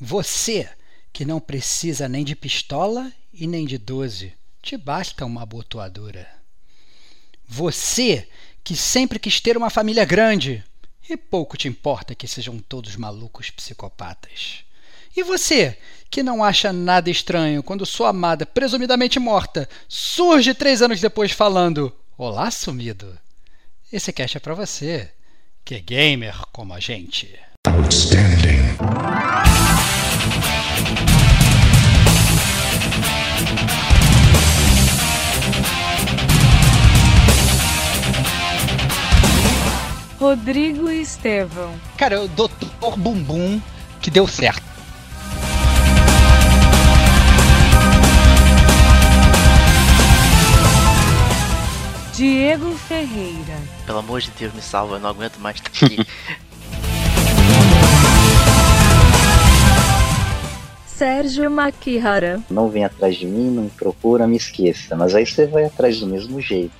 Você que não precisa nem de pistola e nem de doze, te basta uma abotoadora. Você que sempre quis ter uma família grande e pouco te importa que sejam todos malucos psicopatas. E você, que não acha nada estranho quando sua amada, presumidamente morta, surge três anos depois falando: Olá, sumido. Esse cast é pra você, que é gamer como a gente. Outstanding. Rodrigo Estevão. Cara, o Doutor Bumbum que deu certo. Diego Ferreira. Pelo amor de Deus, me salva, eu não aguento mais estar aqui. Sérgio Makihara. Não vem atrás de mim, não me procura, me esqueça. Mas aí você vai atrás do mesmo jeito.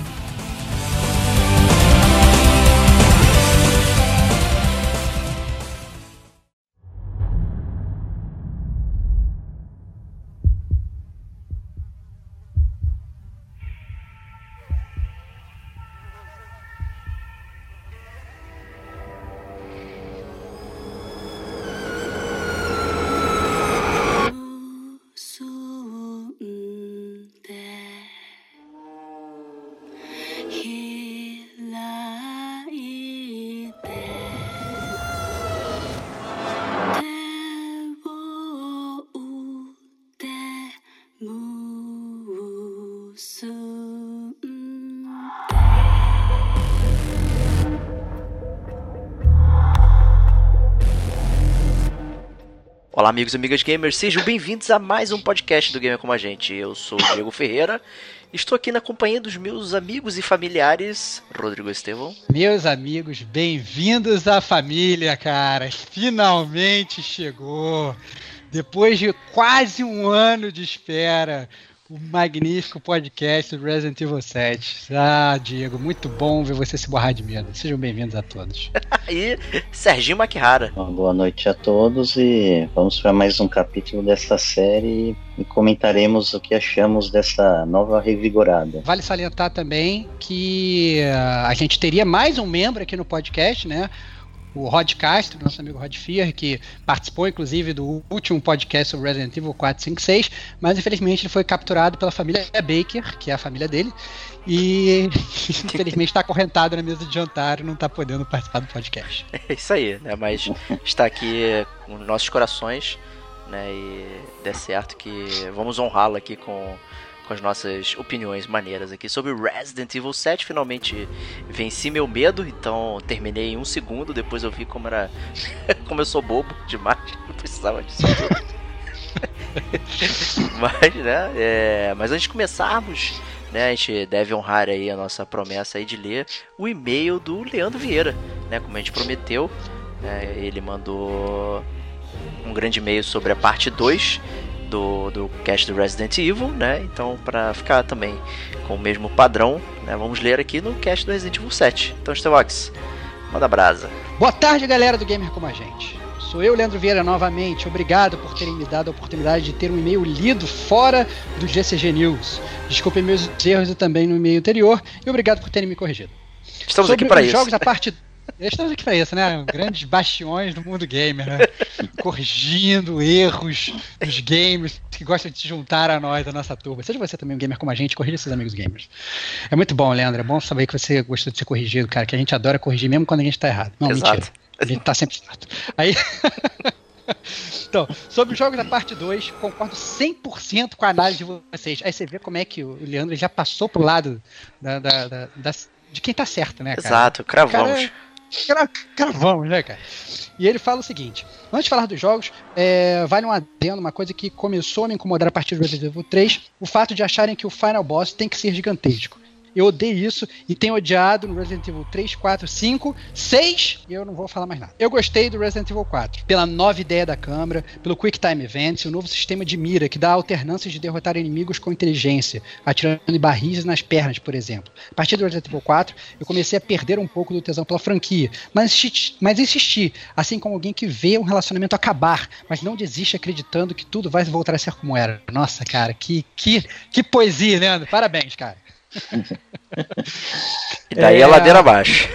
Olá, amigos e amigas gamers, sejam bem-vindos a mais um podcast do Gamer Como a Gente. Eu sou o Diego Ferreira, estou aqui na companhia dos meus amigos e familiares, Rodrigo Estevão. Meus amigos, bem-vindos à família, cara. Finalmente chegou. Depois de quase um ano de espera, o magnífico podcast do Resident Evil 7. Ah, Diego, muito bom ver você se borrar de medo. Sejam bem-vindos a todos. e Serginho Makihara. boa noite a todos e vamos para mais um capítulo dessa série e comentaremos o que achamos dessa nova revigorada. Vale salientar também que uh, a gente teria mais um membro aqui no podcast, né? O Rod Castro, nosso amigo Rod Fear, que participou inclusive do último podcast sobre Resident Evil 456, mas infelizmente ele foi capturado pela família Baker, que é a família dele, e infelizmente está acorrentado na mesa de jantar e não está podendo participar do podcast. É isso aí, né? Mas está aqui com nossos corações, né? E der certo que vamos honrá-lo aqui com com as nossas opiniões maneiras aqui sobre Resident Evil 7. Finalmente venci meu medo, então terminei em um segundo. Depois eu vi como era. como eu sou bobo demais, não precisava disso mas, né? É... Mas antes de começarmos. Né, a gente deve honrar aí a nossa promessa aí de ler o e-mail do Leandro Vieira, né, como a gente prometeu, né, ele mandou um grande e-mail sobre a parte 2 do, do cast do Resident Evil, né? Então, para ficar também com o mesmo padrão, né? Vamos ler aqui no cast do Resident Evil 7. Então, Stevox, manda brasa. Boa tarde, galera do Gamer Como a Gente. Sou eu, Leandro Vieira, novamente. Obrigado por terem me dado a oportunidade de ter um e-mail lido fora do GCG News. Desculpem meus erros também no e-mail anterior e obrigado por terem me corrigido. Estamos Sobre aqui para isso. jogos, a parte Estamos aqui para isso, né? Grandes bastiões do mundo gamer, né? Corrigindo erros dos gamers que gostam de se juntar a nós, a nossa turma. Seja você também um gamer como a gente, corrija seus amigos gamers. É muito bom, Leandro. É bom saber que você gostou de ser corrigido, cara, que a gente adora corrigir mesmo quando a gente está errado. Não, Exato. mentira. A gente está sempre certo. Aí. Então, sobre os jogos da parte 2, concordo 100% com a análise de vocês. Aí você vê como é que o Leandro já passou pro lado da, da, da, da de quem tá certo, né, cara? Exato, cravamos. Cara, Cravamos, né, cara? E ele fala o seguinte: antes de falar dos jogos, é, vale um adendo, uma coisa que começou a me incomodar a partir do Resident Evil 3, o fato de acharem que o Final Boss tem que ser gigantesco. Eu odeio isso e tenho odiado no Resident Evil 3, 4, 5, 6 e eu não vou falar mais nada. Eu gostei do Resident Evil 4 pela nova ideia da câmera, pelo Quick Time Events, o novo sistema de mira que dá alternâncias de derrotar inimigos com inteligência, atirando em barris nas pernas, por exemplo. A partir do Resident Evil 4, eu comecei a perder um pouco do tesão pela franquia, mas insisti, mas insisti assim como alguém que vê um relacionamento acabar, mas não desiste acreditando que tudo vai voltar a ser como era. Nossa, cara, que, que, que poesia, Leandro. Parabéns, cara. E daí É. a ladeira abaixo.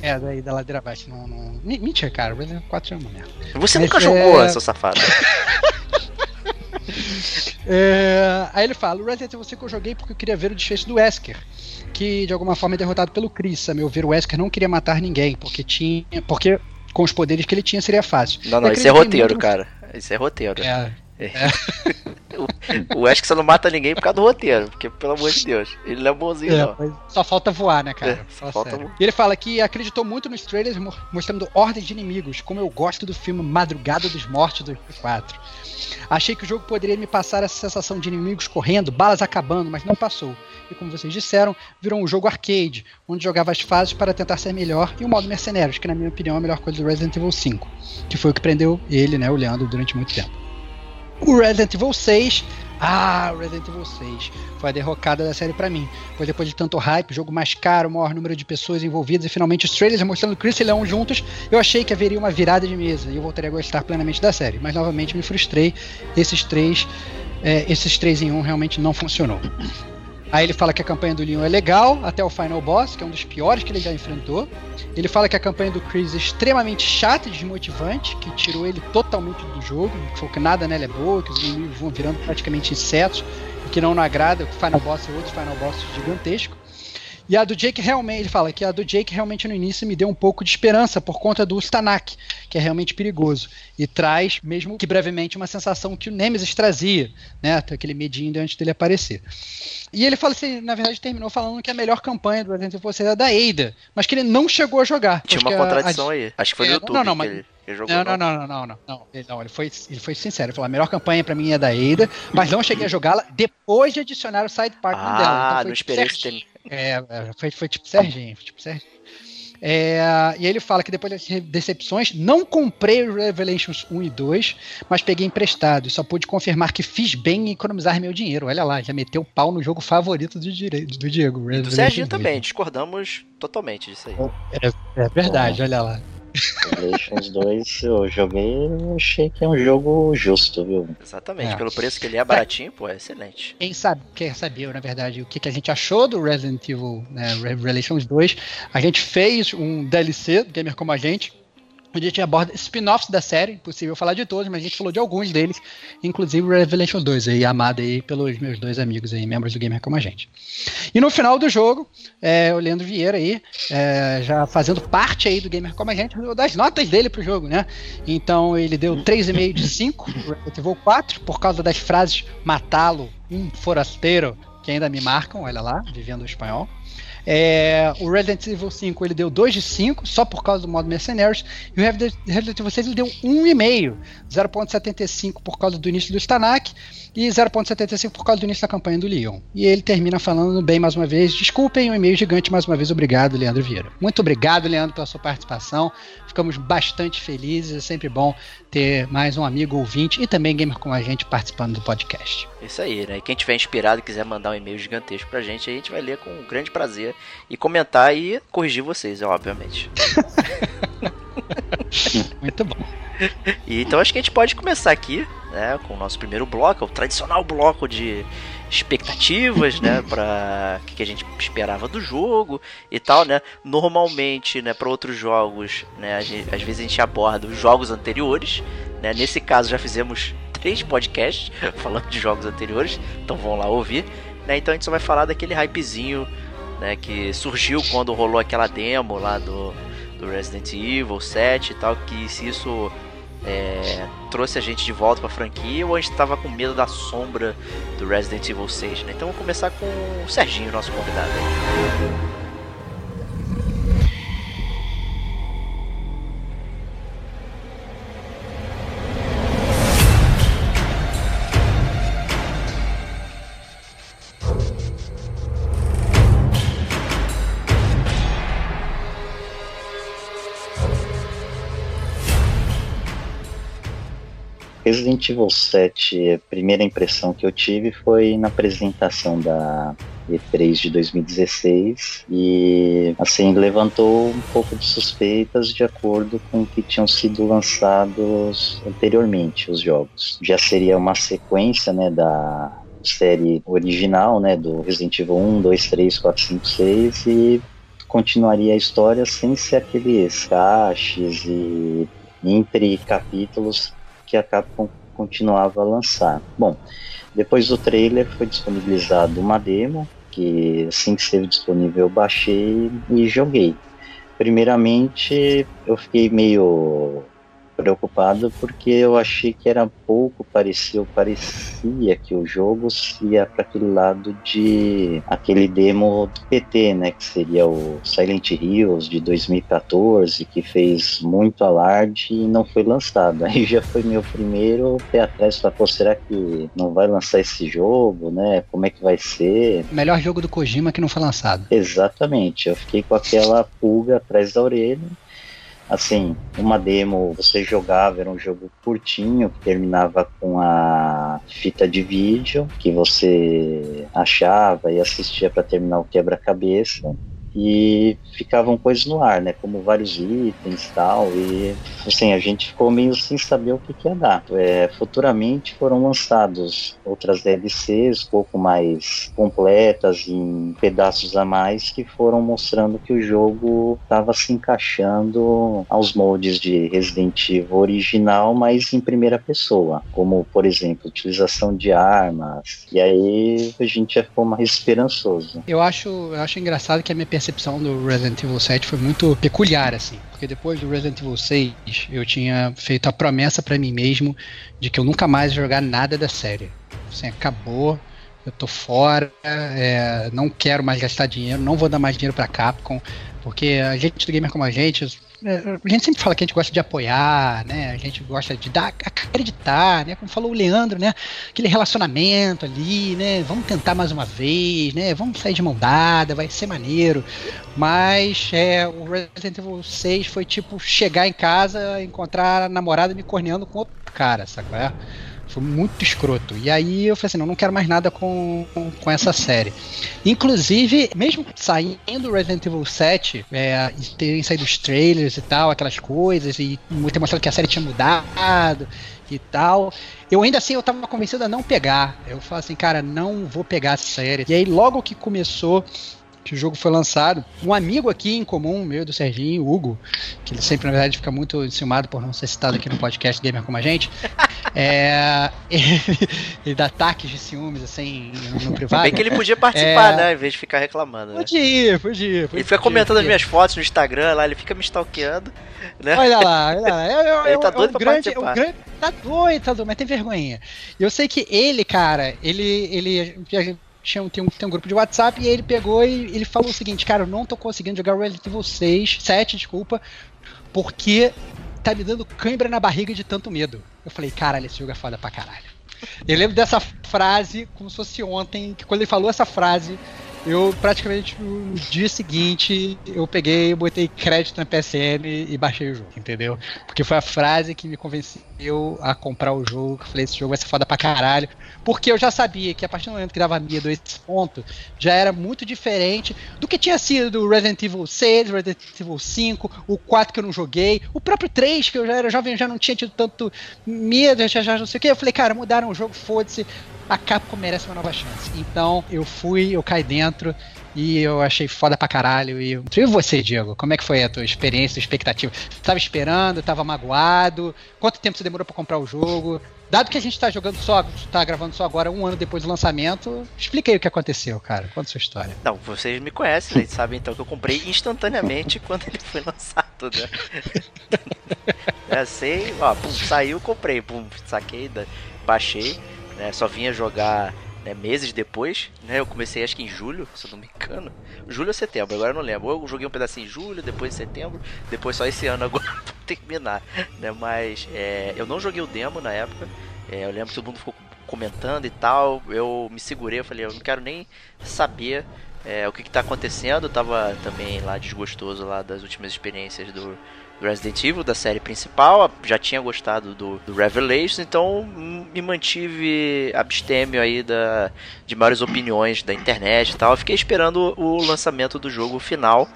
É, daí da ladeira abaixo. Não, não... Me- Mentira, cara. Resident Evil 4 é uma merda. Você Mas nunca é- jogou, seu safado. É, Aí ele fala: o Resident Evil 5 eu joguei porque eu queria ver o desfecho do Wesker. Que de alguma forma é derrotado pelo Chris. A meu ver, o Wesker não queria matar ninguém, porque tinha. Porque com os poderes que ele tinha seria fácil. Não, não, isso é roteiro, muito cara. Isso é roteiro. É, O Ash que você não mata ninguém por causa do roteiro, porque pelo amor de Deus, ele não é bonzinho, É, não. só falta voar, né, cara? É, falta voar. E ele fala que acreditou muito nos trailers mo- mostrando ordens de inimigos, como eu gosto do filme Madrugada dos Mortos 2004. Achei que o jogo poderia me passar essa sensação de inimigos correndo, balas acabando, mas não passou. E como vocês disseram, virou um jogo arcade, onde jogava as fases para tentar ser melhor, e o modo mercenários, que na minha opinião é a melhor coisa do Resident Evil 5, que foi o que prendeu ele, né, o Leandro, durante muito tempo. O Resident Evil 6. Ah, Resident Evil 6 foi a derrocada da série pra mim. Pois depois de tanto hype, jogo mais caro, maior número de pessoas envolvidas e finalmente os trailers mostrando Chris e Leon juntos, eu achei que haveria uma virada de mesa e eu voltaria a gostar plenamente da série. Mas novamente me frustrei. Esses três, é, esses três em um realmente não funcionou. Aí ele fala que a campanha do Leon é legal, até o Final Boss, que é um dos piores que ele já enfrentou. Ele fala que a campanha do Chris é extremamente chata e desmotivante, que tirou ele totalmente do jogo, que falou que nada nela é boa, que os inimigos vão virando praticamente insetos, que não não agrada, que o Final Boss é outro Final Boss gigantesco. E a do Jake realmente, ele fala que a do Jake realmente no início me deu um pouco de esperança por conta do Stanak, que é realmente perigoso. E traz, mesmo que brevemente, uma sensação que o Nemesis trazia, né? Aquele medinho de antes dele aparecer. E ele fala assim, na verdade, terminou falando que a melhor campanha do Resident Evil 6 é a da Ada, mas que ele não chegou a jogar. Tinha uma a- contradição a- aí. Acho que foi É, no YouTube não, não, que mas- ele, jogou. Não, não, não, não, não, não. Ele, não, ele foi, ele foi sincero. Ele falou: a melhor campanha pra mim é da Ada, mas não cheguei a jogá-la depois de adicionar o side partner dela. Então Ah, não esperei certinho. É, é, foi, foi tipo Serginho, foi tipo Serginho. É, e ele fala que depois das decepções, não comprei o Revelations 1 e 2, mas peguei emprestado e só pude confirmar que fiz bem em economizar meu dinheiro. Olha lá, já meteu o pau no jogo favorito do, dire- do Diego. E do Serginho 2. também, discordamos totalmente disso aí. É verdade, olha lá. Revelations 2 eu joguei eu achei que é um jogo justo, viu? Exatamente, É. pelo preço que ele é baratinho, pô, é excelente. Quem sabe, quer saber, na verdade, o que, que a gente achou do Resident Evil né, Revelations 2, a gente fez um DLC do Gamer Como a Gente, a gente aborda spin-offs da série, impossível falar de todos, mas a gente falou de alguns deles, inclusive o Revelations 2, aí, amado aí pelos meus dois amigos aí, membros do Gamer Como a Gente. E no final do jogo, é, o Leandro Vieira aí, é, já fazendo parte aí do Gamer Como a Gente, das notas dele pro jogo, né? Então ele deu 3,5 de 5 pro Resident Evil 4, por causa das frases matá-lo, um forasteiro, que ainda me marcam, olha lá, vivendo o espanhol. É, o Resident Evil 5 ele deu 2 de 5, só por causa do modo Mercenaries. E o Resident Evil 6 ele deu 1,5, 0,75 por causa do início do Stanak e 0,75 por causa do início da campanha do Leon. E ele termina falando bem mais uma vez. Desculpem o e-mail gigante mais uma vez. Obrigado, Leandro Vieira. Muito obrigado, Leandro, pela sua participação. Ficamos bastante felizes. É sempre bom ter mais um amigo ouvinte e também gamer com a gente participando do podcast. Isso aí, né? E quem tiver inspirado e quiser mandar um e-mail gigantesco pra gente, a gente vai ler com grande prazer e comentar e corrigir vocês, obviamente. Muito bom. E então acho que a gente pode começar aqui, né, com o nosso primeiro bloco, o tradicional bloco de expectativas, né, para o que a gente esperava do jogo e tal, né? Normalmente, né, para outros jogos, né, gente- às vezes a gente aborda os jogos anteriores, né? Nesse caso já fizemos três podcasts falando de jogos anteriores, então vão lá ouvir, né? Então a gente só vai falar daquele hypezinho, né, que surgiu quando rolou aquela demo lá do do Resident Evil 7 e tal, que se isso é, trouxe a gente de volta pra franquia ou a gente tava com medo da sombra do Resident Evil 6, né? Então vamos começar com o Serginho, nosso convidado aí. Resident Evil 7, a primeira impressão que eu tive foi na apresentação da E3 de 2016 e assim levantou um pouco de suspeitas de acordo com o que tinham sido lançados anteriormente os jogos. Já seria uma sequência, né, da série original, né, do Resident Evil 1, 2, 3, 4, 5, 6 e continuaria a história sem ser aqueles caches e entre capítulos que a Capcom continuava a lançar. Bom, depois do trailer foi disponibilizado uma demo que assim que esteve disponível eu baixei e joguei. Primeiramente eu fiquei meio preocupado porque eu achei que era pouco parecido, parecia que o jogo ia para aquele lado de aquele demo do PT, né, que seria o Silent Hills de 2014, que fez muito alarde e não foi lançado. Aí já foi meu primeiro pé atrás para pô, será que não vai lançar esse jogo, né? Como é que vai ser? Melhor jogo do Kojima que não foi lançado. Exatamente. Eu fiquei com aquela pulga atrás da orelha assim, uma demo você jogava, era um jogo curtinho, que terminava com a fita de vídeo que você achava e assistia para terminar o quebra-cabeça e ficavam coisas no ar, né? Como vários itens e tal. E assim, a gente ficou meio sem saber o que, que ia dar. É, futuramente foram lançados outras DLCs, um pouco mais completas, em pedaços a mais, que foram mostrando que o jogo estava se encaixando aos moldes de Resident Evil original, mas em primeira pessoa. Como, por exemplo, utilização de armas. E aí a gente já ficou mais esperançoso. Eu acho, eu acho engraçado que a minha percepção do Resident Evil 7 foi muito peculiar, assim. Porque depois do Resident Evil 6, eu tinha feito a promessa para mim mesmo de que eu nunca mais ia jogar nada da série. Assim, acabou, eu tô fora, é, não quero mais gastar dinheiro, não vou dar mais dinheiro pra Capcom, porque a gente do gamer como a gente, a gente sempre fala que a gente gosta de apoiar, né? A gente gosta de dar, acreditar, né? Como falou o Leandro, né? Aquele relacionamento ali, né? Vamos tentar mais uma vez, né? Vamos sair de mão dada, vai ser maneiro. Mas é, o Resident Evil 6 foi tipo chegar em casa, encontrar a namorada me corneando com outro cara, sacou? É? Foi muito escroto. E aí eu falei assim, não, não quero mais nada com, com, com essa série. Inclusive, mesmo saindo Resident Evil 7, é, terem saído os trailers e tal, aquelas coisas, e ter mostrado que a série tinha mudado e tal. Eu ainda assim eu tava convencido a não pegar. Eu falei assim, cara, não vou pegar essa série. E aí logo que começou que o jogo foi lançado. Um amigo aqui em comum, meu do Serginho, Hugo, que ele sempre, na verdade, fica muito enciumado por não ser citado aqui no podcast Gamer como a gente, é, ele, ele dá ataques de ciúmes, assim, no privado. Bem que ele podia participar, é, né, em vez de ficar reclamando, né? Podia, podia. Ele fica comentando podia. as minhas fotos no Instagram lá, ele fica me stalkeando, né? Olha lá, olha lá. Eu, eu, ele tá doido pra grande, participar. grande, Tá doido, tá doido, mas tem vergonha. Eu sei que ele, cara, ele, ele tinha, tem, um, tem um grupo de WhatsApp e ele pegou e ele falou o seguinte, cara, eu não tô conseguindo jogar Resident Evil 6, 7, desculpa, porque tá me dando cãibra na barriga de tanto medo. Eu falei, caralho, esse jogo é foda pra caralho. Eu lembro dessa frase como se fosse ontem, que quando ele falou essa frase, eu praticamente no dia seguinte eu peguei, botei crédito na PSN e baixei o jogo, entendeu? Porque foi a frase que me convenceu a comprar o jogo. Eu falei, esse jogo vai ser foda pra caralho. Porque eu já sabia que a partir do momento que dava medo esse ponto, já era muito diferente do que tinha sido Resident Evil 6, Resident Evil 5, o 4 que eu não joguei, o próprio 3, que eu já era jovem, já não tinha tido tanto medo, já, já não sei o que. Eu falei, cara, mudaram o jogo, foda-se a Capcom merece uma nova chance. Então eu fui, eu caí dentro e eu achei foda pra caralho. E, e você, Diego, como é que foi a tua experiência, a expectativa? Tava esperando, tava magoado? Quanto tempo você demorou para comprar o jogo? Dado que a gente tá jogando só, tá gravando só agora, um ano depois do lançamento, explica aí o que aconteceu, cara. Conta a sua história. Não, vocês me conhecem, vocês sabem então que eu comprei instantaneamente quando ele foi lançado, né? é, sei, ó, pum, saiu, comprei, pum, saquei, baixei né? Só vinha jogar né, meses depois, né? Eu comecei acho que em julho, se eu não me engano. Julho ou setembro, agora eu não lembro. Eu joguei um pedacinho em julho, depois em setembro, depois só esse ano agora pra terminar, né? Mas é, eu não joguei o demo na época. É, eu lembro que todo mundo ficou comentando e tal. Eu me segurei, eu falei, eu não quero nem saber é, o que, que tá acontecendo. Eu tava também lá desgostoso lá das últimas experiências do do Resident Evil, da série principal, já tinha gostado do, do Revelations, então me mantive abstêmio aí da, de maiores opiniões da internet e tal. fiquei esperando o lançamento do jogo final.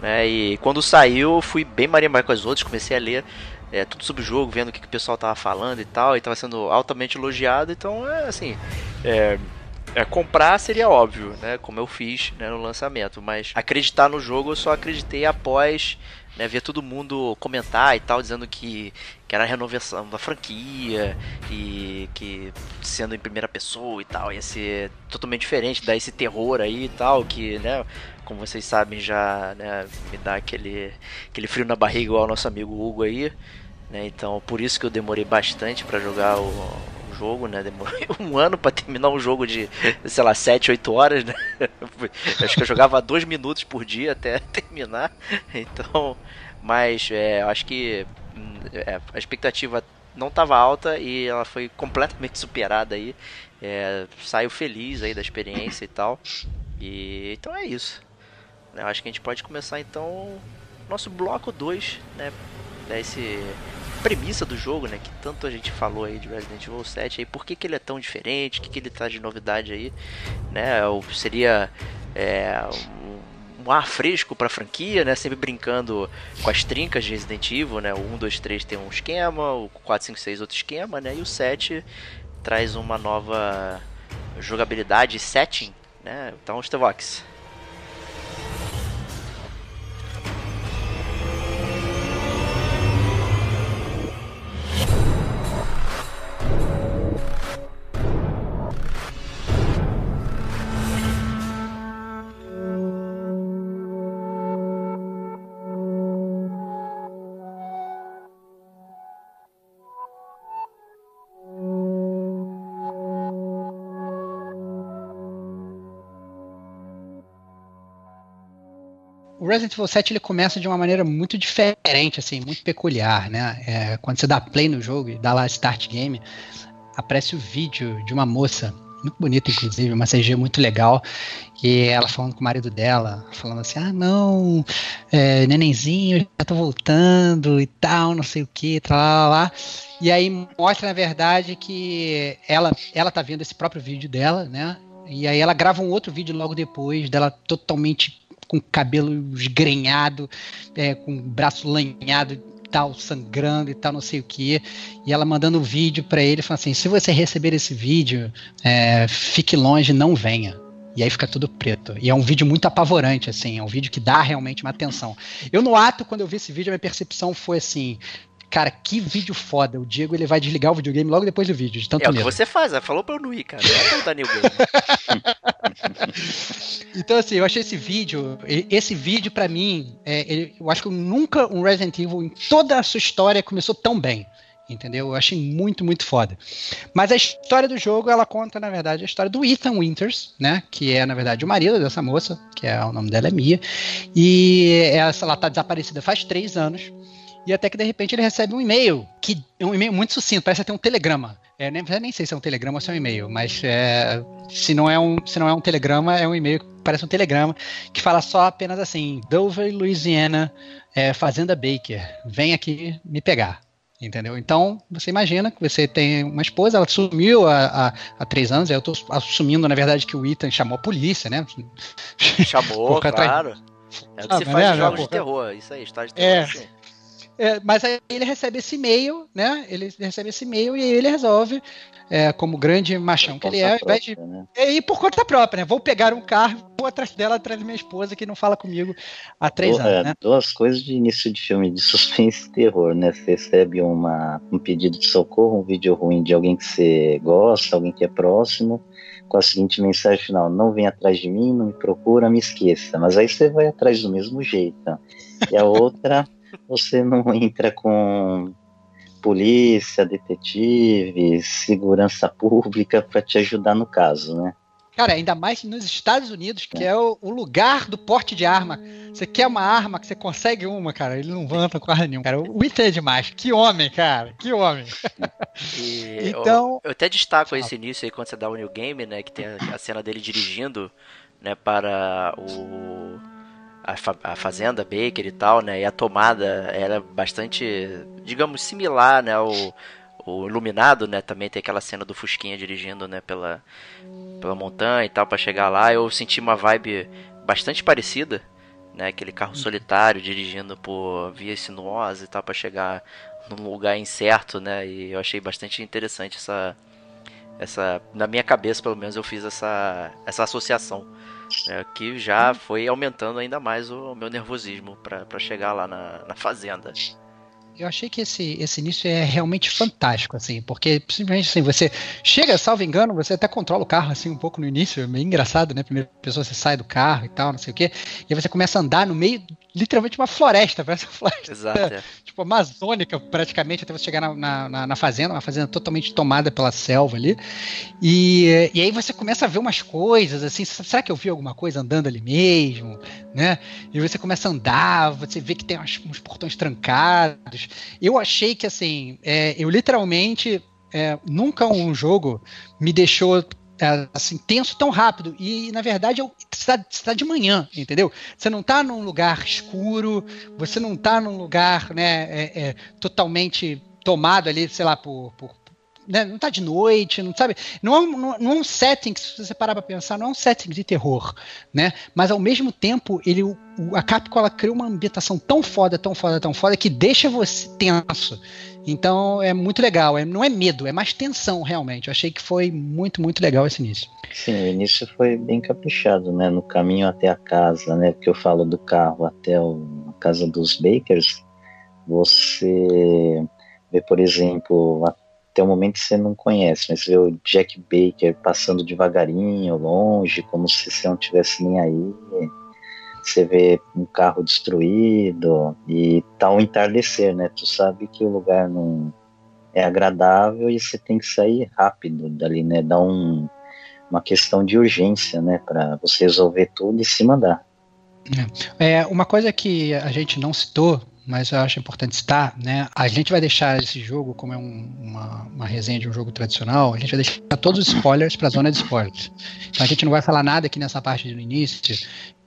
Né, e quando saiu, fui bem marimbar com as outras, comecei a ler é, tudo sobre o jogo, vendo o que, que o pessoal tava falando e tal, e tava sendo altamente elogiado, então é assim. É, é, comprar seria óbvio, né? Como eu fiz né, no lançamento. Mas acreditar no jogo eu só acreditei após né, ver todo mundo comentar e tal, dizendo que, que era a renovação da franquia e que sendo em primeira pessoa e tal, ia ser totalmente diferente, dar esse terror aí e tal, que, né, como vocês sabem, já né, me dá aquele, aquele frio na barriga igual o nosso amigo Hugo aí. Né, então, por isso que eu demorei bastante para jogar o, jogo, né? Demorei um ano para terminar um jogo de, sei lá, 7, 8 horas, né? Acho que eu jogava dois minutos por dia até terminar. Então, mas é, acho que hum, é, a expectativa não estava alta e ela foi completamente superada aí. É, saiu feliz aí da experiência e tal. E então é isso. Eu acho que a gente pode começar então nosso bloco 2, né? Esse premissa do jogo, né? Que tanto a gente falou aí de Resident Evil 7 aí, por que, que ele é tão diferente, o que, que ele traz de novidade aí, né? Ou seria é, um, um, ar fresco pra franquia, né? Sempre brincando com as trincas de Resident Evil, né? O 1, 2, 3 tem um esquema, o 4, 5, 6 outro esquema, né? E o 7 traz uma nova jogabilidade setting, né? Então, Stevox. Resident Evil 7 ele começa de uma maneira muito diferente, assim, muito peculiar, né? É, quando você dá play no jogo e dá lá Start Game, aparece o vídeo de uma moça, muito bonita, inclusive, uma CG muito legal, e ela falando com o marido dela, falando assim, ah, não, é, nenenzinho, já tô voltando e tal, não sei o que, lá, lá, lá. E aí mostra, na verdade, que ela, ela tá vendo esse próprio vídeo dela, né? E aí ela grava um outro vídeo logo depois dela totalmente com cabelo esgrenhado, é, com braço lanhado tal, sangrando e tal, não sei o que. E ela mandando um vídeo para ele, falando assim: se você receber esse vídeo, é, fique longe, não venha. E aí fica tudo preto. E é um vídeo muito apavorante, assim, é um vídeo que dá realmente uma atenção. Eu, no ato, quando eu vi esse vídeo, a minha percepção foi assim: Cara, que vídeo foda. O Diego ele vai desligar o videogame logo depois do vídeo, de tanto É o medo. que você faz, ela falou pra eu não ir, cara. Não é pra Daniel Game. então, assim, eu achei esse vídeo. Esse vídeo, para mim, é, ele, eu acho que nunca um Resident Evil em toda a sua história começou tão bem. Entendeu? Eu achei muito, muito foda. Mas a história do jogo, ela conta, na verdade, a história do Ethan Winters, né? Que é, na verdade, o marido dessa moça, que é o nome dela é Mia. E essa, ela tá desaparecida faz três anos. E até que de repente ele recebe um e-mail, que é um e-mail muito sucinto, parece até um telegrama. É, nem, nem sei se é um telegrama ou se é um e-mail, mas é, se, não é um, se não é um telegrama, é um e-mail que parece um telegrama, que fala só apenas assim: Dover, Louisiana, é, Fazenda Baker, vem aqui me pegar. Entendeu? Então, você imagina que você tem uma esposa, ela sumiu há, há, há três anos, eu estou assumindo, na verdade, que o Ethan chamou a polícia, né? Chamou, claro. É o que ah, se faz jogos de terror, isso aí, história de terror. É. Assim. É, mas aí ele recebe esse e-mail, né? Ele recebe esse e-mail e ele resolve, é, como grande machão que ele é, própria, de, né? é ir por conta própria, né? Vou pegar um carro, vou atrás dela, atrás da minha esposa que não fala comigo há três anos, é, né? Duas coisas de início de filme de suspense e terror, né? Você recebe uma, um pedido de socorro, um vídeo ruim de alguém que você gosta, alguém que é próximo, com a seguinte mensagem final: não vem atrás de mim, não me procura, me esqueça. Mas aí você vai atrás do mesmo jeito. E a outra você não entra com polícia, detetive, segurança pública para te ajudar no caso, né? Cara, ainda mais nos Estados Unidos, que é, é o, o, lugar do porte de arma. Você quer uma arma, que você consegue uma, cara. Ele não vanta com arma nenhuma, cara. O Ethan é demais. Que homem, cara. Que homem. E, então. Eu, eu, até destaco esse início aí quando você dá o New Game, né? Que tem a, a cena dele dirigindo, né? Para o a, fa a, fazenda Baker e tal, né? E a tomada era bastante, digamos, similar, né? O, o iluminado, né? Também tem aquela cena do Fusquinha dirigindo, né? Pela, pela montanha e tal para chegar lá. Eu senti uma vibe bastante parecida, né? Aquele carro solitário dirigindo por vias sinuosas e tal para chegar num lugar incerto, né? E eu achei bastante interessante essa essa na minha cabeça pelo menos eu fiz essa essa associação né, que já foi aumentando ainda mais o meu nervosismo para chegar lá na, na fazenda eu achei que esse, esse início é realmente fantástico, assim, porque simplesmente assim, você chega, salvo engano, você até controla o carro assim um pouco no início, é meio engraçado, né? Primeira pessoa você sai do carro e tal, não sei o quê, e aí você começa a andar no meio, literalmente uma floresta, parece uma floresta. Exato. É. Tipo, amazônica, praticamente, até você chegar na, na, na, fazenda, uma fazenda totalmente tomada pela selva ali. E, e aí você começa a ver umas coisas, assim, será que eu vi alguma coisa andando ali mesmo? Né? E você começa a andar, você vê que tem uns, uns portões trancados. Eu achei que, assim, é, eu literalmente. É, nunca um jogo me deixou é, assim, tenso tão rápido. E, na verdade, é está tá de manhã, entendeu? Você não está num lugar escuro, você não está num lugar né, é, é, totalmente tomado ali, sei lá, por, por né, não está de noite, não sabe? Não é, um, não é um setting, se você parar para pensar, não é um setting de terror, né? Mas ao mesmo tempo, ele, a Capcom ela criou uma ambientação tão foda, tão foda, tão foda que deixa você tenso. Então é muito legal, é, não é medo, é mais tensão realmente. Eu achei que foi muito, muito legal esse início. Sim, o início foi bem caprichado, né? No caminho até a casa, né? Porque eu falo do carro até o, a casa dos Bakers, você vê, por exemplo, até o momento você não conhece, mas vê o Jack Baker passando devagarinho, longe, como se você não tivesse nem aí você vê um carro destruído e tá um entardecer, né? Tu sabe que o lugar não é agradável e você tem que sair rápido dali, né? Dá um, uma questão de urgência, né? Para você resolver tudo e se mandar. É. é, uma coisa que a gente não citou mas eu acho importante citar, né? A gente vai deixar esse jogo, como é um, uma, uma resenha de um jogo tradicional, a gente vai deixar todos os spoilers para a zona de spoilers. Então a gente não vai falar nada aqui nessa parte do início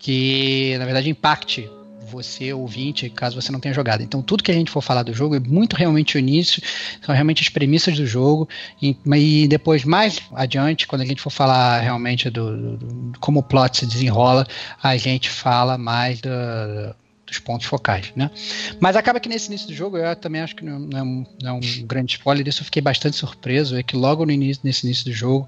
que, na verdade, impacte você, ouvinte, caso você não tenha jogado. Então, tudo que a gente for falar do jogo é muito realmente o início, são realmente as premissas do jogo, e, e depois, mais adiante, quando a gente for falar realmente do, do, do como o plot se desenrola, a gente fala mais do, dos pontos focais, né? Mas acaba que nesse início do jogo, eu também acho que não é um, não é um grande spoiler, isso eu fiquei bastante surpreso, é que logo no início, nesse início do jogo,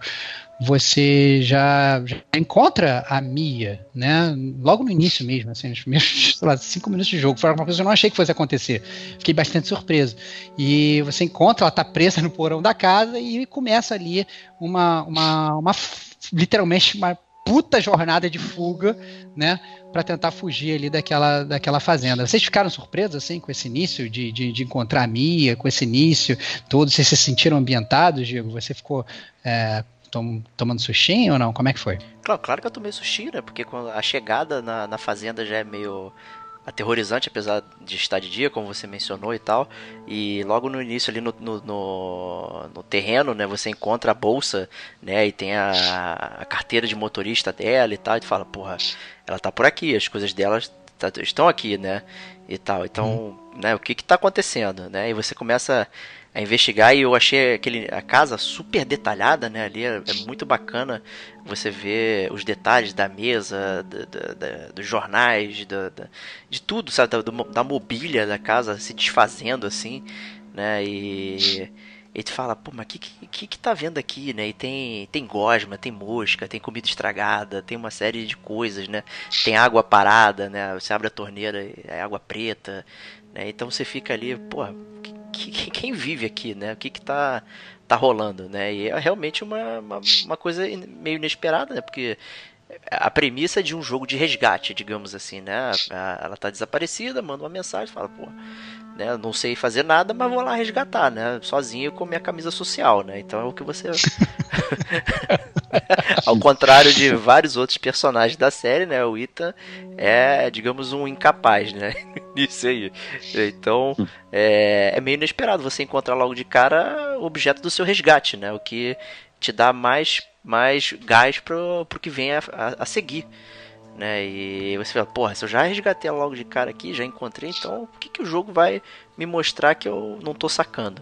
você já, já, encontra a Mia, né? Logo no início mesmo, assim, nos primeiros, sei lá, cinco minutos de jogo. Foi uma coisa que eu não achei que fosse acontecer. Fiquei bastante surpreso. E você encontra, ela tá presa no porão da casa e começa ali uma, uma, uma literalmente uma puta jornada de fuga, né, para tentar fugir ali daquela, daquela fazenda. Vocês ficaram surpresos assim com esse início de, de, de encontrar a Mia, com esse início todo? Vocês se sentiram ambientados, Diego? Você ficou é, tom, tomando sushinho ou não? Como é que foi? Claro, claro que eu tomei sushi, né? Porque a chegada na, na fazenda já é meio aterrorizante, apesar de estar de dia, como você mencionou e tal. E logo no início ali no, no, no, no terreno, né, você encontra a bolsa, né, e tem a, a, carteira de motorista dela e tal, e tu fala, porra, ela tá por aqui, as coisas dela tá, estão aqui, né, e tal. Então, hum. né, o que que tá acontecendo, né? E você começa a investigar e eu achei aquele, a casa super detalhada, né? Ali é, é muito bacana você ver os detalhes da mesa, da, da, da, dos jornais, de tudo, sabe? Da, da mobília da casa se desfazendo assim, né? E e tu fala, pô, mas o que, que que tá vendo aqui, né? E tem, tem gosma, tem mosca, tem comida estragada, tem uma série de coisas, né? Tem água parada, né? Você abre a torneira, é água preta, né? Então você fica ali, pô, que, quem vive aqui, né? O que que tá, tá rolando, né? E é realmente uma, uma, uma coisa meio inesperada, né? Porque a premissa de um jogo de resgate, digamos assim, né? Ela tá desaparecida, manda uma mensagem, fala, pô, né? Não sei fazer nada, mas vou lá resgatar, né? Sozinho com minha camisa social, né? Então é o que você. Ao contrário de vários outros personagens da série, né? O Ethan é, digamos, um incapaz, né? Isso aí. Então é, é meio inesperado você encontrar logo de cara o objeto do seu resgate, né? O que te dá mais, mais gás pro, pro que vem a, a, a seguir. Né? E você fala, porra, se eu já resgatei ela logo de cara aqui, já encontrei, então por que, que o jogo vai me mostrar que eu não tô sacando?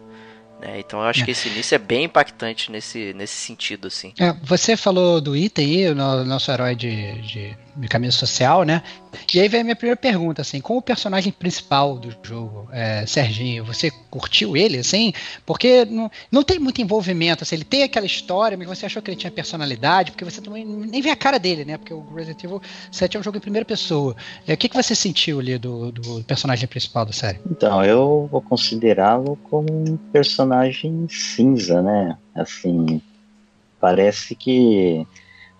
Né? Então eu acho é. que esse início é bem impactante nesse, nesse sentido, assim. É, você falou do Item, o nosso herói de, de, camisa social, né? E aí vem a minha primeira pergunta, assim, como o personagem principal do jogo, é, Serginho, você curtiu ele, assim? Porque não, não tem muito envolvimento, assim, ele tem aquela história, mas você achou que ele tinha personalidade, porque você também nem vê a cara dele, né? Porque o Resident Evil 7 é um jogo em primeira pessoa. O que, que você sentiu ali do, do personagem principal da série? Então, eu vou considerá-lo como um personagem cinza, né? Assim, parece que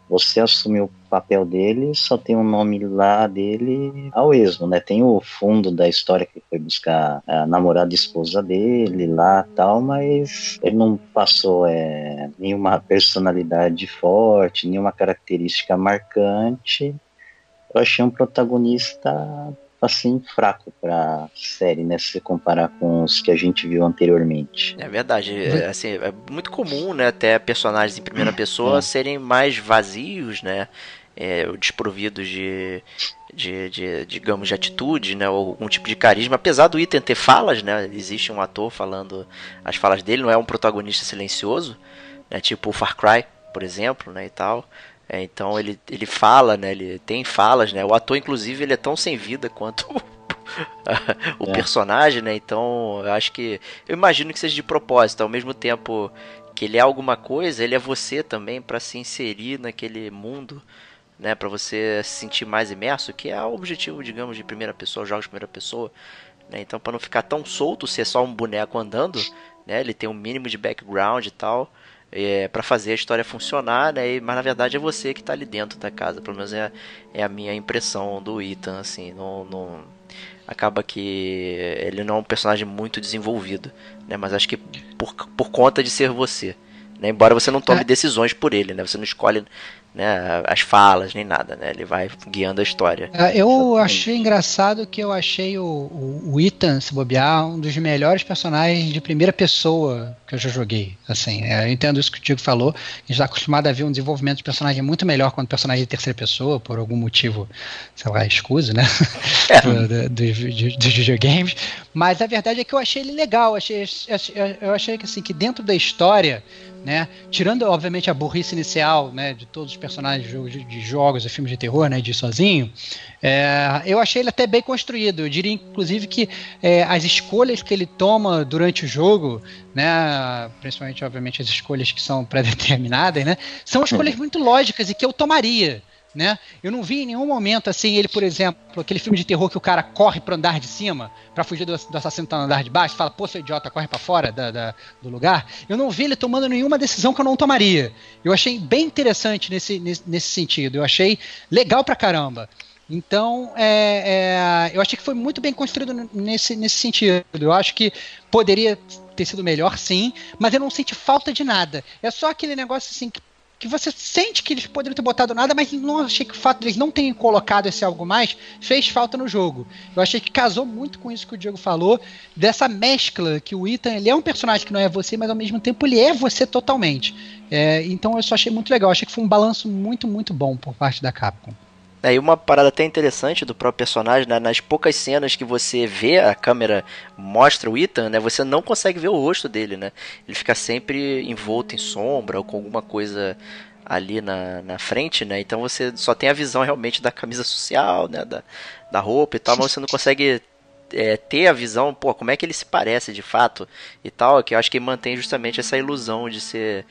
você assumiu o papel dele, só tem o um nome lá dele ao esmo, né? Tem o fundo da história que foi buscar a namorada e esposa dele lá tal, mas ele não passou é, nenhuma personalidade forte, nenhuma característica marcante. Eu achei um protagonista assim fraco para série, né? Se comparar com os que a gente viu anteriormente. É verdade, é, assim, é muito comum, né? Até personagens em primeira pessoa é. serem mais vazios, né? É, desprovidos de, de, de, digamos, de atitude, né, ou algum tipo de carisma, apesar do item ter falas, né, existe um ator falando as falas dele, não é um protagonista silencioso, né, tipo o Far Cry, por exemplo, né, e tal, é, então ele, ele fala, né? Ele tem falas, né? O ator, inclusive, ele é tão sem vida quanto o é. personagem, né? Então, eu acho que. Eu imagino que seja de propósito, ao mesmo tempo que ele é alguma coisa, ele é você também para se inserir naquele mundo, né? Para você se sentir mais imerso, que é o objetivo, digamos, de primeira pessoa, jogos de primeira pessoa. Né? Então, para não ficar tão solto, ser só um boneco andando, né? Ele tem um mínimo de background e tal é, para fazer a história funcionar, né? Mas na verdade é você que está ali dentro da casa. Pelo menos é, é a minha impressão do Ethan, assim. Não, não, acaba que ele não é um personagem muito desenvolvido, né? Mas acho que por, por conta de ser você. Né? Embora você não tome é. decisões por ele, né? Você não escolhe né, as falas nem nada, né? Ele vai guiando a história. É, eu Exatamente. achei engraçado que eu achei o, o, o, Ethan, se bobear, um dos melhores personagens de primeira pessoa que eu já joguei. Assim, é, eu entendo isso que o Tiago falou. A gente está acostumado a ver um desenvolvimento de personagem muito melhor quando o personagem é de terceira pessoa, por algum motivo, sei lá, escuso, né? É. dos do, do, videogames. Mas a verdade é que eu achei ele legal. Achei, eu achei que assim, que dentro da história né? Tirando, obviamente, a burrice inicial, né, de todos os personagens de, de jogos e filmes de terror, né, de sozinho, é, eu achei ele até bem construído. Eu diria, inclusive, que é, as escolhas que ele toma durante o jogo, né, principalmente, obviamente, as escolhas que são pré-determinadas, né, são escolhas muito lógicas e que eu tomaria né? Eu não vi em nenhum momento assim ele, por exemplo, aquele filme de terror que o cara corre pro andar de cima para fugir do, do assassino tá no andar de baixo, fala, pô, seu idiota, corre para fora da, da, do lugar. Eu não vi ele tomando nenhuma decisão que eu não tomaria. Eu achei bem interessante nesse, nesse, nesse sentido. Eu achei legal pra caramba. Então, é, é, eu achei que foi muito bem construído nesse, nesse sentido. Eu acho que poderia ter sido melhor, sim, mas eu não senti falta de nada. É só aquele negócio assim que que você sente que eles poderiam ter botado nada, mas não achei que o fato deles não terem colocado esse algo mais fez falta no jogo. Eu achei que casou muito com isso que o Diego falou, dessa mescla que o Ethan ele é um personagem que não é você, mas ao mesmo tempo ele é você totalmente. É, então eu só achei muito legal, achei que foi um balanço muito, muito bom por parte da Capcom. É, e uma parada até interessante do próprio personagem, né? nas poucas cenas que você vê, a câmera mostra o Ethan, né? Você não consegue ver o rosto dele, né? Ele fica sempre envolto em sombra ou com alguma coisa ali na, na frente, né? Então você só tem a visão realmente da camisa social, né? Da, da roupa e tal, mas você não consegue é, ter a visão, pô, como é que ele se parece de fato e tal, que eu acho que mantém justamente essa ilusão de ser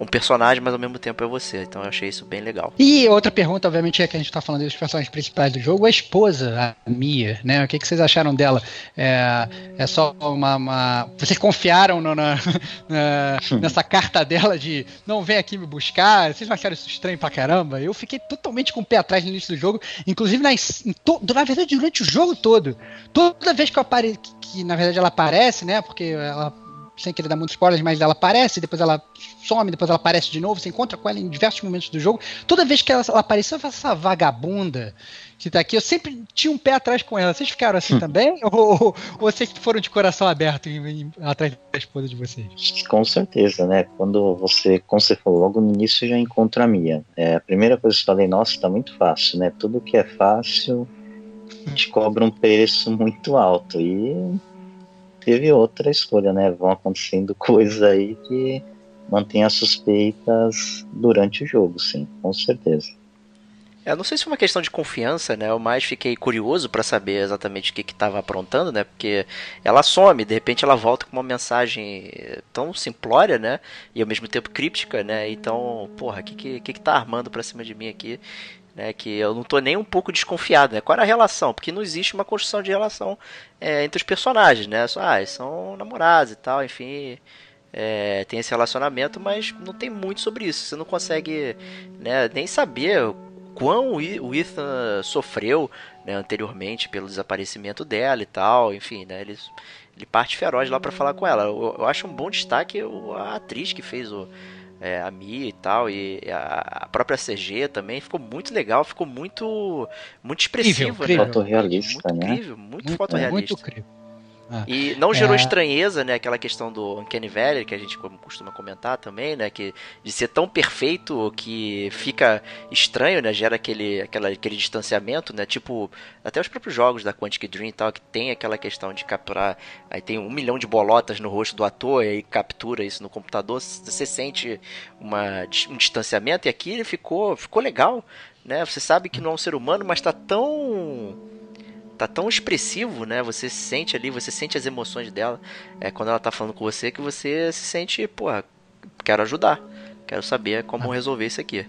um personagem, mas ao mesmo tempo é você. Então eu achei isso bem legal. E outra pergunta, obviamente, é que a gente está falando dos personagens principais do jogo, a esposa, a Mia, né? O que, que vocês acharam dela? É, é só uma, uma, Vocês confiaram no, na, na, nessa carta dela de não vem aqui me buscar? Vocês não acharam isso estranho pra caramba? Eu fiquei totalmente com o pé atrás no início do jogo, inclusive nas, to, na verdade durante o jogo todo. Toda vez que eu apareço, que, que na verdade ela aparece, né? Porque ela sem querer dar muitos spoilers, mas ela aparece, depois ela some, depois ela aparece de novo, você encontra com ela em diversos momentos do jogo. Toda vez que ela, ela apareceu, essa vagabunda que tá aqui, eu sempre tinha um pé atrás com ela. Vocês ficaram assim também? Ou, ou, ou, vocês foram de coração aberto em, em, atrás da esposa de vocês? Com certeza, né? Quando você, como você falou, logo no início já encontra a Mia. É, a primeira coisa que eu falei, nossa, tá muito fácil, né? Tudo que é fácil te cobra um preço muito alto. E teve outra escolha, né? Vão acontecendo coisas aí que mantém as suspeitas durante o jogo, sim, com certeza. Eu não sei se foi uma questão de confiança, né? Eu mais fiquei curioso para saber exatamente o que estava aprontando, né? Porque ela some, de repente ela volta com uma mensagem tão simplória, né? E ao mesmo tempo críptica, né? Então, porra, o que, que, que, que tá armando pra cima de mim aqui? Né, que eu não tô nem um pouco desconfiado, né? Qual era a relação? Porque não existe uma construção de relação é, entre os personagens, né? Só, ah, são namorados e tal, enfim, é, tem esse relacionamento, mas não tem muito sobre isso. Você não consegue né, nem saber quão o Ethan sofreu né, anteriormente pelo desaparecimento dela e tal, enfim, né, ele, ele parte feroz lá para falar com ela. Eu, eu, acho um bom destaque a atriz que fez o, é, a Mia e tal, e a, a, própria CG também, ficou muito legal, ficou muito muito expressivo, incrível, né? Fotorrealista, muito né? incrível, muito, muito fotorrealista. Muito incrível. Ah, e não gerou é... estranheza, né? Aquela questão do Uncanny Valley, que a gente costuma comentar também, né? Que de ser tão perfeito que fica estranho, né? Gera aquele, aquela, aquele distanciamento, né? Tipo, até os próprios jogos da Quantic Dream e tal, que tem aquela questão de capturar. Aí tem um milhão de bolotas no rosto do ator, e aí captura isso no computador, você sente uma, um distanciamento, e aqui ele ficou, ficou legal, né? Você sabe que não é um ser humano, mas tá tão tá tão expressivo, né? Você sente ali, você sente as emoções dela é, quando ela tá falando com você que você se sente, porra, quero ajudar, quero saber como ah. resolver isso aqui.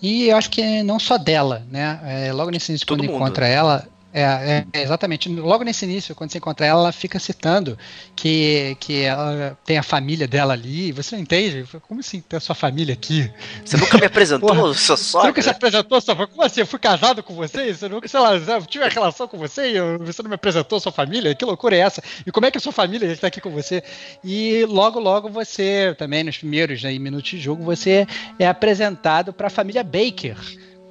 E eu acho que não só dela, né? É, logo nesse início, quando encontra ela, é, é, exatamente. Logo nesse início, quando você encontra ela, ela fica citando que, que ela tem a família dela ali. Você não entende? Como assim tem a sua família aqui? Você nunca me apresentou, Porra, sua sogra? Você nunca se apresentou, sua Como assim? Eu fui casado com você? Você nunca, sei lá, eu tive relação com você e você não me apresentou sua família? Que loucura é essa? E como é que a sua família está aqui com você? E logo, logo você, também nos primeiros né, minutos de jogo, você é apresentado para a família Baker,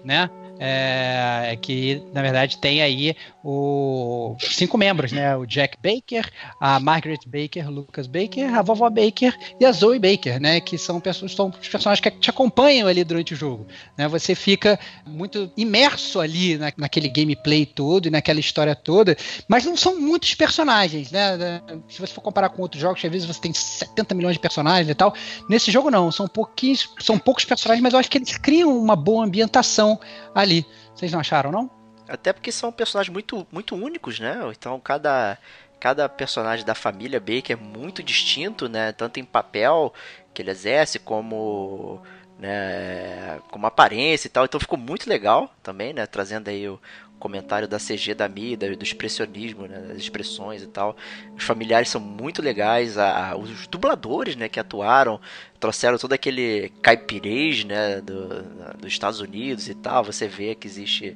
né? É, é, que na verdade tem aí o cinco membros, né? O Jack Baker, a Margaret Baker, Lucas Baker, a vovó Baker e a Zoe Baker, né? Que são pessoas, são os personagens que te acompanham ali durante o jogo. Né? Você fica muito imerso ali na, naquele gameplay todo e naquela história toda, mas não são muitos personagens, né? Se você for comparar com outros jogos, às vezes você tem 70 milhões de personagens e tal. Nesse jogo não, são pouquinhos, são poucos personagens, mas eu acho que eles criam uma boa ambientação ali. Vocês não acharam, não? Até porque são personagens muito, muito únicos, né? Então cada, cada personagem da família Baker é muito distinto, né? Tanto em papel que ele exerce, como né, como aparência e tal. Então ficou muito legal também, né? Trazendo aí o, comentário da CG da Mida, do expressionismo, né, das expressões e tal. Os familiares são muito legais, a, a, os dubladores, né, que atuaram, trouxeram todo aquele caipirês, né, do, dos Estados Unidos e tal. Você vê que existe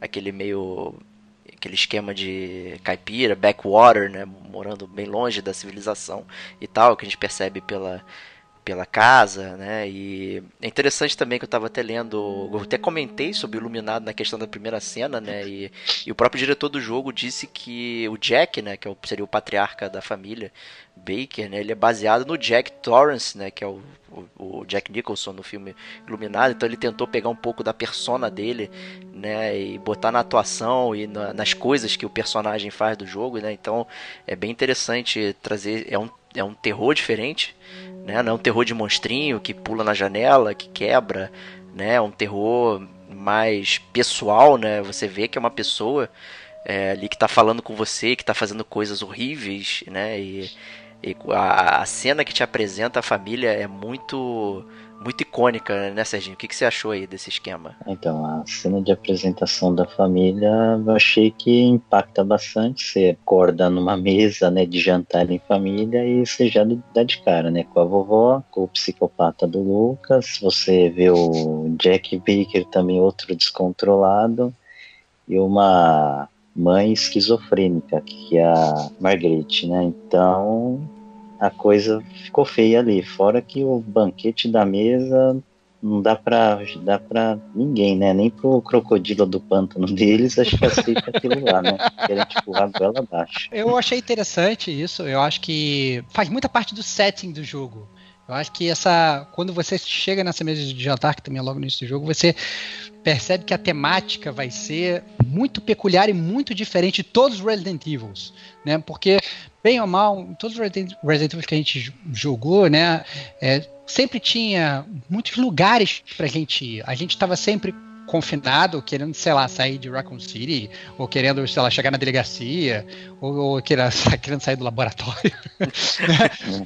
aquele meio aquele esquema de caipira, backwater, né, morando bem longe da civilização e tal, que a gente percebe pela pela casa, né? E é interessante também que eu estava até lendo, eu até comentei sobre o Iluminado na questão da primeira cena, né? E, e, o próprio diretor do jogo disse que o Jack, né, que é seria o patriarca da família Baker, né, ele é baseado no Jack Torrance, né, que é o, o, o Jack Nicholson no filme Iluminado. Então ele tentou pegar um pouco da persona dele, né, e botar na atuação e na, nas coisas que o personagem faz do jogo, né? Então é bem interessante trazer, é um é um terror diferente, né? Não é um terror de monstrinho que pula na janela, que quebra, né? É um terror mais pessoal, né? Você vê que é uma pessoa é, ali que está falando com você, que está fazendo coisas horríveis, né? E, e a, a, cena que te apresenta a família é muito muito icônica, né, Serginho? O que, que você achou aí desse esquema? Então, a cena de apresentação da família eu achei que impacta bastante. Você acorda numa mesa né, de jantar em família e você já dá de cara, né? Com a vovó, com o psicopata do Lucas, você vê o Jack Baker também outro descontrolado e uma mãe esquizofrênica, que é a Margaret, né? Então, a coisa ficou feia ali. Fora que o banquete da mesa não dá pra, dá pra ninguém, né? Nem pro crocodilo do pântano deles, acho que aceita aquilo lá, né? Querem empurrar a goela abaixo. Eu achei interessante isso. Eu acho que faz muita parte do setting do jogo. Eu acho que essa. Quando você chega nessa mesa de jantar, que também é logo no início do jogo, você percebe que a temática vai ser muito peculiar e muito diferente de todos os Resident Evils. Né? Porque, bem ou mal, todos os Resident Evil que a gente jogou, né? É, sempre tinha muitos lugares pra gente ir. A gente estava sempre confinado, querendo, sei lá, sair de Raccoon City, ou querendo, sei lá, chegar na delegacia, ou, ou querendo, querendo sair do laboratório.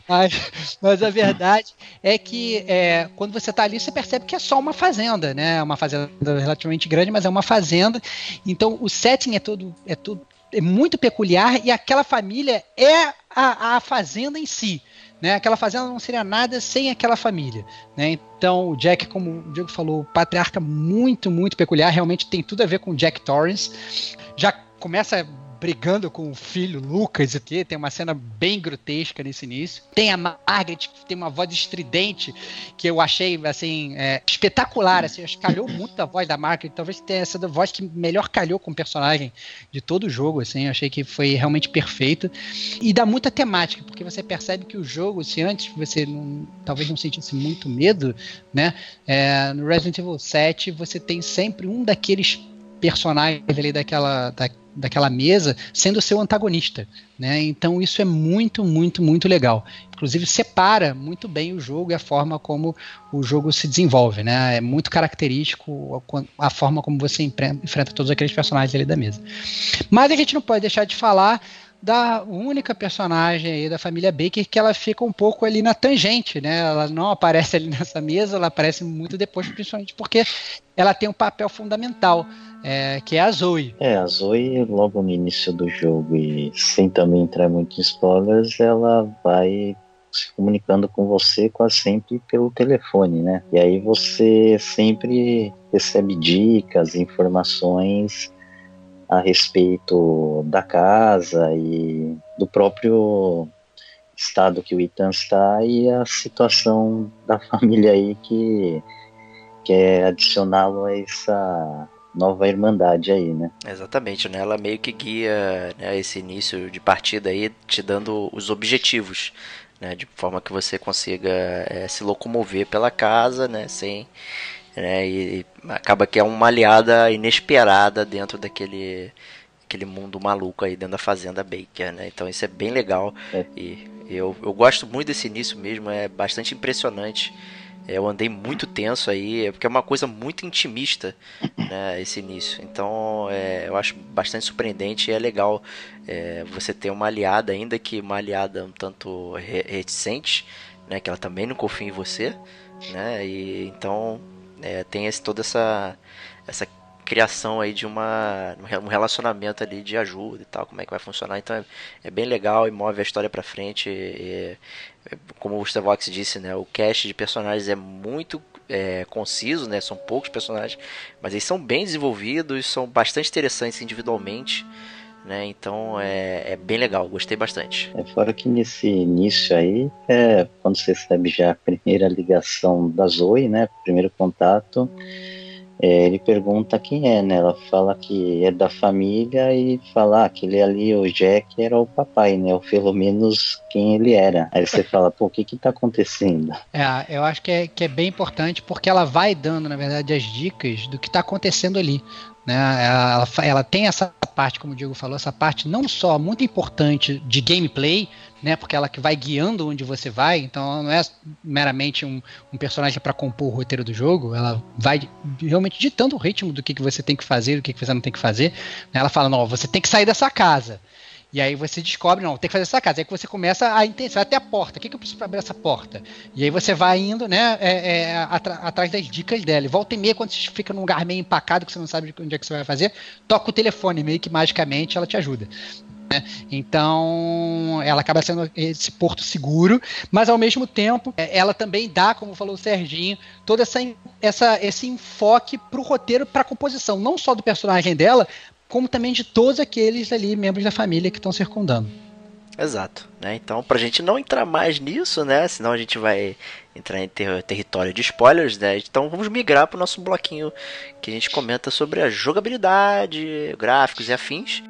Mas, mas, a verdade é que é, quando você está ali, você percebe que é só uma fazenda, né? Uma fazenda relativamente grande, mas é uma fazenda. Então o setting é todo, é todo é muito peculiar e aquela família é a, a fazenda em si. Né? Aquela fazenda não seria nada sem aquela família. Né? Então, o Jack, como o Diego falou, patriarca muito, muito peculiar, realmente tem tudo a ver com Jack Torrance. Já começa brigando com o filho Lucas e tem uma cena bem grotesca nesse início. Tem a Margaret que tem uma voz estridente que eu achei assim é, espetacular, assim, acho que calhou muito a voz da Margaret, talvez tenha sido a voz que melhor calhou com o personagem de todo o jogo, assim, eu achei que foi realmente perfeito. E dá muita temática, porque você percebe que o jogo, se antes você não, talvez não sentisse muito medo, né, é, no Resident Evil 7 você tem sempre um daqueles personagens ali daquela, da, daquela mesa sendo seu antagonista, né? Então isso é muito, muito, muito legal. Inclusive separa muito bem o jogo e a forma como o jogo se desenvolve, né? É muito característico a forma como você enfrenta todos aqueles personagens ali da mesa. Mas a gente não pode deixar de falar da única personagem aí da família Baker que ela fica um pouco ali na tangente, né? Ela não aparece ali nessa mesa, ela aparece muito depois, principalmente porque ela tem um papel fundamental é, que é a Zoe. É, a Zoe, logo no início do jogo, e sem também entrar muito em spoilers, ela vai se comunicando com você quase sempre pelo telefone, né? E aí você sempre recebe dicas, informações a respeito da casa e do próprio estado que o Ethan está e a situação da família aí que quer adicioná-lo a essa nova irmandade aí, né? Exatamente, né? Ela meio que guia né, esse início de partida aí, te dando os objetivos, né? De forma que você consiga é, se locomover pela casa, né? Sem, né? E acaba que é uma aliada inesperada dentro daquele aquele mundo maluco aí dentro da fazenda Baker, né? Então isso é bem legal é. e eu, eu gosto muito desse início mesmo, é bastante impressionante. É, eu andei muito tenso aí, é porque é uma coisa muito intimista, né, esse início. Então, é, eu acho bastante surpreendente e é legal é, você ter uma aliada, ainda que uma aliada um tanto reticente, né, que ela também não confia em você, né, e então é, tem esse, toda essa, essa criação aí de uma, um relacionamento ali de ajuda e tal, como é que vai funcionar. Então é, é bem legal e move a história para frente. E, como o Stavox disse, né, o cast de personagens é muito é, conciso, né, são poucos personagens, mas eles são bem desenvolvidos, são bastante interessantes individualmente. Né, então é, é bem legal, gostei bastante. É, fora que nesse início aí, é, quando você recebe já a primeira ligação da Zoe, né, primeiro contato, é, ele pergunta quem é, né? Ela fala que é da família e fala ah, que ele ali, o Jack, era o papai, né? Ou pelo menos quem ele era. Aí você fala, pô, o que que tá acontecendo? É, eu acho que é, que é bem importante porque ela vai dando, na verdade, as dicas do que tá acontecendo ali. Né? Ela, ela, tem essa parte, como o Diego falou, essa parte não só muito importante de gameplay, né? Porque ela que vai guiando onde você vai, então ela não é meramente um, um personagem para compor o roteiro do jogo, ela vai realmente ditando o ritmo do que, que você tem que fazer, do que, que você não tem que fazer. Ela fala, não, você tem que sair dessa casa. E aí você descobre, não, tem que fazer essa casa. Aí que você começa a entender, até a porta. O que, que eu preciso para abrir essa porta? E aí você vai indo, né, é, é, atrás das dicas dela. E volta e meia, quando você fica num lugar meio empacado, que você não sabe onde é que você vai fazer, toca o telefone, meio que magicamente ela te ajuda. Né? Então, ela acaba sendo esse porto seguro, mas ao mesmo tempo, é, ela também dá, como falou o Serginho, todo essa, essa, esse enfoque para o roteiro, para a composição, não só do personagem dela, como também de todos aqueles ali membros da família que estão circundando. Exato, né? Então, pra gente não entrar mais nisso, né? Senão a gente vai entrar em ter território de spoilers, né? Então vamos migrar pro nosso bloquinho que a gente comenta sobre a jogabilidade, gráficos e afins.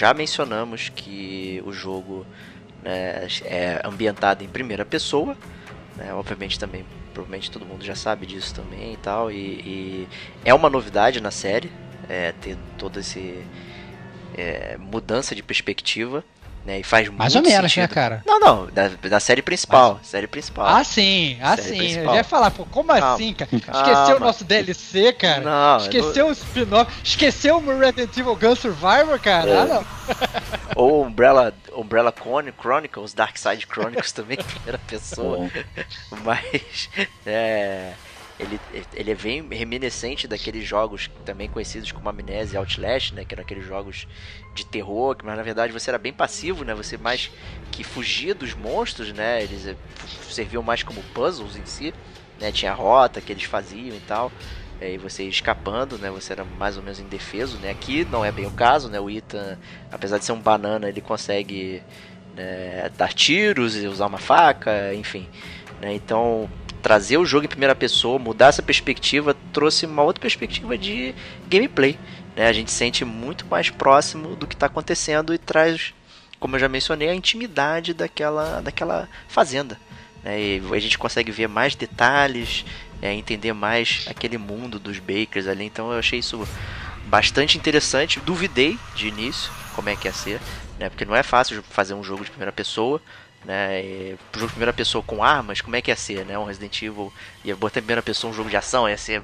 Já mencionamos que o jogo né, é ambientado em primeira pessoa, né, obviamente também, provavelmente todo mundo já sabe disso também e tal, e, e é uma novidade na série, é, ter toda essa é, mudança de perspectiva. Né, e faz Mais ou menos, né, cara? Não, não, da, da série principal. Mas... Série principal. Ah, sim, ah, série sim. Principal. Eu ia falar, pô, como Calma. assim, cara? Esqueceu o nosso DLC, cara? Não, esqueceu não... o spin-off, esqueceu o Resident Evil Gun Survivor, cara? É. Ah, não. Ou Umbrella, Umbrella Chronicles, Dark Side Chronicles também, primeira pessoa. Mas, é ele, ele vem reminiscente daqueles jogos também conhecidos como Amnésia e Outlast, né? Que eram aqueles jogos de terror, mas na verdade você era bem passivo, né? Você mais que fugia dos monstros, né? Eles eh, serviam mais como puzzles em si, né? Tinha rota que eles faziam e tal. E você escapando, né? Você era mais ou menos indefeso, né? Aqui não é bem o caso, né? O Ethan, apesar de ser um banana, ele consegue né, dar tiros e usar uma faca, enfim. Né? Então trazer o jogo em primeira pessoa, mudar essa perspectiva, trouxe uma outra perspectiva de gameplay. Né? A gente sente muito mais próximo do que está acontecendo e traz, como eu já mencionei, a intimidade daquela, daquela fazenda. Né? E a gente consegue ver mais detalhes, é, entender mais aquele mundo dos Bakers ali. Então eu achei isso bastante interessante. Duvidei de início como é que ia ser, né? porque não é fácil fazer um jogo de primeira pessoa né? E, jogo de primeira pessoa com armas, como é que ia ser, né? Um Resident Evil ia botar em primeira pessoa um jogo de ação, ia ser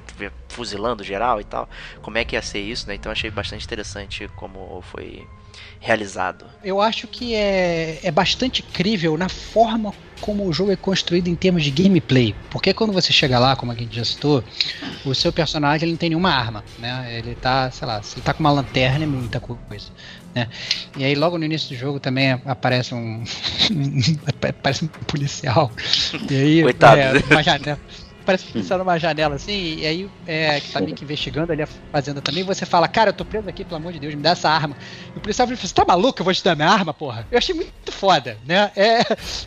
fuzilando geral e tal. Como é que ia ser isso, né? Então achei bastante interessante como foi realizado. Eu acho que é, é bastante crível na forma como o jogo é construído em termos de gameplay. Porque quando você chega lá, como a gente já citou, o seu personagem ele não tem nenhuma arma, né? Ele tá, sei lá, ele tá com uma lanterna é muita coisa. Né? E aí logo no início do jogo também aparece um aparece um policial. E aí Coitado. É, uma janela, parece um policial numa janela assim, e aí é, que tá meio que investigando ali a fazenda também, você fala, cara, eu tô preso aqui, pelo amor de Deus, me dá essa arma. E o policial fala, você tá maluco? Eu vou te dar minha arma, porra. Eu achei muito foda, né? É,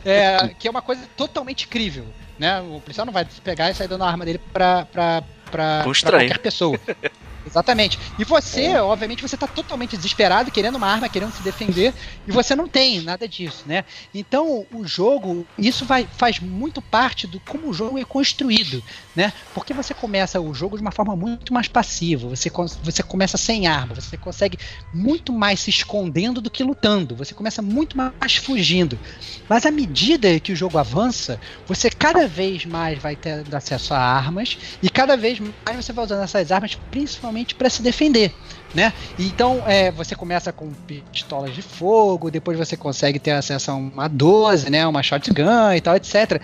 é, que é uma coisa totalmente incrível. Né? O policial não vai pegar e sair dando a arma dele pra, pra, pra, pra qualquer pessoa. Exatamente. E você, é. obviamente, você tá totalmente desesperado, querendo uma arma, querendo se defender, e você não tem nada disso, né? Então, o jogo, isso vai, faz muito parte do como o jogo é construído, né? Porque você começa o jogo de uma forma muito mais passiva, você, você começa sem arma, você consegue muito mais se escondendo do que lutando, você começa muito mais fugindo. Mas à medida que o jogo avança, você cada vez mais vai ter acesso a armas, e cada vez mais você vai usando essas armas, principalmente principalmente para se defender. Né? Então é, você começa com pistolas de fogo, depois você consegue ter acesso a uma 12, né, uma shotgun e tal, etc.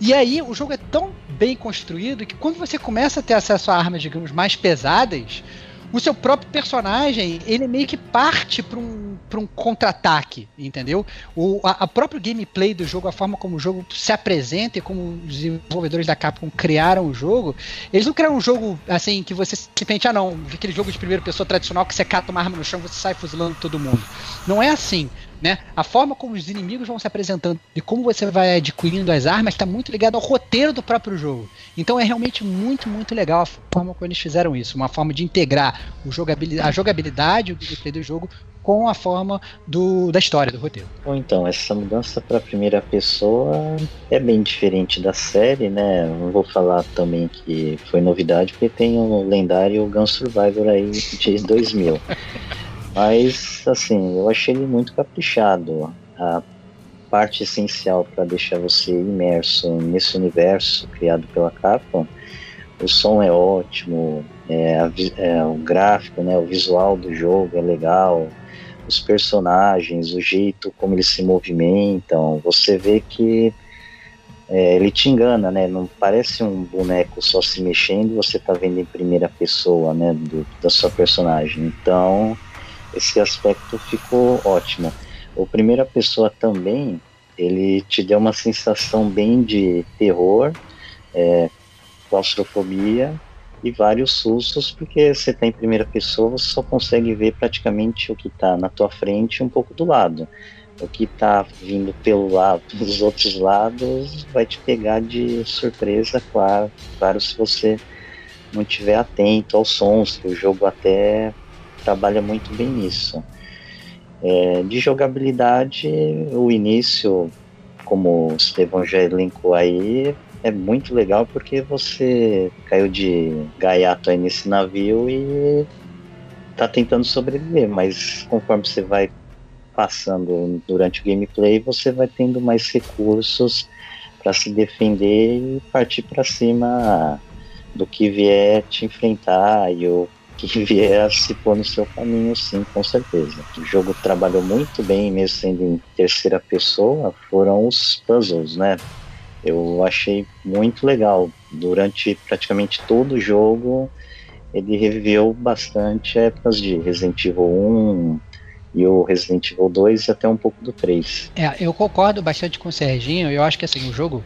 E aí o jogo é tão bem construído que quando você começa a ter acesso a armas, digamos, mais pesadas, o seu próprio personagem, ele meio que parte para um, um contra-ataque, entendeu? O, a, a próprio gameplay do jogo, a forma como o jogo se apresenta e como os desenvolvedores da Capcom criaram o jogo, eles não criaram um jogo assim que você simplesmente, ah não, aquele jogo de primeira pessoa tradicional que você cata uma arma no chão e você sai fuzilando todo mundo. Não é assim. Né? A forma como os inimigos vão se apresentando e como você vai adquirindo as armas está muito ligado ao roteiro do próprio jogo. Então é realmente muito, muito legal a forma como eles fizeram isso. Uma forma de integrar o jogabilidade, a jogabilidade, o gameplay do jogo com a forma do, da história, do roteiro. Bom, então, essa mudança para primeira pessoa é bem diferente da série, né? Não vou falar também que foi novidade, porque tem o lendário Gun Survivor aí de 2000. Mas, assim, eu achei ele muito caprichado. A parte essencial para deixar você imerso nesse universo criado pela Capcom, o som é ótimo, é, a, é, o gráfico, né, o visual do jogo é legal, os personagens, o jeito como eles se movimentam, você vê que é, ele te engana, né? Não parece um boneco só se mexendo você tá vendo em primeira pessoa, né? Do, da sua personagem. Então, esse aspecto ficou ótimo. O primeira pessoa também, ele te deu uma sensação bem de terror, é, claustrofobia e vários sustos, porque você está em primeira pessoa, você só consegue ver praticamente o que está na tua frente e um pouco do lado. O que está vindo pelo lado, dos outros lados, vai te pegar de surpresa, claro, claro se você não estiver atento aos sons, que o jogo até trabalha muito bem nisso. É, de jogabilidade, o início, como o Estevão já elencou aí, é muito legal porque você caiu de gaiato aí nesse navio e tá tentando sobreviver, mas conforme você vai passando durante o gameplay, você vai tendo mais recursos para se defender e partir para cima do que vier te enfrentar e o que vier a se pôr no seu caminho, sim, com certeza. O jogo trabalhou muito bem, mesmo sendo em terceira pessoa, foram os puzzles, né? Eu achei muito legal. Durante praticamente todo o jogo, ele reviveu bastante épocas de Resident Evil 1 e o Resident Evil 2 e até um pouco do 3. É, eu concordo bastante com o Serginho. Eu acho que assim, o jogo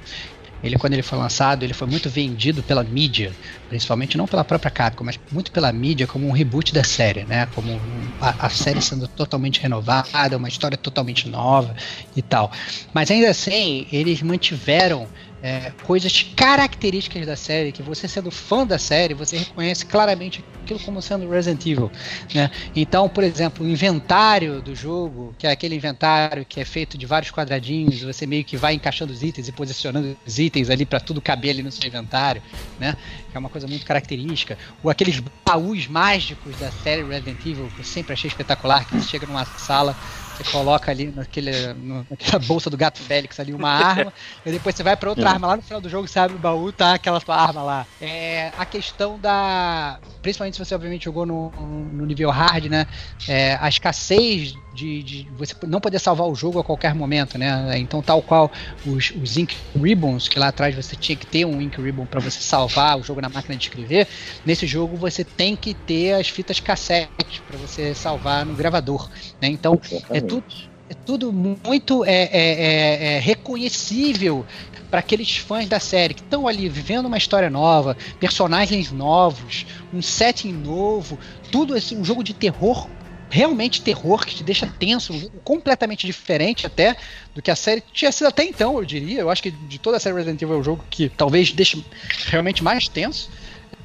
ele, quando ele foi lançado, ele foi muito vendido pela mídia, principalmente não pela própria Capcom, mas muito pela mídia como um reboot da série, né? Como a, a série sendo totalmente renovada, uma história totalmente nova e tal. Mas ainda assim, eles mantiveram é, coisas características da série, que você sendo fã da série, você reconhece claramente aquilo como sendo Resident Evil. Né? Então, por exemplo, o inventário do jogo, que é aquele inventário que é feito de vários quadradinhos, você meio que vai encaixando os itens e posicionando os itens ali para tudo caber ali no seu inventário, né? que é uma coisa muito característica. Ou aqueles baús mágicos da série Resident Evil, que eu sempre achei espetacular, que você chega numa sala você coloca ali naquele, naquela bolsa do gato Félix ali uma arma, e depois você vai para outra é. arma lá no final do jogo, você abre o baú, tá aquela sua arma lá. É, a questão da. Principalmente se você obviamente jogou no, no nível hard, né? É, a escassez de, de, você não poder salvar o jogo a qualquer momento, né? Então, tal qual os, os Ink Ribbons, que lá atrás você tinha que ter um Ink Ribbon para você salvar o jogo na máquina de escrever, nesse jogo você tem que ter as fitas cassete para você salvar no gravador, né? Então, é tudo, é tudo muito é, é, é, é reconhecível para aqueles fãs da série que estão ali vivendo uma história nova, personagens novos, um setting novo, tudo assim, um jogo de terror realmente terror que te deixa tenso, completamente diferente até do que a série tinha sido até então, eu diria. Eu acho que de toda a série Resident Evil é o jogo que talvez deixe realmente mais tenso.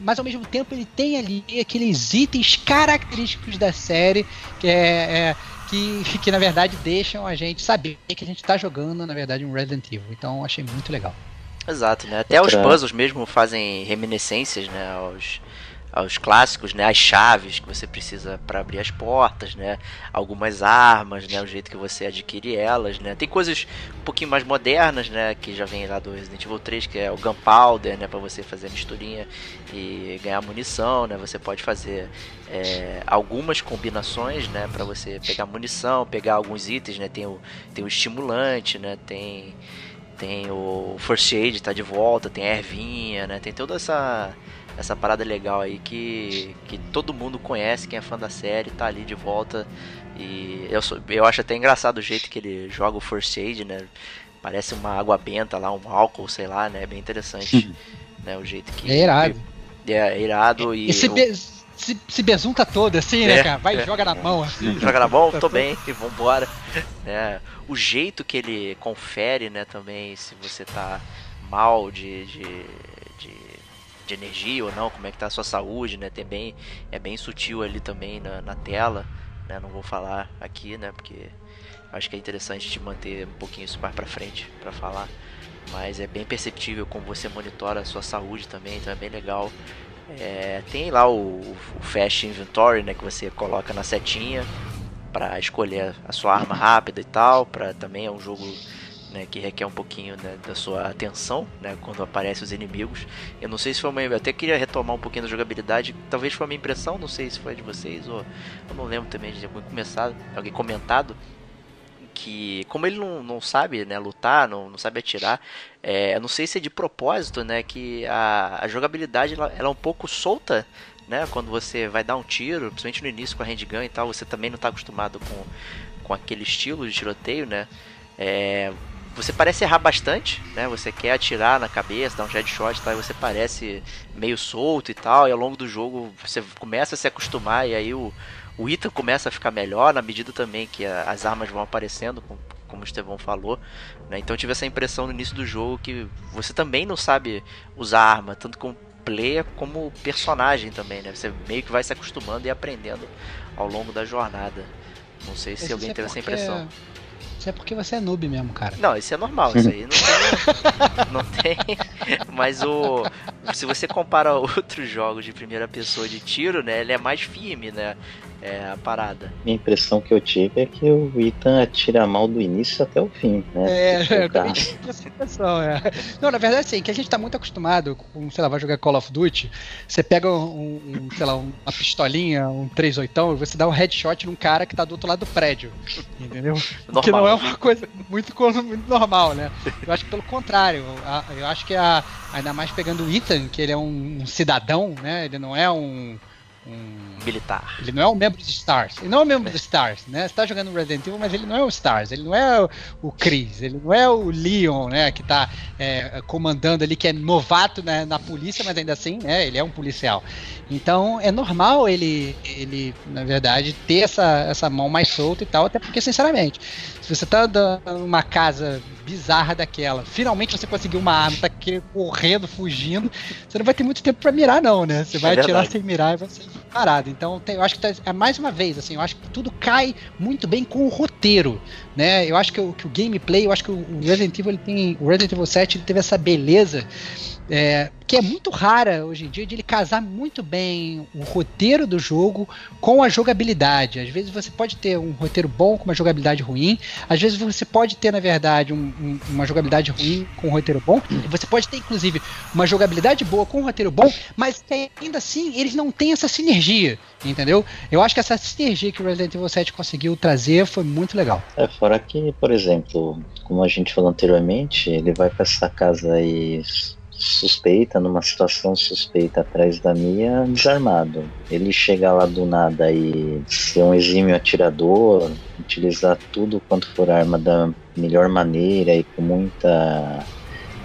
Mas ao mesmo tempo ele tem ali aqueles itens característicos da série que é, é que, que na verdade deixam a gente saber que a gente está jogando, na verdade, um Resident Evil. Então achei muito legal. Exato, né? Até os puzzles mesmo fazem reminiscências, né? Aos, aos clássicos, né? As chaves que você precisa para abrir as portas, né? Algumas armas, né? O jeito que você adquire elas, né? Tem coisas um pouquinho mais modernas, né? Que já vem lá do Resident Evil 3, que é o Gunpowder, né? Para você fazer a misturinha e ganhar munição, né? Você pode fazer é, algumas combinações, né? Para você pegar munição, pegar alguns itens, né? Tem o, tem o estimulante, né? Tem tem o First Aid tá de volta, tem a ervinha, né? Tem toda essa essa parada legal aí que, que todo mundo conhece, quem é fã da série, tá ali de volta. E eu, sou, eu acho até engraçado o jeito que ele joga o First Aid, né? Parece uma água benta lá, um álcool, sei lá, né? É bem interessante. né? O jeito que. É irado. É, é irado e. Esse be se, se besunta todo assim, né, é, né, cara? Vai e é. joga na mão assim. Joga na mão, tô bem, e vambora. É, o jeito que ele confere, né, também, se você tá mal de, de de energia ou não, como é que tá a sua saúde, né? Tem bem, é bem sutil ali também na, na tela, né? Não vou falar aqui, né? Porque acho que é interessante te manter um pouquinho isso mais para frente para falar, mas é bem perceptível como você monitora a sua saúde também, então é bem legal. É, tem lá o, o Fast Inventory, né? Que você coloca na setinha para escolher a sua arma rápida e tal, para também é um jogo né, que requer um pouquinho né, da sua atenção, né, quando aparecem os inimigos. Eu não sei se foi uma, eu até queria retomar um pouquinho da jogabilidade, talvez foi uma impressão, não sei se foi de vocês ou eu não lembro também de alguém começado, alguém comentado que como ele não, não sabe né, lutar, não, não sabe atirar, é, eu não sei se é de propósito, né, que a, a jogabilidade ela, ela é um pouco solta né? Quando você vai dar um tiro, principalmente no início com a handgun e tal, você também não está acostumado com, com aquele estilo de tiroteio, né? É, você parece errar bastante, né? Você quer atirar na cabeça, dar um headshot e tal, e você parece meio solto e tal, e ao longo do jogo você começa a se acostumar e aí o, o item começa a ficar melhor na medida também que a, as armas vão aparecendo, como, como o Estevão falou. Né? Então eu tive essa impressão no início do jogo que você também não sabe usar arma, tanto como player como personagem também, né? Você meio que vai se acostumando e aprendendo ao longo da jornada. Não sei se alguém é teve essa impressão. Isso é porque você é noob mesmo, cara. Não, isso é normal, isso aí não tem. não tem. Mas o. Se você compara outros jogos de primeira pessoa de tiro, né? Ele é mais firme, né? É a parada. A impressão que eu tive é que o Ethan atira mal do início até o fim, né? É, eu também tive essa impressão, é. Não, na verdade, sim, que a gente tá muito acostumado com, sei lá, vai jogar Call of Duty, você pega um, um sei lá, uma pistolinha, um 38 e você dá um headshot num cara que tá do outro lado do prédio, entendeu? Normal. Que não é uma coisa muito, muito normal, né? Eu acho que pelo contrário, eu acho que a, ainda mais pegando o Ethan, que ele é um, um cidadão, né? Ele não é um um militar. Ele não é um membro dos Stars. Ele não é um membro dos Stars, né? Você tá jogando Resident Evil, mas ele não é o Stars. Ele não é o, o Chris. Ele não é o Leon, né? Que tá é, comandando ali, que é novato né, na polícia, mas ainda assim, né? Ele é um policial. Então é normal ele, ele na verdade, ter essa, essa mão mais solta e tal, até porque, sinceramente, se você tá numa casa bizarra daquela, finalmente você conseguiu uma arma, tá correndo, fugindo, você não vai ter muito tempo para mirar, não, né? Você vai é atirar sem mirar e vai ser parado. Então, tem, eu acho que tá, é mais uma vez, assim, eu acho que tudo cai muito bem com o roteiro, né? Eu acho que o, que o gameplay, eu acho que o Resident Evil ele tem, o Resident Evil 7 ele teve essa beleza é, que é muito rara hoje em dia, de ele casar muito bem o roteiro do jogo com a jogabilidade. Às vezes você pode ter um roteiro bom com uma jogabilidade ruim, às vezes você pode ter, na verdade, um, um, uma jogabilidade ruim com um roteiro bom, você pode ter, inclusive, uma jogabilidade boa com um roteiro bom, mas ainda assim eles não têm essa sinergia, entendeu? Eu acho que essa sinergia que o Resident Evil 7 conseguiu trazer foi muito legal. É, fora que, por exemplo, como a gente falou anteriormente, ele vai para essa casa aí suspeita, numa situação suspeita atrás da minha, desarmado. Ele chega lá do nada e ser um exímio atirador, utilizar tudo quanto for arma da melhor maneira e com muita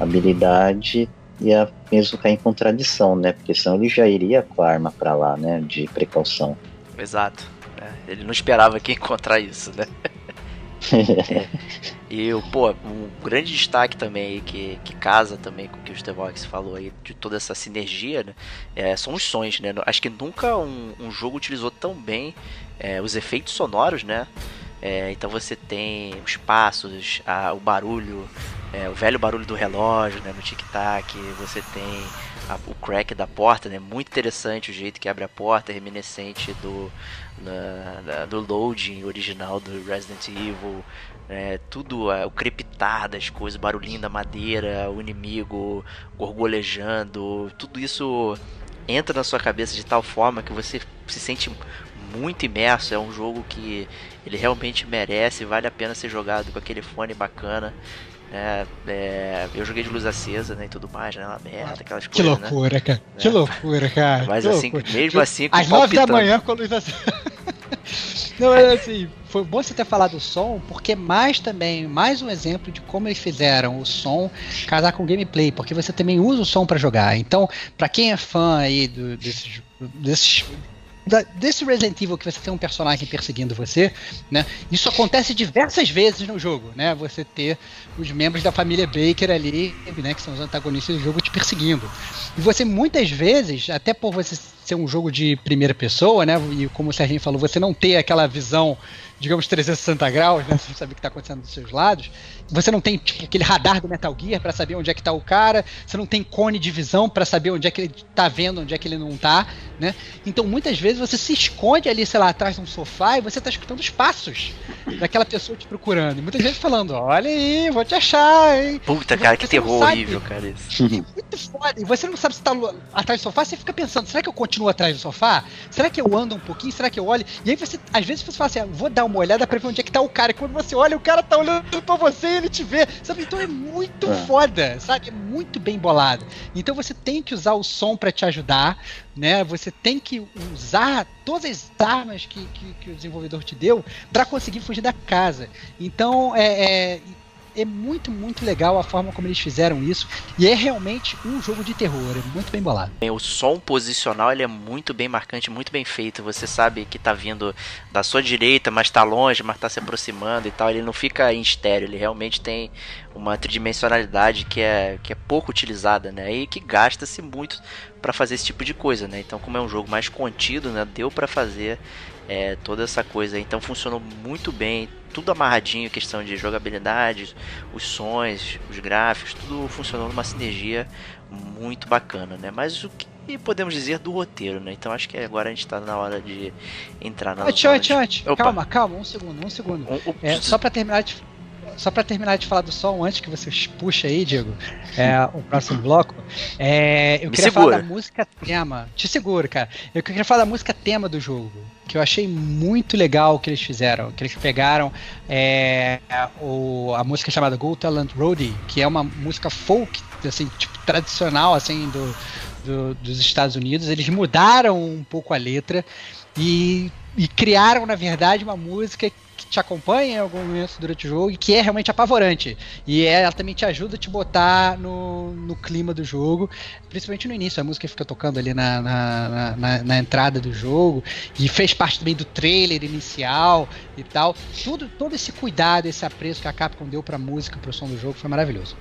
habilidade, ia mesmo cair em contradição, né? Porque senão ele já iria com a arma para lá, né? De precaução. Exato. É, ele não esperava que encontrar isso, né? é. E, pô, um grande destaque também que, que casa também com o que o Stevox falou aí, de toda essa sinergia, né? É, são os sons, né? Acho que nunca um, um jogo utilizou tão bem é, os efeitos sonoros, né? É, então você tem os passos, a, o barulho, é, o velho barulho do relógio, né? No tic-tac, você tem a, o crack da porta, né? Muito interessante o jeito que abre a porta, reminiscente do, na, na, do loading original do Resident Evil. É, tudo, o crepitar das coisas, o barulhinho da madeira, o inimigo gorgolejando, tudo isso entra na sua cabeça de tal forma que você se sente muito imerso. É um jogo que ele realmente merece, vale a pena ser jogado com aquele fone bacana. É, é, eu joguei de luz acesa né, e tudo mais, né? Uma merda, aquelas que coisas. Né? Loucura, né? cara. Que loucura, cara. Mas que assim, loucura. mesmo assim, Às nove da manhã com a luz acesa. Não, é assim, foi bom você ter falado o som, porque mais também, mais um exemplo de como eles fizeram o som casar com o gameplay, porque você também usa o som para jogar. Então, para quem é fã aí do, desses, desses da, desse Resident Evil que você tem um personagem perseguindo você, né? Isso acontece diversas vezes no jogo, né? Você ter os membros da família Baker ali, né? Que são os antagonistas do jogo te perseguindo. E você muitas vezes, até por você ser um jogo de primeira pessoa, né? E como o Serginho falou, você não ter aquela visão, digamos, 360 graus, né? Você saber o que está acontecendo dos seus lados. Você não tem tipo, aquele radar do Metal Gear para saber onde é que está o cara. Você não tem cone de visão para saber onde é que ele está vendo, onde é que ele não está, né? Então muitas vezes você se esconde ali, sei lá, atrás de um sofá e você está escutando os passos daquela pessoa te procurando. E muitas vezes falando, olha aí, vou te achar, hein? Puta, cara, que terror sabe. horrível, cara, isso. muito foda. E você não sabe se tá atrás do sofá, você fica pensando, será que eu continuo atrás do sofá? Será que eu ando um pouquinho? Será que eu olho? E aí você, às vezes você fala assim, ah, vou dar uma olhada pra ver onde é que tá o cara. E quando você olha, o cara tá olhando pra você ele te vê. Sabe? Então é muito É. foda, sabe? É muito bem bolado. Então você tem que usar o som pra te ajudar, né? Você tem que usar todas as armas que, que, que o desenvolvedor te deu pra conseguir fugir da casa. Então é, é, é muito, muito legal a forma como eles fizeram isso. E é realmente um jogo de terror, é muito bem bolado. O som posicional ele é muito bem marcante, muito bem feito. Você sabe que tá vindo da sua direita, mas tá longe, mas tá se aproximando e tal. Ele não fica em estéreo, ele realmente tem uma tridimensionalidade que é, que é pouco utilizada, né? E que gasta-se muito para fazer esse tipo de coisa, né? Então, como é um jogo mais contido, né? Deu para fazer é, toda essa coisa. Então, funcionou muito bem, tudo amarradinho, questão de jogabilidade, os sons, os gráficos, tudo funcionou numa sinergia muito bacana, né? Mas o que podemos dizer do roteiro, né? Então acho que agora a gente tá na hora de entrar na de- antes. Opa. Calma, calma, um segundo, um segundo. Um- um- É, só pra terminar de. Só pra terminar de falar do som, antes que você puxa aí, Diego, é, o próximo bloco, é, eu Me queria segura. falar da música tema. Te seguro, cara. Eu queria falar da música tema do jogo, que eu achei muito legal o que eles fizeram. Que eles pegaram é, o, a música chamada Go Talent Roadie, que é uma música folk, assim, tipo, tradicional, assim, do, do- dos Estados Unidos. Eles mudaram um pouco a letra e, e criaram, na verdade, uma música te acompanha em algum momento durante o jogo e que é realmente apavorante. E é- ela também te ajuda a te botar no, no clima do jogo, principalmente no início. A música fica tocando ali na, na, na- na- entrada do jogo e fez parte também do trailer inicial e tal. Tudo, todo esse cuidado, esse apreço que a Capcom deu pra música, pro som do jogo foi maravilhoso.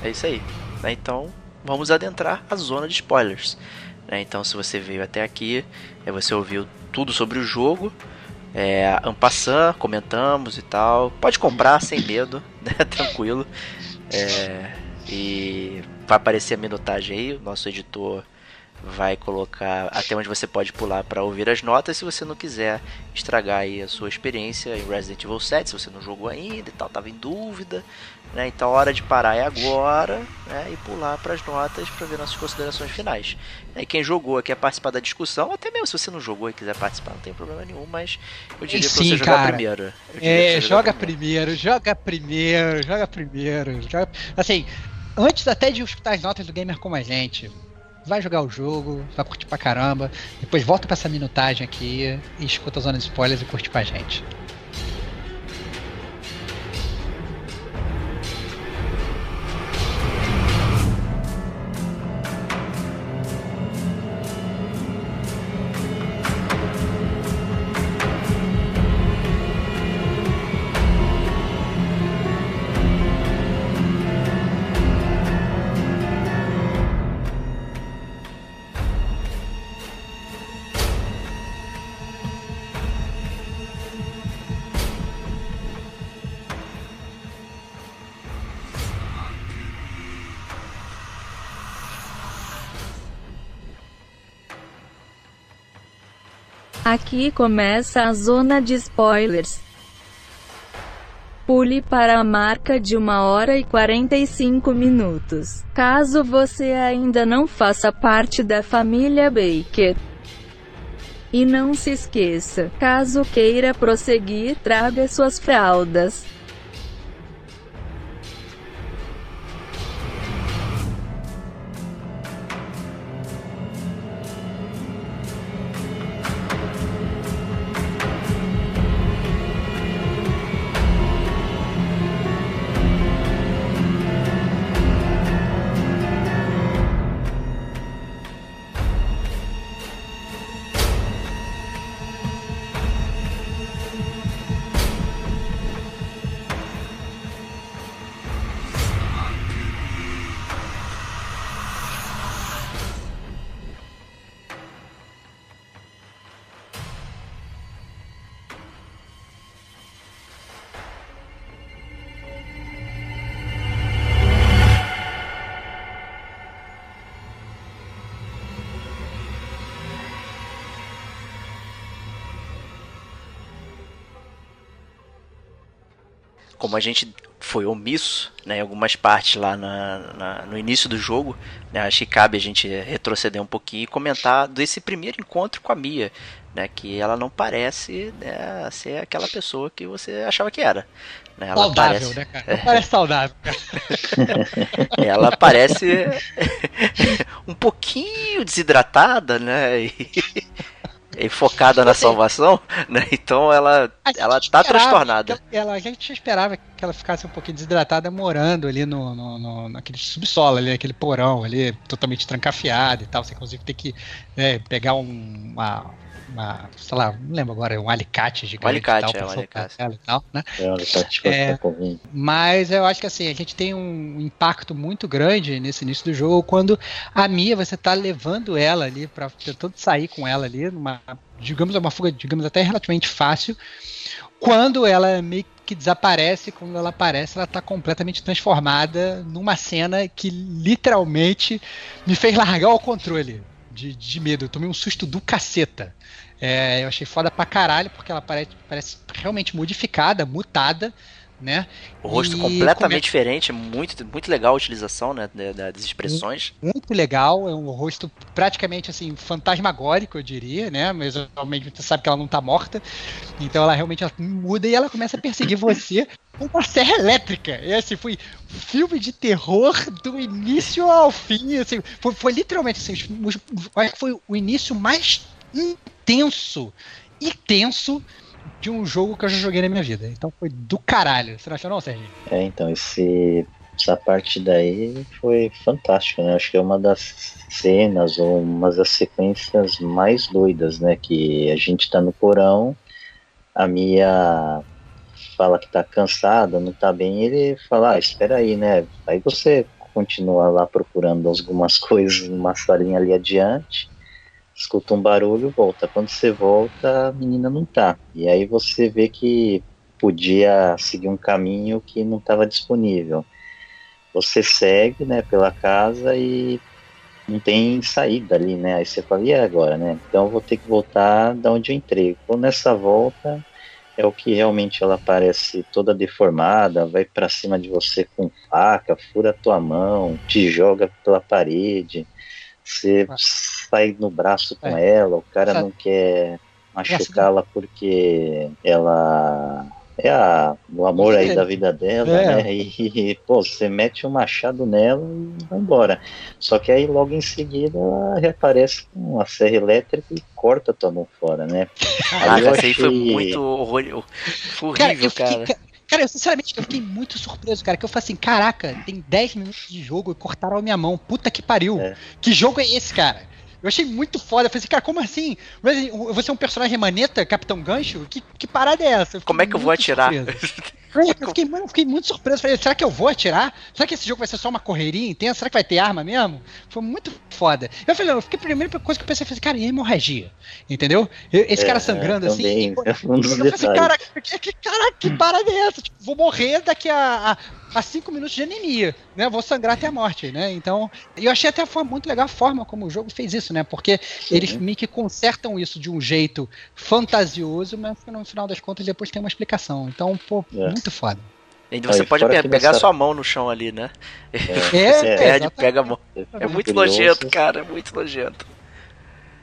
É isso aí. né? Então vamos adentrar a zona de spoilers. né? Então se você veio até aqui, é, você ouviu tudo sobre o jogo. É, Ampassan, comentamos e tal. Pode comprar sem medo, né? Tranquilo. É, e vai aparecer a minutagem aí. O nosso editor vai colocar até onde você pode pular para ouvir as notas. Se você não quiser estragar aí a sua experiência em Resident Evil 7, se você não jogou ainda e tal, tava em dúvida, né? Então a hora de parar é agora, né? E pular para as notas para ver nossas considerações finais. E quem jogou quer participar da discussão, até mesmo se você não jogou e quiser participar, não tem problema nenhum, mas eu diria sim, você jogar primeiro. É, joga primeiro, joga primeiro, joga primeiro. Joga... Assim, antes até de escutar as notas do gamer como a gente, vai jogar o jogo, vai curtir pra caramba, depois volta pra essa minutagem aqui e escuta a zona de spoilers e curte com a gente. Aqui começa a zona de spoilers. Pule para a marca de 1 hora e 45 minutos. Caso você ainda não faça parte da família Baker. E não se esqueça, caso queira prosseguir, traga suas fraldas. Como a gente foi omisso né, em algumas partes lá na, na, no início do jogo, né, acho que cabe a gente retroceder um pouquinho e comentar desse primeiro encontro com a Mia, né, que ela não parece né, ser aquela pessoa que você achava que era. Né, ela saudável, parece, né, cara? Não parece saudável, cara. ela parece um pouquinho desidratada, né? E, e focada na salvação, né? Então ela, ela tá transtornada. Ela, a gente esperava que ela ficasse um pouquinho desidratada morando ali no, no, no naquele subsolo ali, aquele porão ali, totalmente trancafiado e tal. Você inclusive tem que né, pegar um, uma uma, sei lá, não lembro agora, um alicate gigante. Um alicate, tal, é, um alicate. E tal, né? É um alicate É, é, Mas eu acho que assim, a gente tem um impacto muito grande nesse início do jogo quando a Mia, você tá levando ela ali, para tentando sair com ela ali, numa, digamos, uma fuga, digamos, até relativamente fácil. Quando ela meio que desaparece, quando ela aparece, ela tá completamente transformada numa cena que literalmente me fez largar o controle de, de medo. Eu tomei um susto do caceta. É, eu achei foda pra caralho, porque ela parece, parece realmente modificada, mutada, né? O rosto E completamente come- diferente, muito, muito legal a utilização né, da- das expressões. Muito legal, é um rosto praticamente assim, fantasmagórico, eu diria, né? Mas realmente você sabe que ela não tá morta. Então ela realmente ela muda e ela começa a perseguir você uma serra elétrica. E assim, foi filme de terror do início ao fim. Assim, foi, foi literalmente assim, acho que foi o início mais intenso e tenso de um jogo que eu já joguei na minha vida. Então foi do caralho. Você não achou não, Sérgio? É, então, esse, essa parte daí foi fantástica, né? Acho que é uma das cenas ou uma das sequências mais doidas, né? Que a gente tá no porão, a Mia fala que tá cansada, não tá bem, ele fala, ah, espera aí, né? Aí você continua lá procurando algumas coisas numa salinha ali adiante, escuta um barulho, volta. Quando você volta, a menina não tá. E aí você vê que podia seguir um caminho que não estava disponível. Você segue, né, pela casa e não tem saída ali, né? Aí você fala, e agora, né? Então eu vou ter que voltar da onde eu entrei. Quando nessa volta é o que realmente ela parece toda deformada, vai para cima de você com faca, fura tua mão, te joga pela parede. Você Ah. sai no braço com É. ela, o cara não quer machucá-la porque ela é a, o amor aí da vida dela, É. né? E, pô, você mete um machado nela e vai embora. Só que aí logo em seguida ela reaparece com uma serra elétrica e corta tua mão fora, né? Caraca, eu essa aí foi achei- muito horror... foi Cara, horrível, eu fiquei, cara. ca- cara, eu sinceramente eu fiquei muito surpreso, cara. Que eu falei assim: caraca, tem 10 minutos de jogo e cortaram a minha mão. Puta que pariu. É. Que jogo é esse, cara? Eu achei muito foda. Eu falei assim, cara, como assim? Mas Você é um personagem maneta, Capitão Gancho? Que, que parada é essa? Eu Como é que eu vou atirar? eu, fiquei, mano, eu fiquei muito surpreso. Falei, será que eu vou atirar? Será que esse jogo vai ser só uma correria intensa? Será que vai ter arma mesmo? Foi muito foda. Eu falei, eu fiquei a primeira coisa que eu pensei, eu falei, cara, e hemorragia? Entendeu? Eu- Esse É, cara sangrando assim. também, é um eu falei assim, cara, que, que, cara, que parada é essa? Tipo, vou morrer daqui a, a, a cinco minutos de anemia, né? Vou sangrar até a morte, né? Então, e eu achei até foi muito legal a forma como o jogo fez isso, né? Porque eles meio que consertam isso de um jeito fantasioso, mas no final das contas depois tem uma explicação. Então, pô, É. muito foda. Aí, você pode fora pe- pegar sua mão no chão ali, né? É, É, Você é, perde, exatamente. pega a mão. É fica muito nojento, cara, é muito nojento.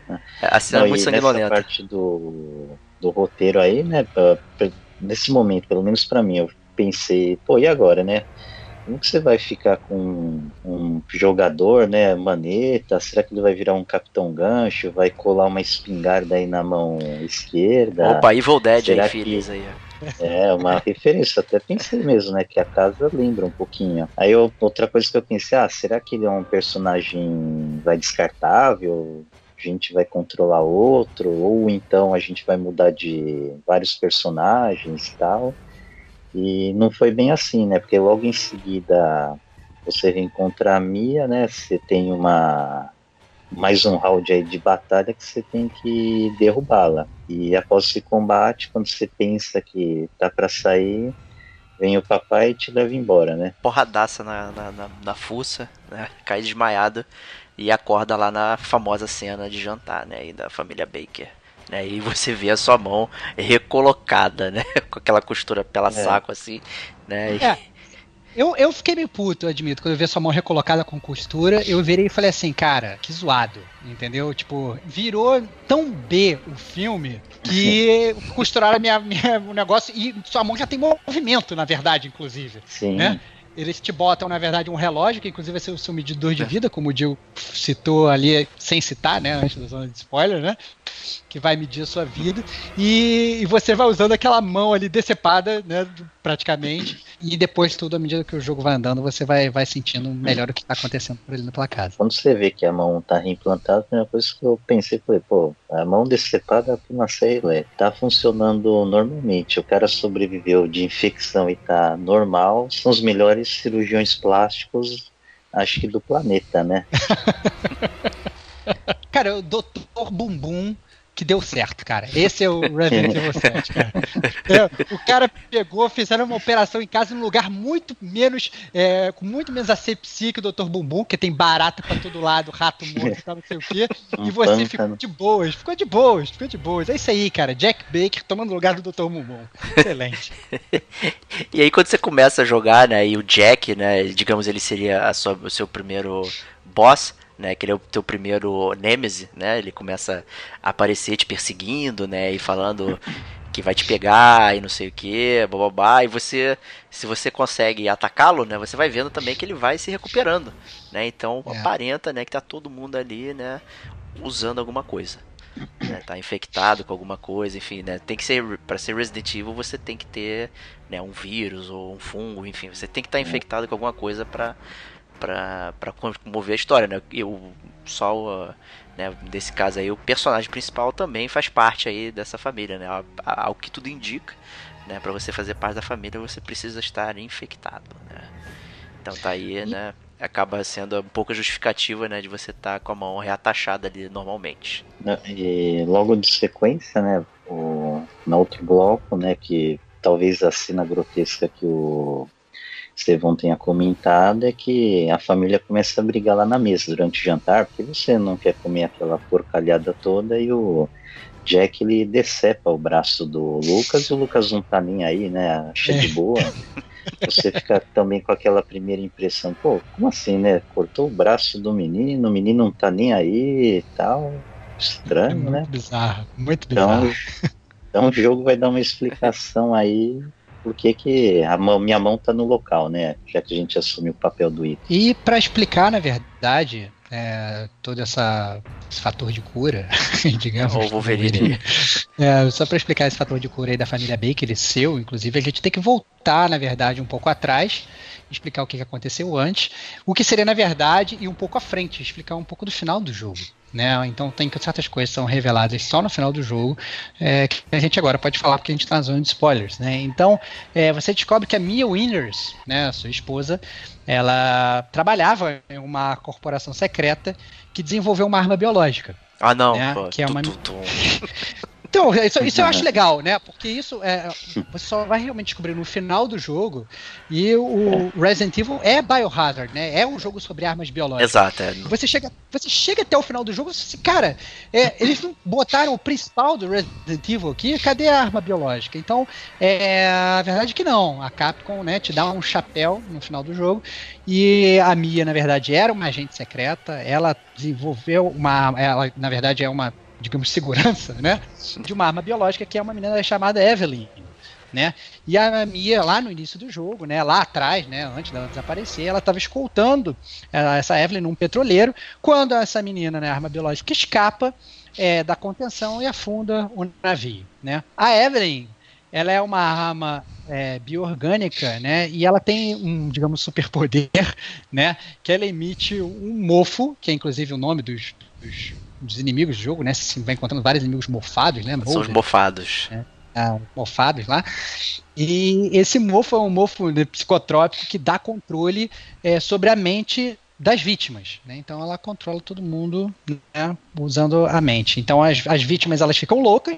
É, A cena Não, é muito e sanguinolenta. parte do, do roteiro aí, né? pra- pra- nesse momento, pelo menos pra mim, eu pensei, pô, e agora, né? Como que você vai ficar com um jogador, né? Maneta? Será que ele vai virar um capitão gancho? Vai colar uma espingarda aí na mão esquerda? Opa, Evil Dead Será aí, que- filhos aí. ó. É, uma referência, até pensei mesmo, né? Que a casa lembra um pouquinho. Aí eu- outra coisa que eu pensei, ah, será que ele é um personagem vai descartável? A gente vai controlar outro, ou então a gente vai mudar de vários personagens e tal. E não foi bem assim, né? Porque logo em seguida você reencontra a Mia, né? Você tem uma mais um round aí de batalha que você tem que derrubá-la. E após esse combate, quando você pensa que tá para sair, vem o papai e te leva embora, né? Porradaça na, na, na, na fuça, né? Cai desmaiado e acorda lá na famosa cena de jantar, né? aí da família Baker. Né? E você vê a sua mão recolocada, né? Com aquela costura pela é. saco assim, né? É. Eu, eu fiquei meio puto, eu admito, quando eu vi sua mão recolocada com costura, eu virei e falei assim, cara, que zoado, entendeu? Tipo, virou tão B o filme que costuraram minha, minha, o negócio e sua mão já tem movimento, na verdade, inclusive. Sim. Né? Eles te botam, na verdade, um relógio, que inclusive vai ser o seu medidor de é. vida, como o Gil citou ali, sem citar, né? Antes da zona de spoiler, né? Que vai medir a sua vida, e, e, você vai usando aquela mão ali decepada, né, praticamente, e depois tudo, à medida que o jogo vai andando, você vai, vai sentindo melhor o que está acontecendo por ali na tua casa. Quando você vê que a mão está reimplantada, a primeira coisa que eu pensei foi, pô, a mão decepada é uma série tá funcionando normalmente, o cara sobreviveu de infecção e tá normal, são os melhores cirurgiões plásticos acho que do planeta, né? Cara, o Dr. Bumbum que deu certo, cara. Esse é o Resident Evil 7, cara. É, o cara pegou, fizeram uma operação em casa num lugar muito menos, é, com muito menos asepsia que o Dr. Bumbum, que tem barata pra todo lado, rato morto, não sei o quê. Um e você ficou de boas, ficou de boas, ficou de boas. É isso aí, cara. Jack Baker tomando lugar do Dr. Bumbum. Excelente. e aí quando você começa a jogar, né, e o Jack, né, digamos ele seria sua, o seu primeiro boss, né? Que ele é o teu primeiro Nemesis, né? Ele começa a aparecer te perseguindo, né? E falando que vai te pegar e não sei o que, bababá, e você, se você consegue atacá-lo, né, você vai vendo também que ele vai se recuperando, né, então é. aparenta, né, que tá todo mundo ali, né, usando alguma coisa, né, tá infectado com alguma coisa, enfim, né, tem que ser, para ser Resident Evil você tem que ter, né, um vírus ou um fungo, enfim, você tem que estar tá infectado com alguma coisa para para mover a história, né? E o só né, nesse caso aí o personagem principal também faz parte aí dessa família, né? Ao que tudo indica, né, para você fazer parte da família, você precisa estar infectado, né? Então tá aí, né? Acaba sendo um pouco justificativa, né, de você estar tá com a mão reatachada ali normalmente. E logo de sequência, né, o, no outro bloco, né, que talvez a cena grotesca que o Estevão tenha comentado é que a família começa a brigar lá na mesa durante o jantar, porque você não quer comer aquela porcalhada toda e o Jack ele decepa o braço do Lucas e o Lucas não tá nem aí, né? Acha de é. boa. Você fica também com aquela primeira impressão, pô, como assim, né? Cortou o braço do menino, o menino não tá nem aí e tal. Estranho, é muito né? Bizarro, muito então, bizarro. Então, então o jogo vai dar uma explicação aí por que, que a mão, minha mão está no local, né? Já que a gente assume o papel do item. E para explicar, na verdade, é, todo essa, esse fator de cura, digamos. O Wolverine. É, só para explicar esse fator de cura aí da família Baker e seu, inclusive, a gente tem que voltar, na verdade, um pouco atrás, explicar o que aconteceu antes, o que seria, na verdade, e um pouco à frente, explicar um pouco do final do jogo. Né? Então tem certas coisas que são reveladas só no final do jogo é, que a gente agora pode falar porque a gente está na zona de spoilers. Né? Então é, você descobre que a Mia Winners, né, a sua esposa, ela trabalhava em uma corporação secreta que desenvolveu uma arma biológica. Ah não, né? Pô, que é uma... Então, isso, isso eu acho legal, né? Porque isso é, você só vai realmente descobrir no final do jogo. E o Resident Evil é Biohazard, né? É um jogo sobre armas biológicas. Exato. É. Você chega, você chega até o final do jogo e cara, é, eles não botaram o principal do Resident Evil aqui, cadê a arma biológica? Então, é, a verdade é que não. A Capcom, né, te dá um chapéu no final do jogo. E a Mia, na verdade, era uma agente secreta. Ela desenvolveu uma. Ela, na verdade, é uma digamos, segurança, né? De uma arma biológica que é uma menina chamada Evelyn. Né? E a Mia, lá no início do jogo, né, lá atrás, né, antes dela desaparecer, ela estava escoltando eh, essa Evelyn num petroleiro, quando essa menina, né, arma biológica, escapa é, da contenção e afunda o navio. Né? A Evelyn, ela é uma arma é, bioorgânica, né, e ela tem um, digamos, superpoder, né, que ela emite um mofo, que é inclusive o nome dos, dos dos inimigos do jogo, né? Você vai encontrando vários inimigos mofados, né? São os mofados. Né? Ah, mofados lá. E esse mofo é um mofo né, psicotrópico que dá controle é, sobre a mente das vítimas. Né? Então ela controla todo mundo né, usando a mente. Então as, as vítimas elas ficam loucas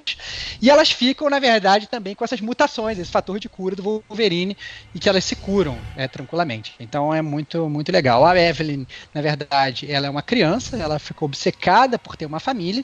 e elas ficam, na verdade, também com essas mutações, esse fator de cura do Wolverine e que elas se curam é, tranquilamente. Então é muito, muito legal. A Evelyn, na verdade, ela é uma criança, ela ficou obcecada por ter uma família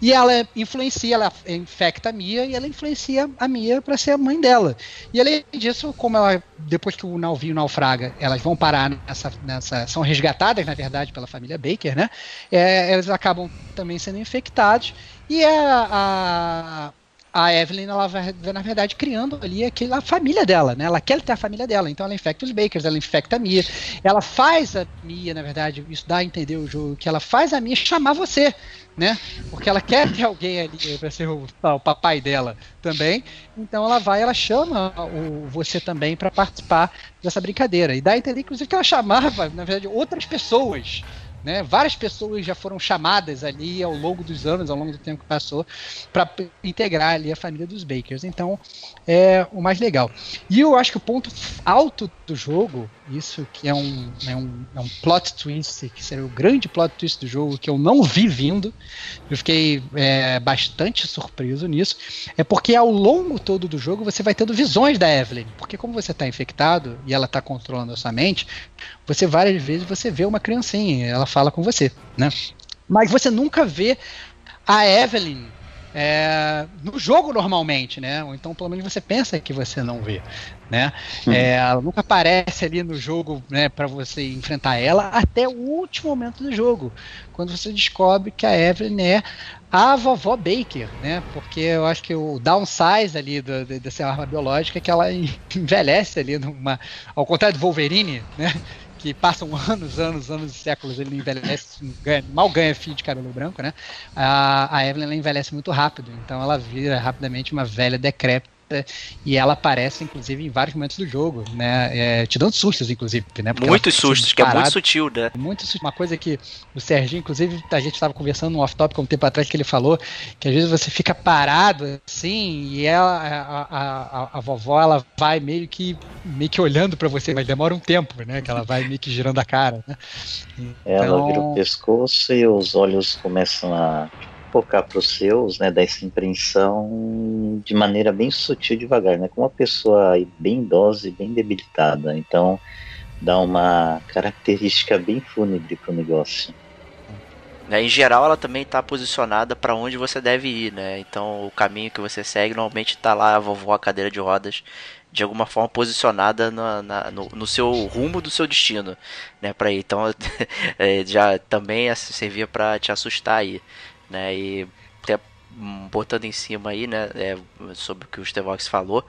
e ela influencia, ela infecta a Mia e ela influencia a Mia para ser a mãe dela. E além disso, como ela, depois que o navio naufraga, elas vão parar nessa, nessa são resgatadas na verdade, pela família Baker, né? É, eles acabam também sendo infectados. E a, a, a Evelyn, ela vai, na verdade, criando ali aquela, família dela, né? Ela quer ter a família dela, então ela infecta os Bakers, ela infecta a Mia. Ela faz a Mia, na verdade, isso dá a entender o jogo, que ela faz a Mia chamar você né? Porque ela quer ter alguém ali para ser o, o, papai dela também. Então ela vai, ela chama o, você também para participar dessa brincadeira. E dá a entender, inclusive, que ela chamava, na verdade, outras pessoas né? Várias pessoas já foram chamadas ali ao longo dos anos, ao longo do tempo que passou, para integrar ali a família dos Bakers. Então, é o mais legal. E eu acho que o ponto alto do jogo, isso que é um, é um, é um plot twist, que seria o grande plot twist do jogo, que eu não vi vindo, eu fiquei é, bastante surpreso nisso, é porque ao longo todo do jogo você vai tendo visões da Evelyn. Porque como você está infectado e ela está controlando a sua mente, você várias vezes você vê uma criancinha, ela fala com você, né? Mas você nunca vê a Evelyn é, no jogo normalmente, né? Ou então pelo menos você pensa que você não vê, né? Hum. É, ela nunca aparece ali no jogo, né? Para você enfrentar ela até o último momento do jogo, quando você descobre que a Evelyn é a vovó Baker, né? Porque eu acho que o downsize ali do, do, dessa arma biológica é que ela envelhece ali numa, ao contrário do Wolverine, né? Que passam anos, anos, anos e séculos, ele envelhece, ganha, mal ganha fio de cabelo branco, né? A, a Evelyn envelhece muito rápido, então ela vira rapidamente uma velha decrépita e ela aparece, inclusive, em vários momentos do jogo, né? É, te dando sustos, inclusive, né? Muitos sustos, que é muito sutil, né? Muito sutil. Uma coisa que o Serginho, inclusive, a gente estava conversando no off-top um tempo atrás que ele falou que às vezes você fica parado assim e ela, a, a, a, a vovó ela vai meio que meio que olhando para você, mas demora um tempo, né? Que ela vai meio que girando a cara, né? Então... Ela vira o pescoço e os olhos começam a focar para os seus, né, dar essa impressão de maneira bem sutil, devagar, né, com uma pessoa bem idosa e bem debilitada. Então, dá uma característica bem fúnebre para o negócio. Né, em geral, ela também está posicionada para onde você deve ir, né? Então, o caminho que você segue normalmente está lá a vovó a cadeira de rodas de alguma forma posicionada na, na, no, no, seu rumo do seu destino, né, para. Então, é, já também servia para te assustar aí né? E até botando em cima aí, né, é, sobre o que o Stevox falou,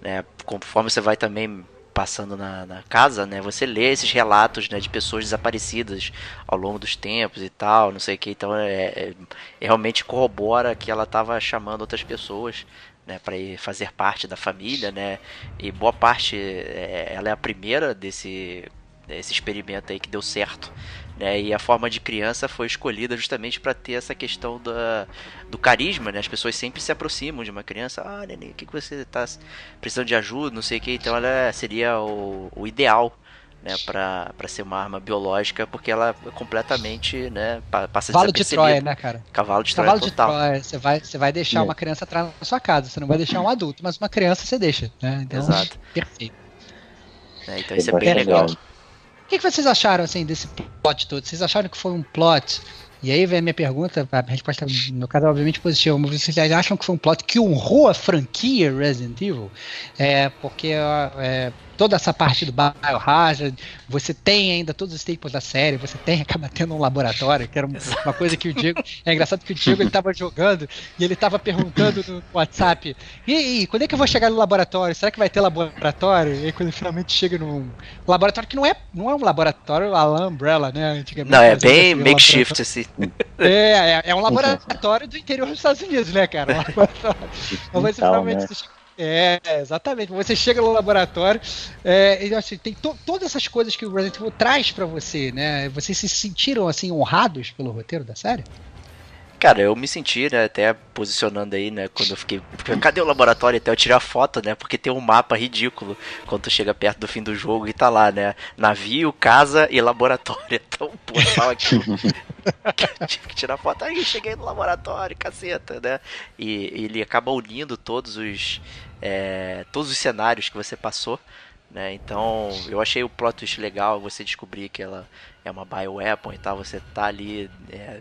né, conforme você vai também passando na, na, casa, né, você lê esses relatos, né, de pessoas desaparecidas ao longo dos tempos e tal, não sei o que, então é, é, é realmente corrobora que ela estava chamando outras pessoas, né, para ir fazer parte da família, né, e boa parte, é, ela é a primeira desse esse experimento aí que deu certo, né? E a forma de criança foi escolhida justamente para ter essa questão da, do carisma, né? As pessoas sempre se aproximam de uma criança. Ah, neném, o que, que você está precisando de ajuda? Não sei o que. Então ela seria o, o ideal né, para ser uma arma biológica, porque ela é completamente, né, passa Cavalo de Troia, né, cara? Cavalo de Troia Cavalo total. de Troia, você vai, você vai deixar é. uma criança atrás na sua casa, você não vai deixar um adulto, mas uma criança você deixa, né? Então, Exato. Perfeito. É, então isso é bem legal. legal. O que, que vocês acharam assim desse plot todo? Vocês acharam que foi um plot? E aí vem a minha pergunta, a resposta no caso é obviamente positiva, vocês acham que foi um plot que honrou a franquia Resident Evil? É, porque é, toda essa parte do Biohazard, você tem ainda todos os tempos da série, você tem, acaba tendo um laboratório, que era uma coisa que o Diego. É engraçado que o Diego ele tava jogando e ele tava perguntando no WhatsApp: e aí, quando é que eu vou chegar no laboratório? Será que vai ter laboratório? E aí, quando ele finalmente chega num laboratório que não é, não é um laboratório a la Umbrella, né? Antigamente, não, é bem makeshift assim. É, é, é, um laboratório do interior dos Estados Unidos, né, cara? Um laboratório. Então, você finalmente né? É, exatamente. Você chega no laboratório é, e assim, tem to todas essas coisas que o Resident Evil traz para você, né? Vocês se sentiram assim honrados pelo roteiro da série? Cara, eu me senti, né, até posicionando aí, né, quando eu fiquei. Cadê o laboratório? Até eu tirar a foto, né? Porque tem um mapa ridículo quando tu chega perto do fim do jogo e tá lá, né? Navio, casa e laboratório. Então, pô, tava aqui. Tive que tirar foto. Aí, cheguei no laboratório, caceta, né? E, e ele acaba unindo todos os. É, todos os cenários que você passou. Né? Então, eu achei o plot twist legal, você descobrir que ela é uma bioweapon e tal, você tá ali é,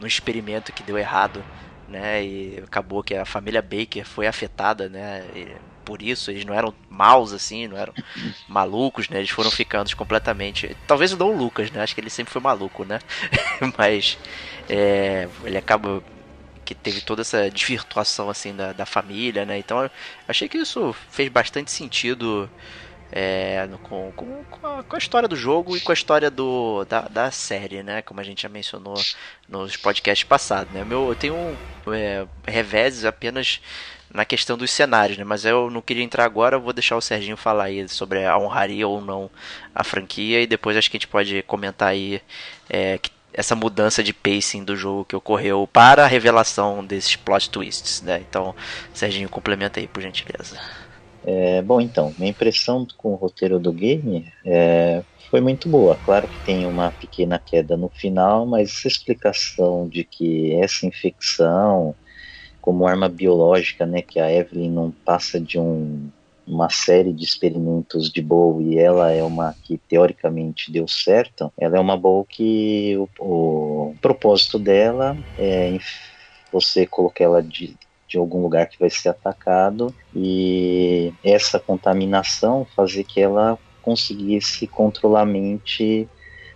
num experimento que deu errado, né? E acabou que a família Baker foi afetada, né? E por isso eles não eram maus assim, não eram malucos, né? Eles foram ficando completamente. Talvez não o Lucas, né? Acho que ele sempre foi maluco, né? Mas é, ele acaba que teve toda essa desvirtuação assim da, da família, né? Então achei que isso fez bastante sentido é, com, com, com, a, com, a, história do jogo e com a história do, da, da série, né? Como a gente já mencionou nos podcasts passados, né? Meu, eu tenho é, reveses apenas na questão dos cenários, né? Mas eu não queria entrar agora, eu vou deixar o Serginho falar aí sobre a honraria ou não a franquia e depois acho que a gente pode comentar aí é, essa mudança de pacing do jogo que ocorreu para a revelação desses plot twists, né? Então, Serginho, complementa aí, por gentileza. É, bom, então, minha impressão com o roteiro do game é, foi muito boa. Claro que tem uma pequena queda no final, mas essa explicação de que essa infecção, como arma biológica, né, que a Evelyn não passa de um, uma série de experimentos de boa e ela é uma que teoricamente deu certo, ela é uma boa que o, o propósito dela é você colocar ela de, de algum lugar que vai ser atacado e essa contaminação fazer que ela conseguisse controlar a mente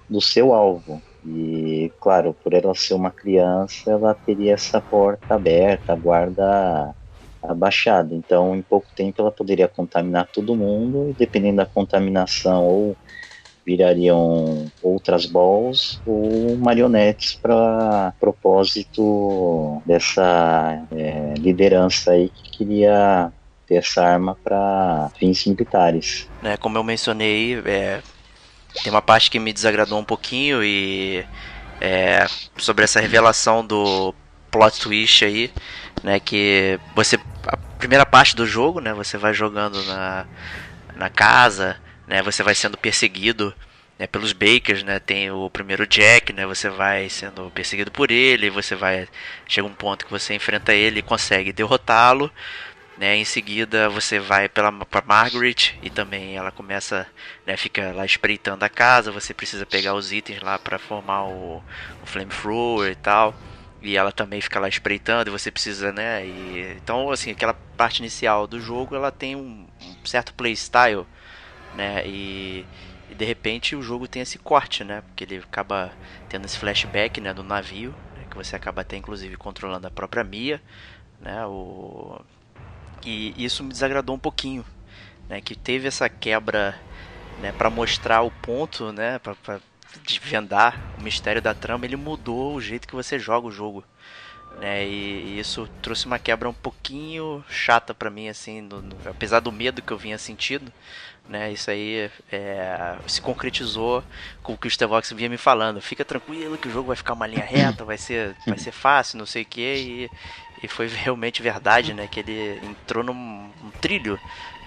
do seu alvo. E, claro, por ela ser uma criança, ela teria essa porta aberta, a guarda abaixada. Então, em pouco tempo, ela poderia contaminar todo mundo, e dependendo da contaminação, ou virariam outras balls ou marionetes para propósito dessa é, liderança aí que queria ter essa arma para fins militares. É, como eu mencionei, é, tem uma parte que me desagradou um pouquinho e é, sobre essa revelação do plot twist aí, né, que você a primeira parte do jogo, né, você vai jogando na, na casa né? Você vai sendo perseguido né, pelos Bakers, né? Tem o primeiro Jack, né? Você vai sendo perseguido por ele, você vai chega um ponto que você enfrenta ele e consegue derrotá-lo, né? Em seguida você vai pela para Margaret e também ela começa, né? Fica lá espreitando a casa. Você precisa pegar os itens lá para formar o, o flamethrower e tal. E ela também fica lá espreitando e você precisa, né? E, então, assim, aquela parte inicial do jogo ela tem um, um certo playstyle né? E, e, de repente o jogo tem esse corte, né? Porque ele acaba tendo esse flashback, né, do navio, né? que você acaba até inclusive controlando a própria Mia, né? O e isso me desagradou um pouquinho, né? Que teve essa quebra, né? Para mostrar o ponto, né? Para desvendar o mistério da trama, ele mudou o jeito que você joga o jogo. Né, e, e isso trouxe uma quebra um pouquinho chata para mim, assim, no, no, apesar do medo que eu vinha sentindo, né? Isso aí é, se concretizou com o que o Stevox vinha me falando. Fica tranquilo que o jogo vai ficar uma linha reta, vai ser, vai ser fácil, não sei o que. E, foi realmente verdade, né? Que ele entrou num um trilho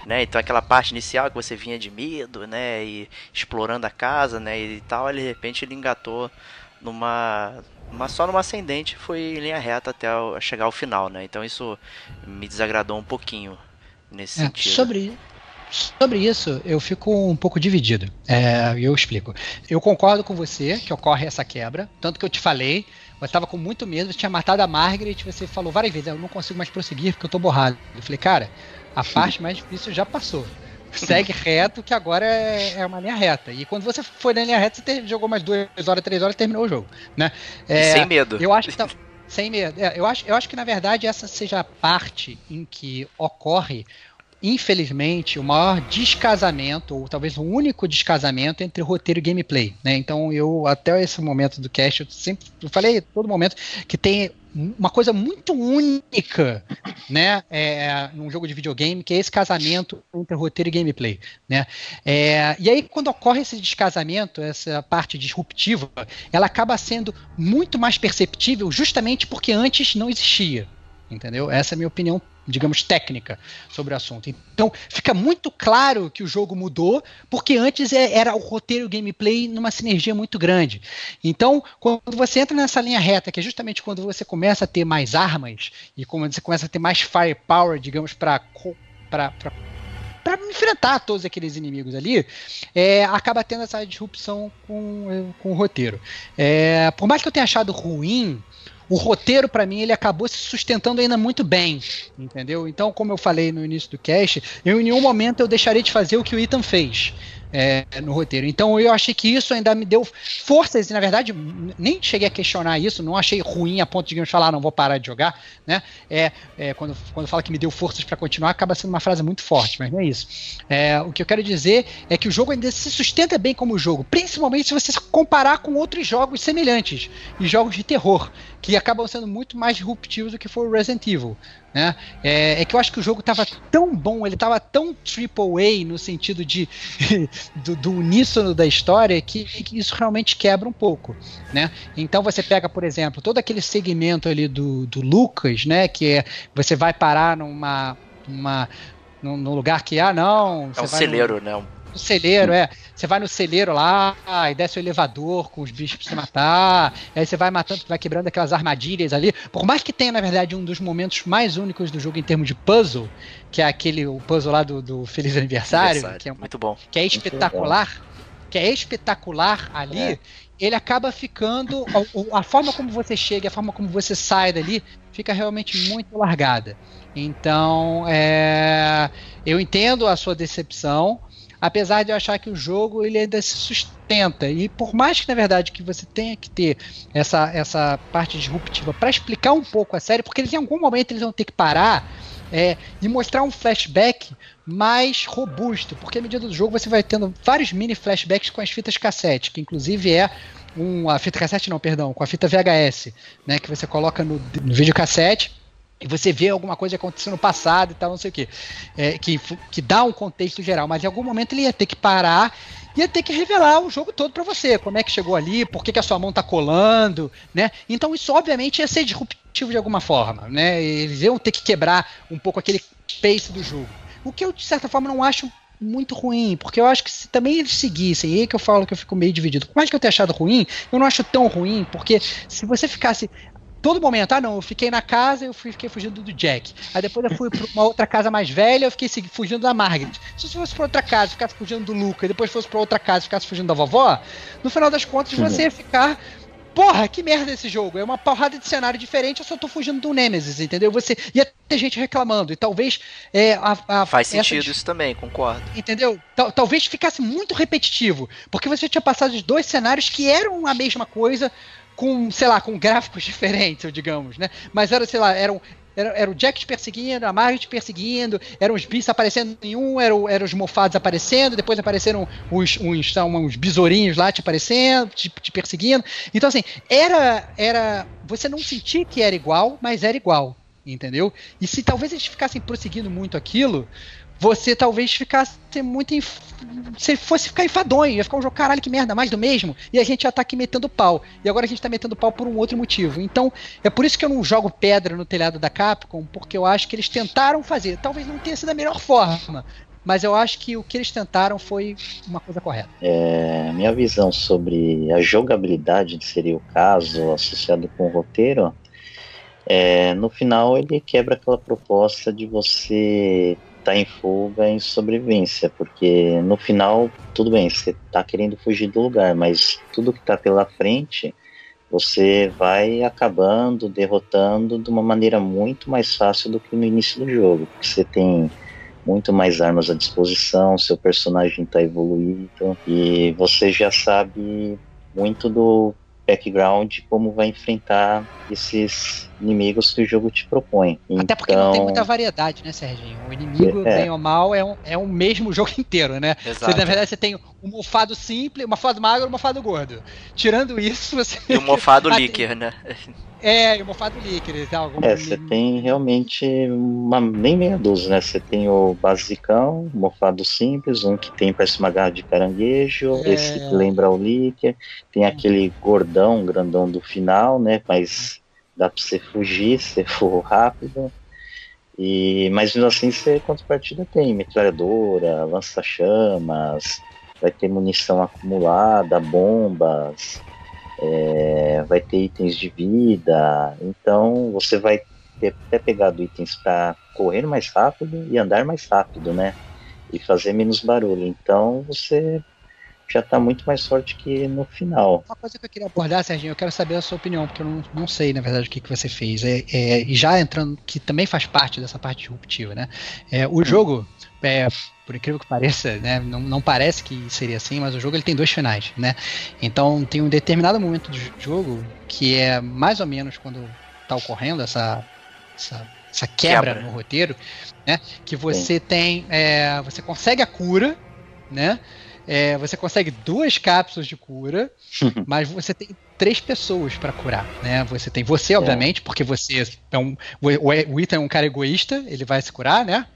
né? Então aquela parte inicial que você vinha de medo, né? E explorando a casa, né? E tal, de repente ele engatou numa, numa só numa ascendente, foi em linha reta até chegar ao final, né? Então isso me desagradou um pouquinho nesse é, sentido. Sobre Sobre isso, eu fico um pouco dividido. É, eu explico. Eu concordo com você que ocorre essa quebra, tanto que eu te falei, eu estava com muito medo, você tinha matado a Margaret, você falou várias vezes, eu não consigo mais prosseguir porque eu estou borrado. Eu falei, cara, a parte mais difícil já passou. Segue reto, que agora é, é, uma linha reta. E quando você foi na linha reta, você jogou mais duas horas, três horas e terminou o jogo. Né? É, sem medo. Eu acho que tá, sem medo. É, eu, acho, eu acho que, na verdade, essa seja a parte em que ocorre infelizmente, o maior descasamento, ou talvez o único descasamento entre roteiro e gameplay. Né? Então, eu, até esse momento do cast, eu sempre eu falei todo momento que tem uma coisa muito única, né, é, num jogo de videogame, que é esse casamento entre roteiro e gameplay, né? É, e aí quando ocorre esse descasamento, essa parte disruptiva, ela acaba sendo muito mais perceptível, justamente porque antes não existia, entendeu? Essa é a minha opinião digamos, técnica sobre o assunto. Então, fica muito claro que o jogo mudou, porque antes é, era o roteiro o gameplay numa sinergia muito grande. Então, quando você entra nessa linha reta, que é justamente quando você começa a ter mais armas e quando você começa a ter mais firepower, digamos, para para enfrentar todos aqueles inimigos ali, é, acaba tendo essa disrupção com, com o roteiro. É, por mais que eu tenha achado ruim o roteiro, para mim, ele acabou se sustentando ainda muito bem, entendeu? Então, como eu falei no início do cast, eu em nenhum momento eu deixarei de fazer o que o Ethan fez é, no roteiro. Então eu achei que isso ainda me deu forças, e na verdade nem cheguei a questionar isso, não achei ruim a ponto de falar, ah, não vou parar de jogar, né? É, é quando, quando fala que me deu forças para continuar, acaba sendo uma frase muito forte, mas não é isso. É, o que eu quero dizer é que o jogo ainda se sustenta bem como jogo, principalmente se você comparar com outros jogos semelhantes, e jogos de terror, que acabam sendo muito mais disruptivos do que foi o Resident Evil. Né? É, é, que eu acho que o jogo estava tão bom, ele estava tão triple A no sentido de do, do uníssono da história que, que, isso realmente quebra um pouco, né? Então você pega, por exemplo, todo aquele segmento ali do, do Lucas, né? Que é você vai parar numa, numa num, num lugar que ah não, é um celeiro, no, né? No celeiro, é. Você vai no celeiro lá, e desce o elevador com os bichos pra você matar, aí você vai matando, vai quebrando aquelas armadilhas ali. Por mais que tenha, na verdade, um dos momentos mais únicos do jogo em termos de puzzle, que é aquele o puzzle lá do, do Feliz Aniversário, Aniversário. que é muito bom. Que é espetacular. Que é espetacular ali. É. Ele acaba ficando. A, a forma como você chega, a forma como você sai dali, fica realmente muito largada. Então, é, eu entendo a sua decepção, apesar de eu achar que o jogo ele ainda se sustenta. E por mais que na verdade que você tenha que ter essa, essa parte disruptiva para explicar um pouco a série, porque eles em algum momento eles vão ter que parar é, e mostrar um flashback mais robusto, porque à medida do jogo você vai tendo vários mini flashbacks com as fitas cassete, que inclusive é um, a fita cassete não, perdão, com a fita VHS, né, que você coloca no, no videocassete e você vê alguma coisa acontecendo no passado e tal, não sei o quê, é, que, que dá um contexto geral, mas em algum momento ele ia ter que parar ia ter que revelar o jogo todo para você, como é que chegou ali, por que, que a sua mão tá colando, né? Então isso obviamente ia ser disruptivo de alguma forma, né? Eles iam ter que quebrar um pouco aquele pace do jogo. O que eu de certa forma não acho muito ruim, porque eu acho que se também eles seguissem, e aí que eu falo que eu fico meio dividido. Por mais que eu tenha achado ruim, eu não acho tão ruim, porque se você ficasse todo momento, ah não, eu fiquei na casa eu fiquei fugindo do Jack. Aí depois eu fui pra uma outra casa mais velha, eu fiquei fugindo da Margaret. Se você fosse pra outra casa, ficasse fugindo do Luca, e depois fosse pra outra casa, ficasse fugindo da vovó, no final das contas você ia ficar Porra, que merda esse jogo. É uma porrada de cenário diferente, eu só tô fugindo do Nemesis, entendeu? Você ia ter gente reclamando. E talvez. É, a, a, Faz sentido isso também, concordo. Entendeu? Tal, talvez ficasse muito repetitivo. Porque você tinha passado de dois cenários que eram a mesma coisa, com, sei lá, com gráficos diferentes, digamos, né? Mas era, sei lá, era, era o Jack te perseguindo, a Margaret te perseguindo, eram os bichos aparecendo em um, eram, eram os mofados aparecendo, depois apareceram os, uns, uns besourinhos lá te aparecendo, te, te perseguindo. Então, assim, era, era. Você não sentia que era igual, mas era igual, entendeu? E se talvez eles ficassem prosseguindo muito aquilo, você talvez ficasse muito. Inf... Se fosse ficar enfadonho, ia ficar um jogo, caralho, que merda, mais do mesmo. E a gente já tá aqui metendo pau. E agora a gente tá metendo pau por um outro motivo. Então, é por isso que eu não jogo pedra no telhado da Capcom, porque eu acho que eles tentaram fazer. Talvez não tenha sido a melhor forma. Mas eu acho que o que eles tentaram foi uma coisa correta. É, minha visão sobre a jogabilidade, seria o caso, associado com o roteiro, é, no final ele quebra aquela proposta de você tá em fuga em sobrevivência, porque no final, tudo bem, você tá querendo fugir do lugar, mas tudo que tá pela frente, você vai acabando, derrotando de uma maneira muito mais fácil do que no início do jogo, porque você tem muito mais armas à disposição, seu personagem está evoluído e você já sabe muito do background como vai enfrentar esses inimigos que o jogo te propõe. Até porque não tem muita variedade, né, Serginho? O inimigo, é. bem ou mal, é, um, é o mesmo jogo inteiro, né? Exato. Você, na verdade, você tem um mofado simples, um mofado magro e um mofado gordo. Tirando isso, você. E um mofado líquido, né? É, e o mofado líquido e tal. É, você tem realmente uma, nem meia dúzia, né? Você tem o basicão, o mofado simples, um que tem parece uma garra de caranguejo, é... esse que lembra o líquido, tem aquele gordão, grandão do final, né? Mas dá pra você fugir se for rápido. E, mas mesmo assim, você, contrapartida tem metralhadora, lança-chamas, vai ter munição acumulada, bombas, é, vai ter itens de vida. Então você vai ter até pegado itens para correr mais rápido e andar mais rápido, né? E fazer menos barulho. Então você já está muito mais forte que no final. Uma coisa que eu queria abordar, Serginho, eu quero saber a sua opinião, porque eu não, não sei, na verdade, o que, que você fez. É, é, e já entrando, que também faz parte dessa parte disruptiva, né? É, o jogo, é, por incrível que pareça, né, não, não, parece que seria assim, mas o jogo ele tem dois finais, né? Então tem um determinado momento do jogo que é mais ou menos quando está ocorrendo essa, essa, essa quebra, quebra, no roteiro, né? Que você Sim. tem, é, você consegue a cura, né? É, você consegue duas cápsulas de cura, mas você tem três pessoas para curar, né? Você tem você, obviamente, porque você é um o, Ethan é um cara egoísta, ele vai se curar, né?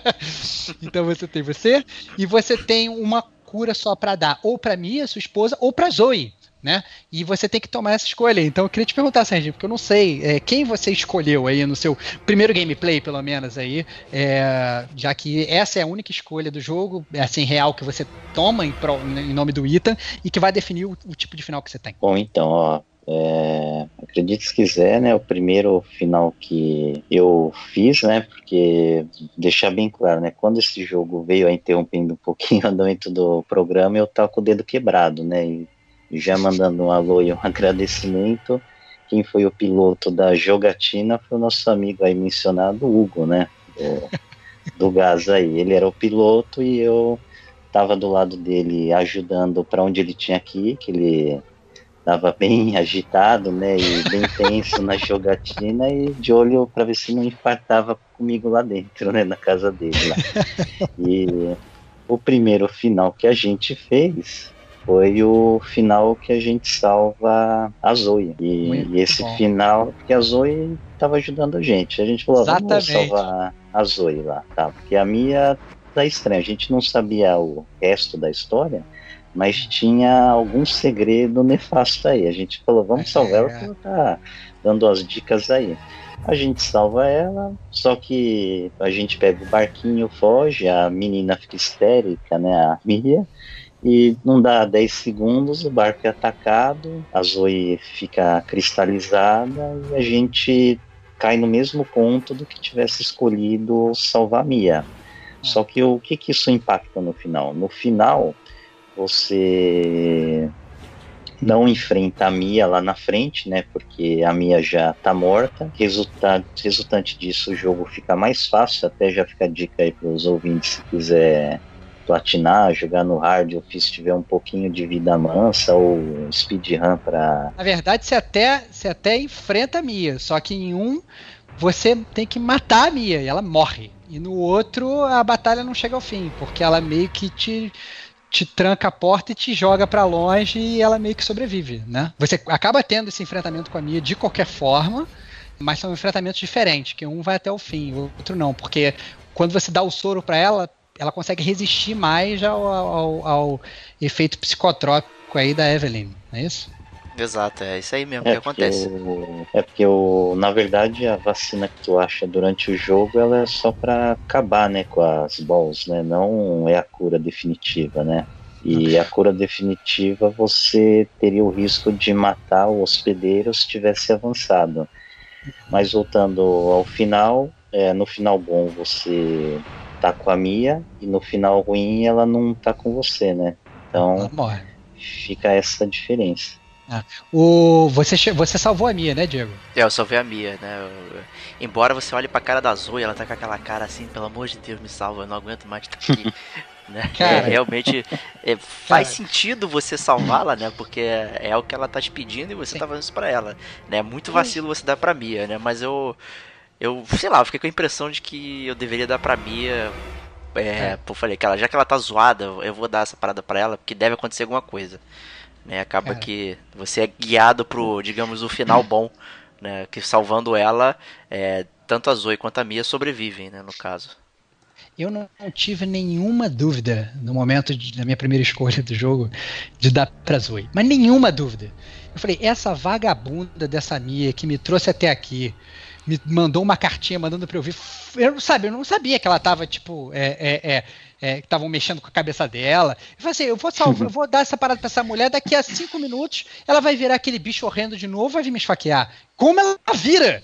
então você tem você e você tem uma cura só para dar ou para Mia, sua esposa, ou para Zoe né? E você tem que tomar essa escolha. Então eu queria te perguntar, Serginho, porque eu não sei é, quem você escolheu aí no seu primeiro gameplay, pelo menos aí, é, já que essa é a única escolha do jogo, é assim, real que você toma em, pro, em nome do Ethan e que vai definir o, o, tipo de final que você tem. Bom, então, ó. É, acredite se quiser, né? O primeiro final que eu fiz, né? Porque deixar bem claro, né? Quando esse jogo veio interrompendo um pouquinho o andamento do programa, eu tava com o dedo quebrado, né? E já mandando um alô e um agradecimento. Quem foi o piloto da jogatina foi o nosso amigo aí mencionado, Hugo, né? Do, do gás aí. Ele era o piloto e eu estava do lado dele ajudando para onde ele tinha que ir, que ele estava bem agitado, né, e bem tenso na jogatina e de olho para ver se não infartava comigo lá dentro, né, na casa dele lá. E o primeiro final que a gente fez foi o final que a gente salva a Zoe. E, e esse bom. final, porque a Zoe estava ajudando a gente. A gente falou, Exatamente. vamos salvar a Zoe lá, tá? Porque a Mia tá estranha. A gente não sabia o resto da história, mas tinha algum segredo nefasto aí. A gente falou, vamos salvar ela, porque ela tá dando as dicas aí. A gente salva ela, só que a gente pega o barquinho, foge, a menina fica histérica, né, a Mia, e não dá 10 segundos, o barco é atacado, a Zoe fica cristalizada e a gente cai no mesmo ponto do que tivesse escolhido salvar a Mia. Só que o que, que isso impacta no final? No final, você não enfrenta a Mia lá na frente, né? Porque a Mia já está morta. Resultante, resultante disso, o jogo fica mais fácil. Até já fica a dica aí para os ouvintes se quiser platinar, jogar no hard ou se tiver um pouquinho de vida mansa ou speedrun para. Na verdade, você até, você até enfrenta a Mia, só que em um você tem que matar a Mia e ela morre. E no outro a batalha não chega ao fim, porque ela meio que te te tranca a porta e te joga para longe e ela meio que sobrevive, né? Você acaba tendo esse enfrentamento com a Mia de qualquer forma, mas são enfrentamentos diferentes, que um vai até o fim, o outro não, porque quando você dá o soro para ela, ela consegue resistir mais ao, ao, ao, efeito psicotrópico aí da Evelyn, não é isso? Exato, é isso aí mesmo é que acontece. O, é porque, o, na verdade, a vacina que tu acha durante o jogo ela é só para acabar né, com as balls, né? Não é a cura definitiva, né? E a cura definitiva você teria o risco de matar o hospedeiro se tivesse avançado. Mas voltando ao final, é, no final bom você tá com a Mia e no final ruim ela não tá com você, né? Então fica essa diferença. Ah, o, você, você salvou a Mia, né, Diego? É, eu salvei a Mia, né? Eu, embora você olhe pra cara da Zoe, ela tá com aquela cara assim, pelo amor de Deus, me salva, eu não aguento mais estar aqui. né? Cara, é, realmente é, faz cara. sentido você salvá-la, né? Porque é, é, o que ela tá te pedindo e você Sim. tá fazendo isso pra ela. Né? É muito vacilo você dar pra Mia, né? Mas eu. Eu, sei lá, eu fiquei com a impressão de que eu deveria dar pra Mia. É, é. eu falei que ela, já que ela tá zoada, eu vou dar essa parada pra ela, porque deve acontecer alguma coisa. Né? Acaba é. que você é guiado pro, digamos, o final bom, né? Que salvando ela, é, tanto a Zoe quanto a Mia sobrevivem, né? No caso. Eu não, tive nenhuma dúvida no momento de, da minha primeira escolha do jogo de dar pra Zoe. Mas nenhuma dúvida. Eu falei, essa vagabunda dessa Mia que me trouxe até aqui, me mandou uma cartinha mandando pra eu ver. Eu não sabia, eu não sabia que ela tava, tipo, é, é, é, é que estavam mexendo com a cabeça dela. Eu falei assim, eu vou salvar, eu vou dar essa parada pra essa mulher, daqui a cinco minutos ela vai virar aquele bicho horrendo de novo, vai vir me esfaquear. Como ela vira?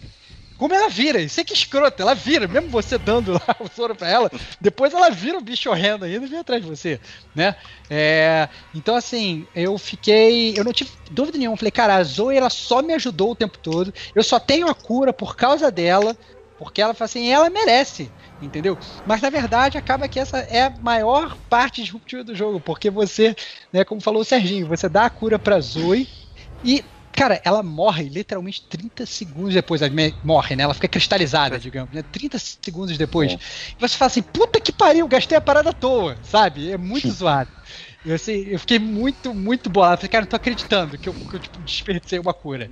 Como ela vira. Isso é que escroto, ela vira, mesmo você dando lá o soro pra ela, depois ela vira o bicho horrendo ainda e vem atrás de você, né? É, então, assim, eu fiquei. Eu não tive dúvida nenhuma. Falei, cara, a Zoe ela só me ajudou o tempo todo. Eu só tenho a cura por causa dela. Porque ela fala assim, ela merece, entendeu? Mas na verdade acaba que essa é a maior parte disruptiva do jogo, porque você, né, como falou o Serginho, você dá a cura pra Zoe e Cara, ela morre literalmente 30 segundos depois. Ela morre, né? Ela fica cristalizada, digamos, né? 30 segundos depois. É. E você fala assim, puta que pariu, gastei a parada à toa, sabe? É muito zoado. Eu, assim, eu fiquei muito, muito bolado. Falei, cara, não tô acreditando que eu, que eu tipo, desperdicei uma cura.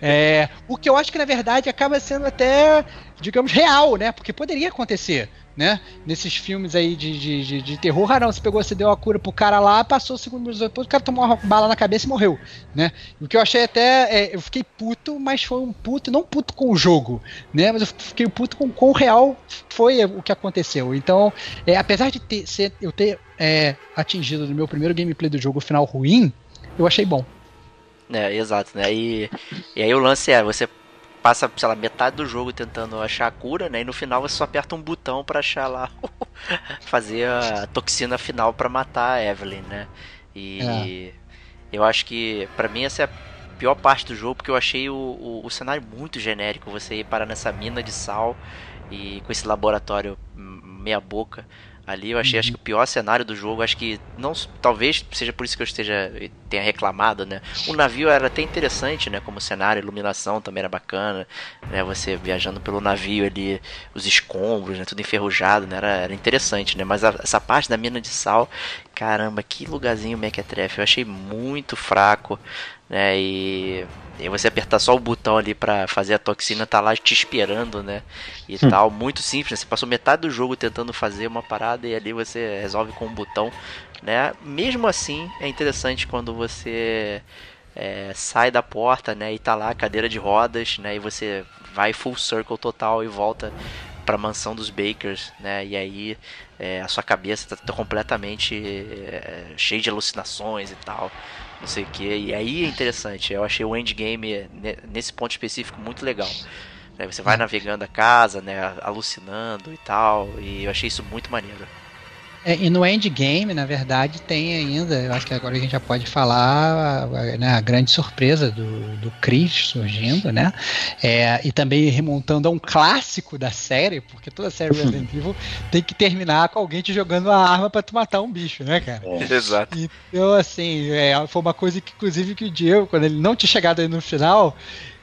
É, o que eu acho que, na verdade, acaba sendo até, digamos, real, né? Porque poderia acontecer né? Nesses filmes aí de, de, de, de terror, ah não, você pegou, você deu a cura pro cara lá, passou segundos minutos depois, o cara tomou uma bala na cabeça e morreu, né? O que eu achei até, é, eu fiquei puto, mas foi um puto, não puto com o jogo, né? Mas eu fiquei puto com, com o real foi o que aconteceu. Então, é, apesar de ter, ser, eu ter é, atingido no meu primeiro gameplay do jogo o final ruim, eu achei bom. É, exato, né? E, e aí o lance é, você passa, sei lá, metade do jogo tentando achar a cura, né? E no final você só aperta um botão para achar lá, fazer a toxina final para matar a Evelyn, né? E é. eu acho que, para mim, essa é a pior parte do jogo, porque eu achei o, o, o cenário muito genérico. Você ir parar nessa mina de sal e com esse laboratório meia boca ali. Eu achei uhum. acho que o pior cenário do jogo. Acho que não, talvez seja por isso que eu esteja tenha reclamado, né? O navio era até interessante, né? Como cenário, iluminação também era bacana, né? Você viajando pelo navio ali, os escombros, né? Tudo enferrujado, né? Era, era interessante, né? Mas a, essa parte da mina de sal, caramba, que lugarzinho mequetrefe. Eu achei muito fraco, né? E e você apertar só o botão ali para fazer a toxina, tá lá te esperando, né? E hum. tal. Muito simples. Né? Você passou metade do jogo tentando fazer uma parada e ali você resolve com um botão, né? Mesmo assim, é interessante quando você é, sai da porta, né? E tá lá a cadeira de rodas, né? E você vai full circle total e volta para a mansão dos Bakers, né? E aí é, a sua cabeça tá, tá completamente é, cheia de alucinações e tal não sei o que. E aí é interessante. Eu achei o endgame nesse ponto específico muito legal. Você vai navegando a casa, né, alucinando e tal. E eu achei isso muito maneiro. É, e no endgame, na verdade, tem ainda, eu acho que agora a gente já pode falar né, a grande surpresa do, do Chris surgindo, né? É, e também remontando a um clássico da série, porque toda série Resident Evil tem que terminar com alguém te jogando uma arma para tu matar um bicho, né, cara? É. Exato. Então, assim, é, foi uma coisa que, inclusive, que o Diego, quando ele não tinha chegado aí no final,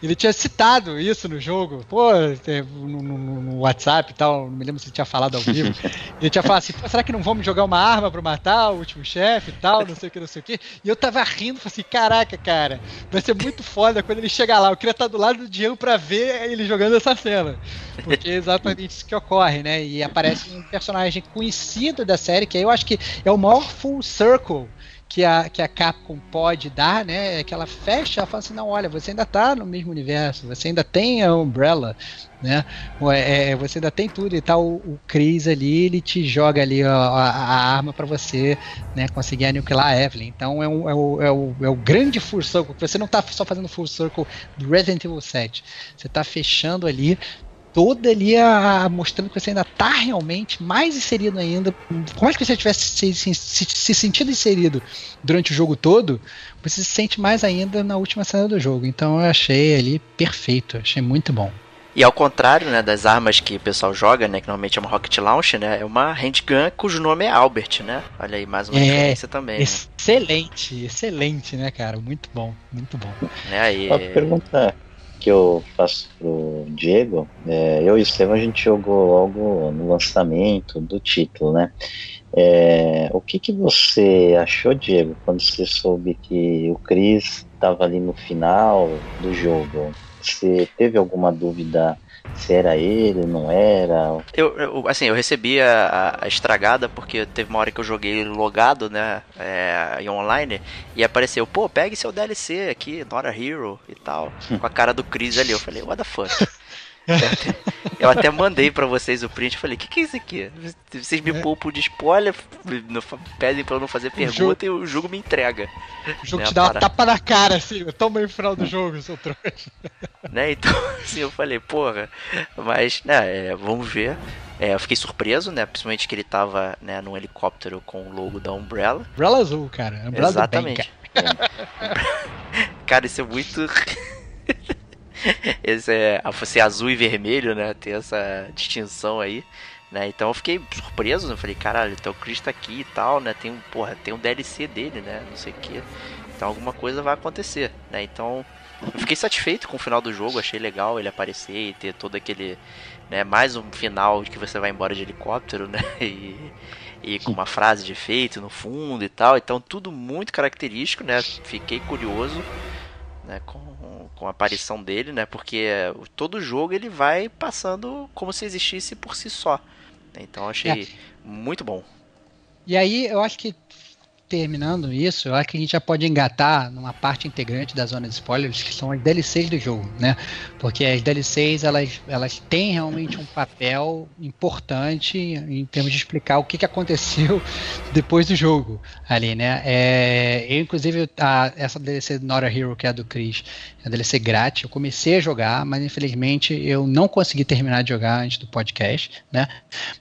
ele tinha citado isso no jogo, pô, no, no, no WhatsApp e tal, não me lembro se ele tinha falado ao vivo. ele tinha falado assim, pô, será que não vamos jogar uma arma pra matar o último chefe e tal, não sei o que, não sei o que. E eu tava rindo, falei assim, caraca, cara, vai ser muito foda quando ele chegar lá. Eu queria estar do lado do Diego pra ver ele jogando essa cena. Porque é exatamente isso que ocorre, né? E aparece um personagem conhecido da série, que aí eu acho que é o maior full circle que a, que a Capcom pode dar, né? É que ela fecha, ela fala assim, não, olha, você ainda está no mesmo universo, você ainda tem a Umbrella, né? É, é, você ainda tem tudo e tal. O, o Chris ali, ele te joga ali a, a, a arma para você, né? Conseguir aniquilar a Evelyn. Então é, um, é, o, é, o, é o grande full circle. Você não está só fazendo full circle do Resident Evil 7. Você está fechando ali toda ali a, a, mostrando que você ainda está realmente mais inserido ainda. Por mais que você tivesse se, se, se, se, sentido inserido durante o jogo todo, você se sente mais ainda na última cena do jogo. Então eu achei ali perfeito, achei muito bom. E ao contrário, né, das armas que o pessoal joga, né, que normalmente é uma Rocket Launch, né, é uma handgun cujo nome é Albert, né? Olha aí, mais uma é, diferença também. Né? Excelente, né? excelente, né, cara? Muito bom, muito bom. É, e... Uma pergunta que eu faço pro Diego, é, eu e o Estevam a gente jogou logo no lançamento do título, né? É, o que, que você achou, Diego, quando você soube que o Chris estava ali no final do jogo? Você teve alguma dúvida se era ele, não era? Eu, eu assim, eu recebi a, a, estragada porque teve uma hora que eu joguei logado, né, é, em online, e apareceu, pô, pegue seu DLC aqui, Not a Hero e tal, com a cara do Chris ali. Eu falei, what the fuck? Eu até mandei para vocês o print. Falei, o que, que é isso aqui? Vocês me é. poupam de spoiler, pedem pra eu não fazer pergunta jogo... e o jogo me entrega. O jogo né, te dá uma tapa na cara, assim. Toma aí o final do jogo, seu trouxa. Né, então, assim, eu falei, porra. Mas, né, é, vamos ver. É, eu fiquei surpreso, né? Principalmente que ele tava né, num helicóptero com o logo da Umbrella. Umbrella azul, cara. Umbrella Exatamente. Bem, cara. cara, isso é muito. Esse é ser azul e vermelho, né? Ter essa distinção aí. Né? Então eu fiquei surpreso, né? Falei, caralho, então o Chris tá aqui e tal, né? Tem um, porra, tem um DLC dele, né? Não sei o que. Então alguma coisa vai acontecer, né? Então eu fiquei satisfeito com o final do jogo, achei legal ele aparecer e ter todo aquele, né, mais um final que você vai embora de helicóptero, né? E, e com uma frase de efeito no fundo e tal. Então tudo muito característico, né? Fiquei curioso, né, com com a aparição dele, né? Porque todo jogo ele vai passando como se existisse por si só. Então achei é. muito bom. E aí eu acho que terminando isso, eu acho que a gente já pode engatar numa parte integrante da zona de spoilers, que são as DLCs do jogo, né? Porque as DLCs, elas, elas têm realmente um papel importante em termos de explicar o que, que aconteceu depois do jogo ali, né? É, eu, inclusive, a, essa DLC Not a Hero, que é a do Chris, é a DLC grátis, eu comecei a jogar, mas infelizmente eu não consegui terminar de jogar antes do podcast, né?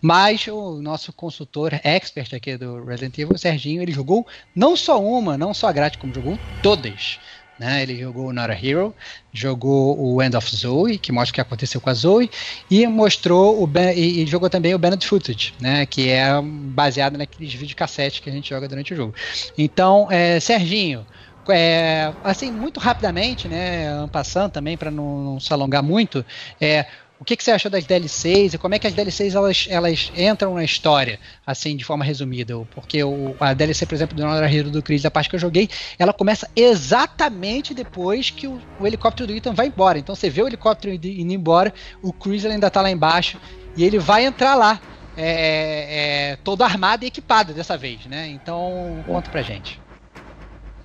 Mas o nosso consultor expert aqui do Resident Evil, o Serginho, ele jogou jogou não só uma, não só a grátis, como jogou todas. Né? Ele jogou Not a Hero, jogou o End of Zoe, que mostra o que aconteceu com a Zoe, e mostrou o e, e, jogou também o Banned Footage, né? que é baseado naqueles videocassetes que a gente joga durante o jogo. Então, é, Serginho, é, assim, muito rapidamente, né, passando também, para não, não, se alongar muito, é, o que, que, você achou das DLCs e como é que as DLCs elas, elas entram na história, assim, de forma resumida? Porque o, a DLC, por exemplo, do Nora Hero do Chris, a parte que eu joguei, ela começa exatamente depois que o, o helicóptero do Ethan vai embora. Então você vê o helicóptero indo, indo embora, o Chris ainda está lá embaixo e ele vai entrar lá. É, é, é, todo armado e equipado dessa vez, né? Então, conta pra gente.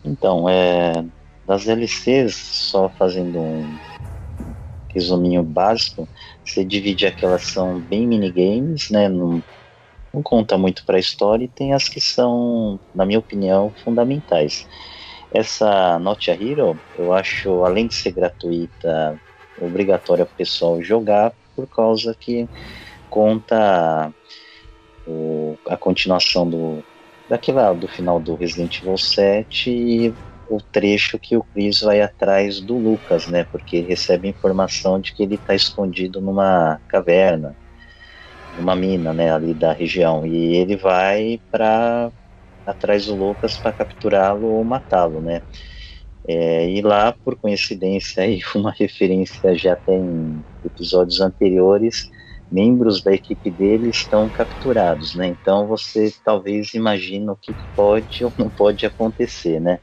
Então, é, das DLCs, só fazendo um resuminho básico, você divide aquelas que são bem minigames, né? Não, não conta muito para a história e tem as que são, na minha opinião, fundamentais. Essa Not a Hero, eu acho, além de ser gratuita, obrigatória para o pessoal jogar, por causa que conta o, a continuação do daquela do final do Resident Evil 7 e o trecho que o Chris vai atrás do Lucas, né? Porque recebe informação de que ele está escondido numa caverna, numa mina, né? Ali da região. E ele vai para atrás do Lucas para capturá-lo ou matá-lo, né? É, e lá, por coincidência, aí uma referência já tem episódios anteriores, membros da equipe dele estão capturados, né? Então você talvez imagine o que pode ou não pode acontecer, né?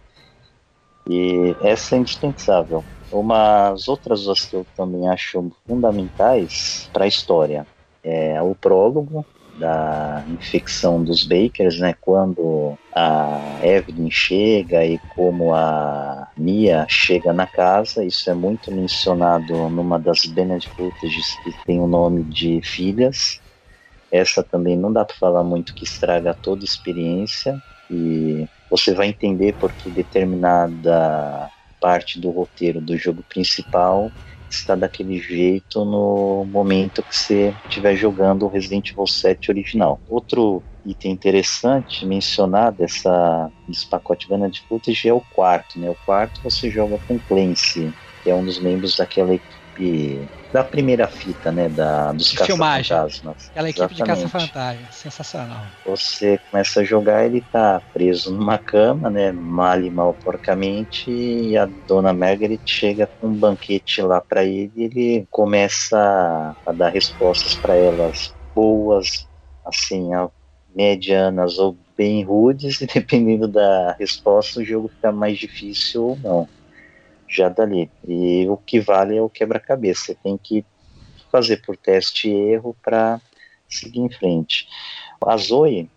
E essa é indispensável. Umas outras duas que eu também acho fundamentais para a história é o prólogo da infecção dos Bakers, né? Quando a Evelyn chega e como a Mia chega na casa, isso é muito mencionado numa das Benedict que tem o nome de Filhas. Essa também não dá para falar muito que estraga toda a experiência e você vai entender porque determinada parte do roteiro do jogo principal está daquele jeito no momento que você estiver jogando o Resident Evil 7 original. Outro item interessante mencionar dessa, desse pacote Vanity Footage é o quarto. Né? O quarto você joga com Clancy, que é um dos membros daquela equipe da primeira fita, né, da, dos caça-fantasmas. Aquela equipe Exatamente. de caça-fantasma, sensacional. Você começa a jogar, ele tá preso numa cama, né, mal e mal porcamente, e a dona Margaret chega com um banquete lá para ele e ele começa a dar respostas para elas boas, assim, medianas ou bem rudes, e dependendo da resposta, o jogo fica mais difícil ou não já dali. E o que vale é o quebra-cabeça. Você tem que fazer por teste e erro para seguir em frente. A Zoe,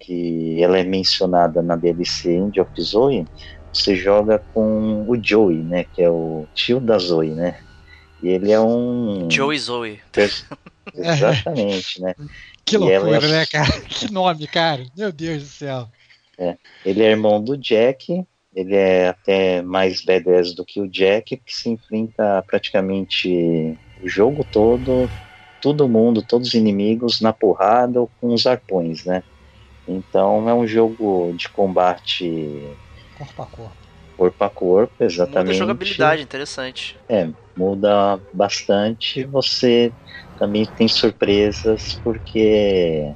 que ela é mencionada na DLC End of Zoe, você joga com o Joey, né, que é o tio da Zoe, né? E ele é um Joey Zoe. Exatamente, né? Que loucura, é... né, cara? Que nome, cara. Meu Deus do céu. É. Ele é irmão do Jack ele é até mais badass do que o Jack, que se enfrenta praticamente o jogo todo, todo mundo, todos os inimigos na porrada ou com os arpões, né? Então é um jogo de combate corpo a corpo. Corpo a corpo, exatamente. Muda a jogabilidade, interessante. É, muda bastante. Você também tem surpresas porque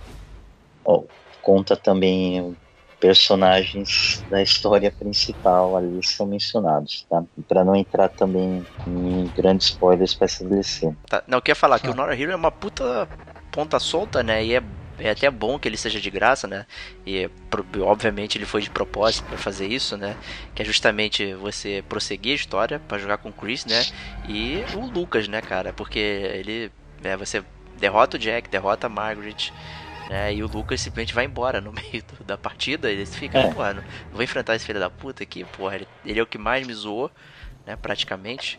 ó, conta também personagens da história principal ali são mencionados, tá? Para não entrar também em grandes spoilers para essa DLC. Tá, não, eu queria falar que o Nora Hero é uma puta ponta solta, né? E é, é até bom que ele seja de graça, né? E obviamente ele foi de propósito para fazer isso, né? Que é justamente você prosseguir a história para jogar com o Chris, né? E o Lucas, né, cara? Porque ele, é, você derrota o Jack, derrota a Margaret, né? E o Lucas simplesmente vai embora no meio do, da partida. Ele fica, é. porra, não, vou enfrentar esse filho da puta aqui, porra. Ele, ele é o que mais me zoou, né? Praticamente.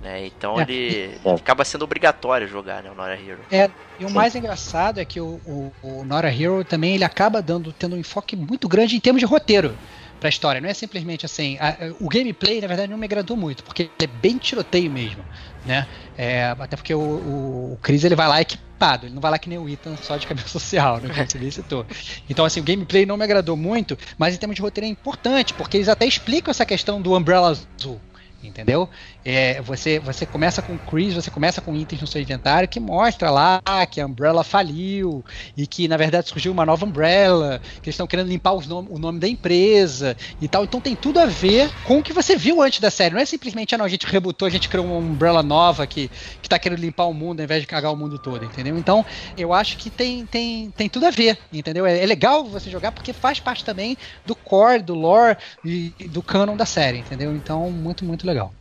Né? Então é. ele é. acaba sendo obrigatório jogar né, o Nora Hero. É, e o Sim. mais engraçado é que o, o, o, Nora Hero também ele acaba dando tendo um enfoque muito grande em termos de roteiro para a história. Não é simplesmente assim. A, o gameplay, na verdade, não me agradou muito, porque ele é bem tiroteio mesmo. Né? É, até porque o, o, o Chris ele vai lá equipado, ele não vai lá que nem o Ethan só de cabeça social, né? Como você citou. Então, assim, o gameplay não me agradou muito, mas em termos de roteiro é importante, porque eles até explicam essa questão do Umbrella Azul entendeu? É, você, você começa com Chris, você começa com itens no seu inventário que mostra lá que a Umbrella faliu e que na verdade surgiu uma nova Umbrella, que eles estão querendo limpar nom o nome da empresa e tal. Então tem tudo a ver com o que você viu antes da série. Não é simplesmente, ah, não, a gente rebutou, a gente criou uma Umbrella nova que, que tá querendo limpar o mundo ao invés de cagar o mundo todo, entendeu? Então eu acho que tem, tem, tem tudo a ver, entendeu? É, é legal você jogar porque faz parte também do core, do lore e do canon da série, entendeu? Então, muito, muito legal.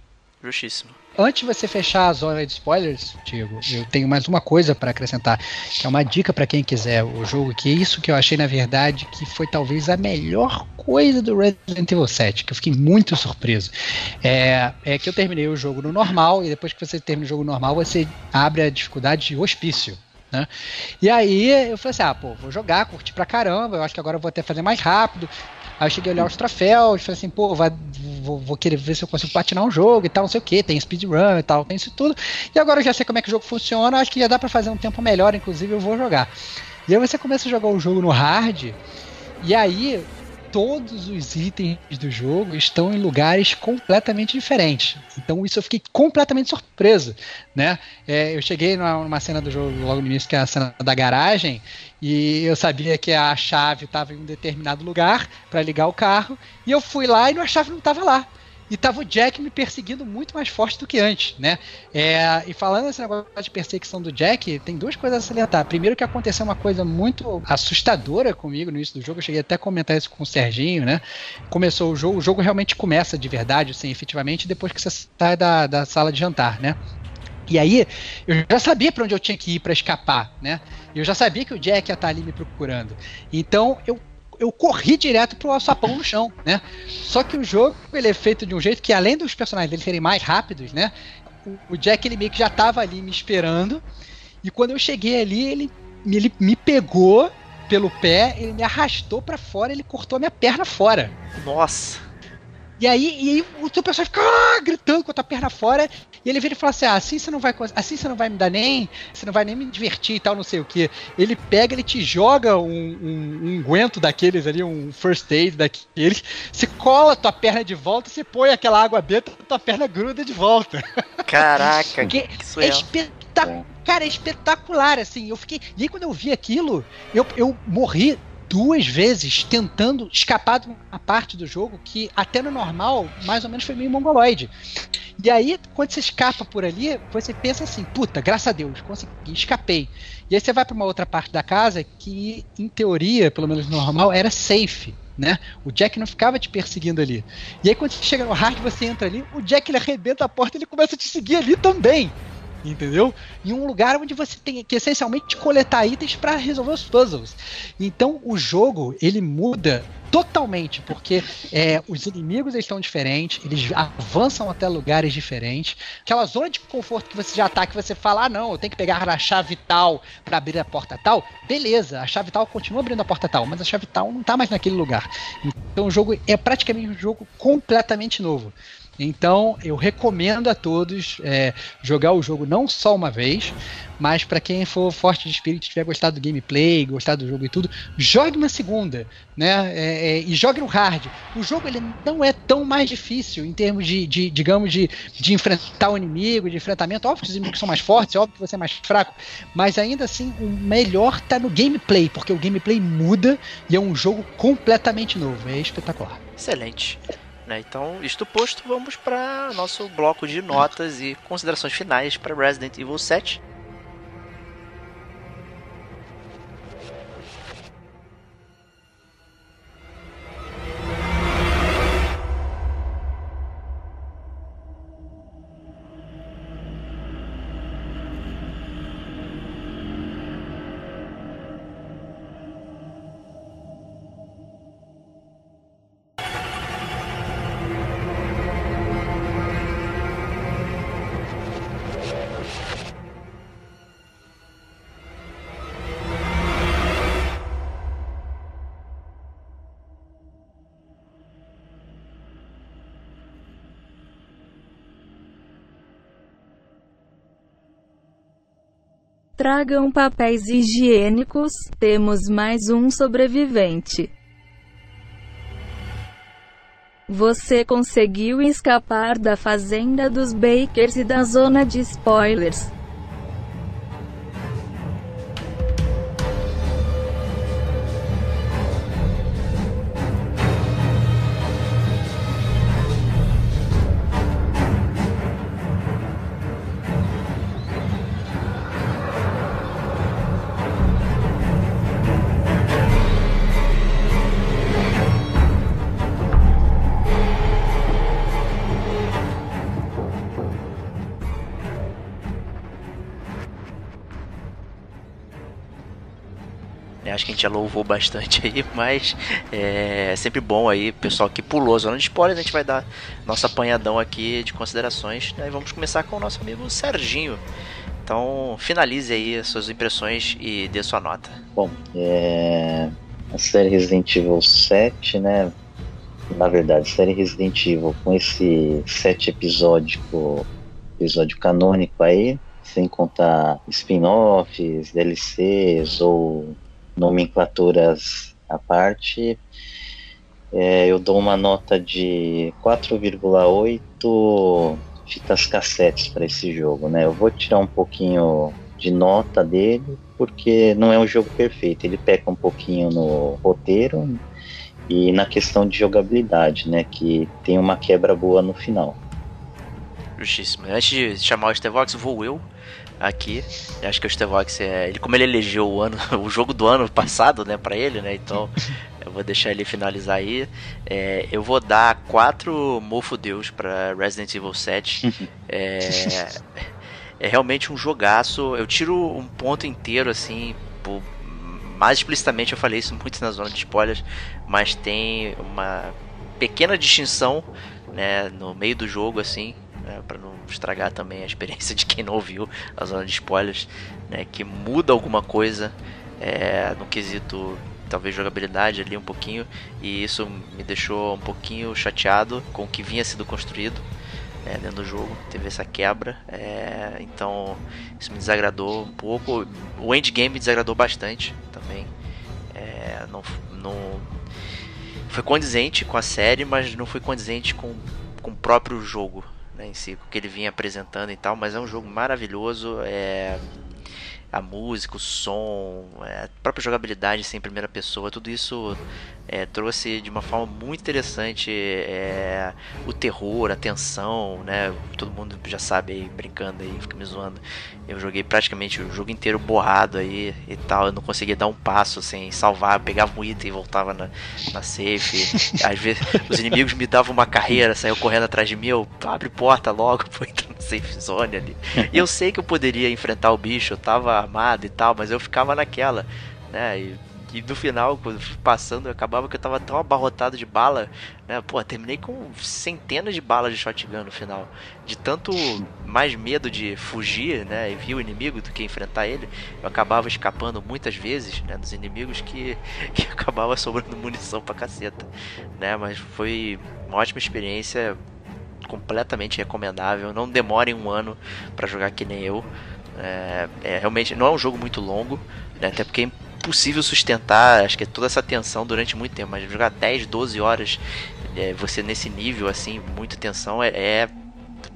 Justíssimo. Antes de você fechar a zona de spoilers, Diego, eu tenho mais uma coisa para acrescentar, que é uma dica para quem quiser o jogo, que é isso que eu achei na verdade que foi talvez a melhor coisa do Resident Evil 7, que eu fiquei muito surpreso. É, é que eu terminei o jogo no normal e depois que você termina o jogo normal, você abre a dificuldade de hospício. Né? E aí eu falei assim: ah, pô, vou jogar, curti pra caramba, eu acho que agora eu vou até fazer mais rápido. Aí eu cheguei a olhar os troféus, falei assim, pô, vai, vou, vou, querer ver se eu consigo platinar um jogo e tal, não sei o que, tem speedrun e tal, tem isso tudo. E agora eu já sei como é que o jogo funciona, acho que já dá para fazer um tempo melhor, inclusive eu vou jogar. E aí você começa a jogar o jogo no hard, e aí todos os itens do jogo estão em lugares completamente diferentes. Então isso eu fiquei completamente surpreso, né? É, eu cheguei numa, numa, cena do jogo logo no início que é a cena da garagem e eu sabia que a chave estava em um determinado lugar para ligar o carro e eu fui lá e a chave não estava lá e tava o Jack me perseguindo muito mais forte do que antes, né? É, e falando nesse negócio de perseguição do Jack, tem duas coisas a salientar. Primeiro que aconteceu uma coisa muito assustadora comigo no início do jogo, eu cheguei até a comentar isso com o Serginho, né? Começou o jogo, o jogo realmente começa de verdade, assim, efetivamente, depois que você sai da, da sala de jantar, né? E aí, eu já sabia para onde eu tinha que ir para escapar, né? Eu já sabia que o Jack ia estar ali me procurando. Então, eu eu corri direto pro alçapão no chão, né? Só que o jogo ele é feito de um jeito que além dos personagens dele serem mais rápidos, né? O, o Jack ele meio que já tava ali me esperando e quando eu cheguei ali ele, ele me pegou pelo pé, ele me arrastou para fora, ele cortou a minha perna fora. Nossa. E aí, e aí o teu pessoal fica ah, gritando com a tua perna fora. E ele vira e fala assim: ah, assim você não vai assim você não vai me dar nem. Você não vai nem me divertir e tal, não sei o que. Ele pega, ele te joga um, um, um guento daqueles ali, um first aid daqueles. Você cola a tua perna de volta, você põe aquela água benta, tua perna gruda de volta. Caraca, que, que é espetacular. Cara, é espetacular, assim. Eu fiquei. E aí, quando eu vi aquilo, eu, eu morri duas vezes tentando escapar de uma parte do jogo que até no normal, mais ou menos foi meio mongoloide. E aí, quando você escapa por ali, você pensa assim, puta, graças a Deus, consegui, escapei. E aí você vai para uma outra parte da casa que, em teoria, pelo menos normal, era safe. Né? O Jack não ficava te perseguindo ali. E aí, quando você chega no hard, você entra ali, o Jack ele arrebenta a porta e ele começa a te seguir ali também entendeu? Em um lugar onde você tem que essencialmente coletar itens para resolver os puzzles. Então o jogo ele muda totalmente, porque é, os inimigos estão diferentes, eles avançam até lugares diferentes. Aquela zona de conforto que você já tá, que você fala, ah, não, eu tenho que pegar a chave tal para abrir a porta tal, beleza, a chave tal continua abrindo a porta tal, mas a chave tal não tá mais naquele lugar. Então o jogo é praticamente um jogo completamente novo. Então eu recomendo a todos é, jogar o jogo não só uma vez, mas para quem for forte de espírito, tiver gostado do gameplay, gostado do jogo e tudo, jogue uma segunda, né? É, é, e jogue no hard. O jogo ele não é tão mais difícil em termos de, de digamos, de, de enfrentar o inimigo, de enfrentamento. Óbvio que os inimigos são mais fortes, óbvio que você é mais fraco, mas ainda assim o melhor tá no gameplay, porque o gameplay muda e é um jogo completamente novo. É espetacular. Excelente. Né? Então, isto posto, vamos para nosso bloco de notas e considerações finais para Resident Evil 7. Tragam papéis higiênicos, temos mais um sobrevivente. Você conseguiu escapar da fazenda dos Bakers e da zona de spoilers. Gente já louvou bastante aí, mas é sempre bom aí, pessoal que pulou a zona de spoilers, a gente vai dar nosso apanhadão aqui de considerações. Né? E vamos começar com o nosso amigo Serginho. Então, finalize aí as suas impressões e dê sua nota. Bom, é... a série Resident Evil 7, né? Na verdade, a série Resident Evil com esse sete episódico, episódio canônico aí, sem contar spin-offs, DLCs ou nomenclaturas à parte, é, eu dou uma nota de 4,8 fitas cassetes para esse jogo, né? Eu vou tirar um pouquinho de nota dele, porque não é um jogo perfeito. Ele peca um pouquinho no roteiro e na questão de jogabilidade, né? Que tem uma quebra boa no final. Justíssimo. Antes de chamar o Stevox, vou eu aqui. Eu acho que o Stevox é. Ele, como ele elegeu o, ano, o jogo do ano passado, né, pra ele, né? Então eu vou deixar ele finalizar aí. É, eu vou dar quatro mofo deus pra Resident Evil 7. é, é realmente um jogaço. Eu tiro um ponto inteiro assim. Por, mais explicitamente eu falei isso muito na zona de spoilers, mas tem uma pequena distinção né, no meio do jogo assim né, para não estragar também a experiência de quem não ouviu a zona de spoilers, né, que muda alguma coisa é, no quesito talvez jogabilidade ali um pouquinho, e isso me deixou um pouquinho chateado com o que vinha sendo construído é, dentro do jogo, teve essa quebra, é, então isso me desagradou um pouco. O endgame me desagradou bastante também. É, não, não foi condizente com a série, mas não foi condizente com, com o próprio jogo né, em si, o que ele vinha apresentando e tal. Mas é um jogo maravilhoso. É, a música, o som, é, a própria jogabilidade sem primeira pessoa, tudo isso é, trouxe de uma forma muito interessante é, o terror, a tensão, né? Todo mundo já sabe aí, brincando aí, fica me zoando. Eu joguei praticamente o jogo inteiro borrado aí e tal, eu não conseguia dar um passo sem salvar, eu pegava um item e voltava na, na safe. Às vezes os inimigos me davam uma carreira, saiu correndo atrás de mim, eu abre porta logo, vou entrar no safe zone ali. E eu sei que eu poderia enfrentar o bicho, eu tava armado e tal, mas eu ficava naquela, né? E e no final, passando, acabava que eu tava tão abarrotado de bala, né? Pô, terminei com centenas de balas de shotgun no final. De tanto mais medo de fugir, né? E ver o inimigo do que enfrentar ele, eu acabava escapando muitas vezes, né? Dos inimigos que, que acabava sobrando munição pra caceta, né? Mas foi uma ótima experiência, completamente recomendável. Não demorem um ano para jogar que nem eu. É, é, realmente não é um jogo muito longo, né? até porque impossível sustentar, acho que é toda essa tensão durante muito tempo, mas jogar 10, 12 horas é, você nesse nível, assim, muita tensão, é. é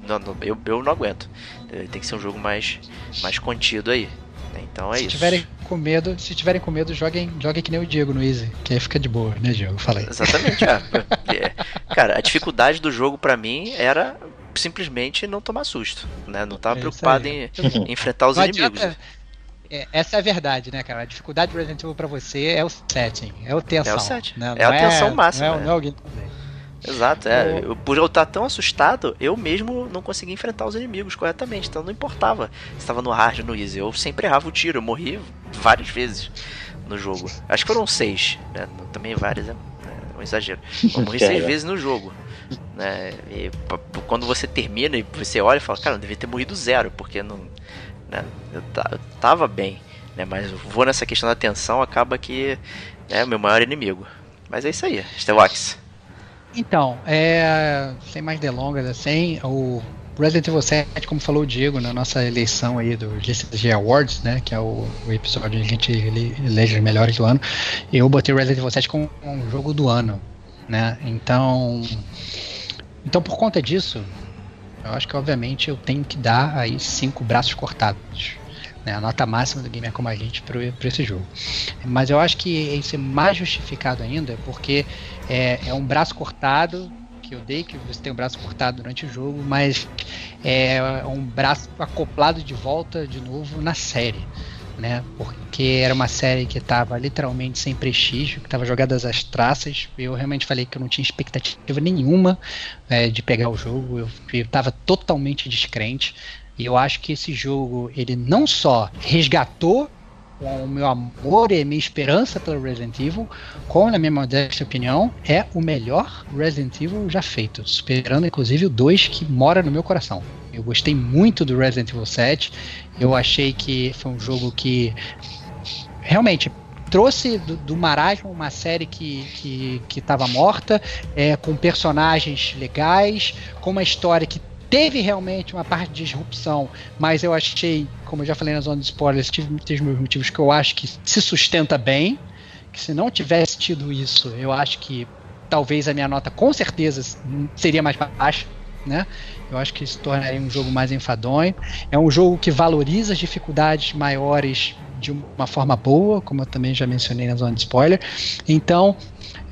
não, não, eu, eu não aguento. É, tem que ser um jogo mais, mais contido aí. Né? Então é se isso. Tiverem com medo, se tiverem com medo, joguem, joguem que nem o Diego no Easy, que aí fica de boa, né, Diego? Falei. Exatamente, é. é. Cara, a dificuldade do jogo para mim era simplesmente não tomar susto, né? Não tava é preocupado em, em, enfrentar os não inimigos. Adianta, é, essa é a verdade, né, cara? A dificuldade do Resident Evil pra você é o setting, é o tensão. É o setting. Né? É a tensão é, máxima. Não é, né? não é alguém Exato, é. Eu, por eu estar tão assustado, eu mesmo não conseguia enfrentar os inimigos corretamente. Então não importava se estava no hard ou no easy. Eu sempre errava o tiro. Eu morri várias vezes no jogo. Acho que foram seis, né? Também várias é, é um exagero. Eu morri seis vezes no jogo. Né? E quando você termina e você olha e fala, cara, eu devia ter morrido zero, porque não né? Eu, eu tava bem, né? Mas vou nessa questão da tensão, acaba que é o meu maior inimigo. Mas é isso aí, Stevox. Então, é, sem mais delongas, assim, o Resident Evil 7, como falou o Diego na nossa eleição aí do GCG Awards, né, que é o, o episódio onde a gente elege os melhores do ano, eu botei Resident Evil 7 como um jogo do ano, né? Então, então por conta disso, eu acho que obviamente eu tenho que dar aí cinco braços cortados. Né, a nota máxima do Gamer Como a Gente para esse jogo. Mas eu acho que isso é mais justificado ainda porque é, é um braço cortado que eu dei, que você tem um braço cortado durante o jogo, mas é um braço acoplado de volta de novo na série né? Porque era uma série que estava literalmente sem prestígio, que estava jogada às traças. Eu realmente falei que eu não tinha expectativa nenhuma é, de pegar o jogo. Eu estava totalmente descrente. E eu acho que esse jogo ele não só resgatou o meu amor e minha esperança pelo Resident Evil, como na minha modesta opinião, é o melhor Resident Evil já feito, superando inclusive o 2 que mora no meu coração. Eu gostei muito do Resident Evil 7. Eu achei que foi um jogo que realmente trouxe do, do marasmo uma série que que que estava morta, é, com personagens legais, com uma história que teve realmente uma parte de disrupção, mas eu achei, como eu já falei na zona de spoilers, tive, tive meus motivos que eu acho que se sustenta bem. Que se não tivesse tido isso, eu acho que talvez a minha nota com certeza seria mais baixa, né? Eu acho que se tornaria um jogo mais enfadonho. É um jogo que valoriza as dificuldades maiores de uma forma boa, como eu também já mencionei na zona de spoiler. Então,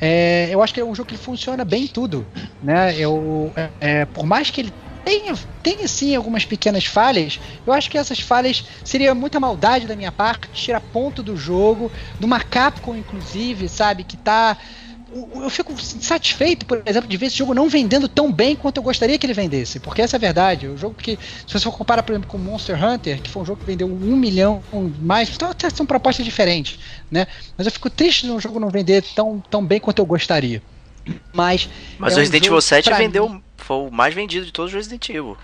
é, eu acho que é um jogo que funciona bem tudo, né? Eu, é, é por mais que ele tenha, tenha sim algumas pequenas falhas, eu acho que essas falhas seria muita maldade da minha parte tirar ponto do jogo, de uma Capcom inclusive, sabe, que tá eu fico satisfeito, por exemplo, de ver esse jogo não vendendo tão bem quanto eu gostaria que ele vendesse. Porque essa é a verdade. O jogo que, se você for comparar, por exemplo, com Monster Hunter, que foi um jogo que vendeu um milhão mais, então são propostas diferentes, né? Mas eu fico triste de um jogo não vender tão, tão bem quanto eu gostaria. Mas. Mas é o Resident Evil 7 vendeu. Mim, foi o mais vendido de todos os Resident Evil.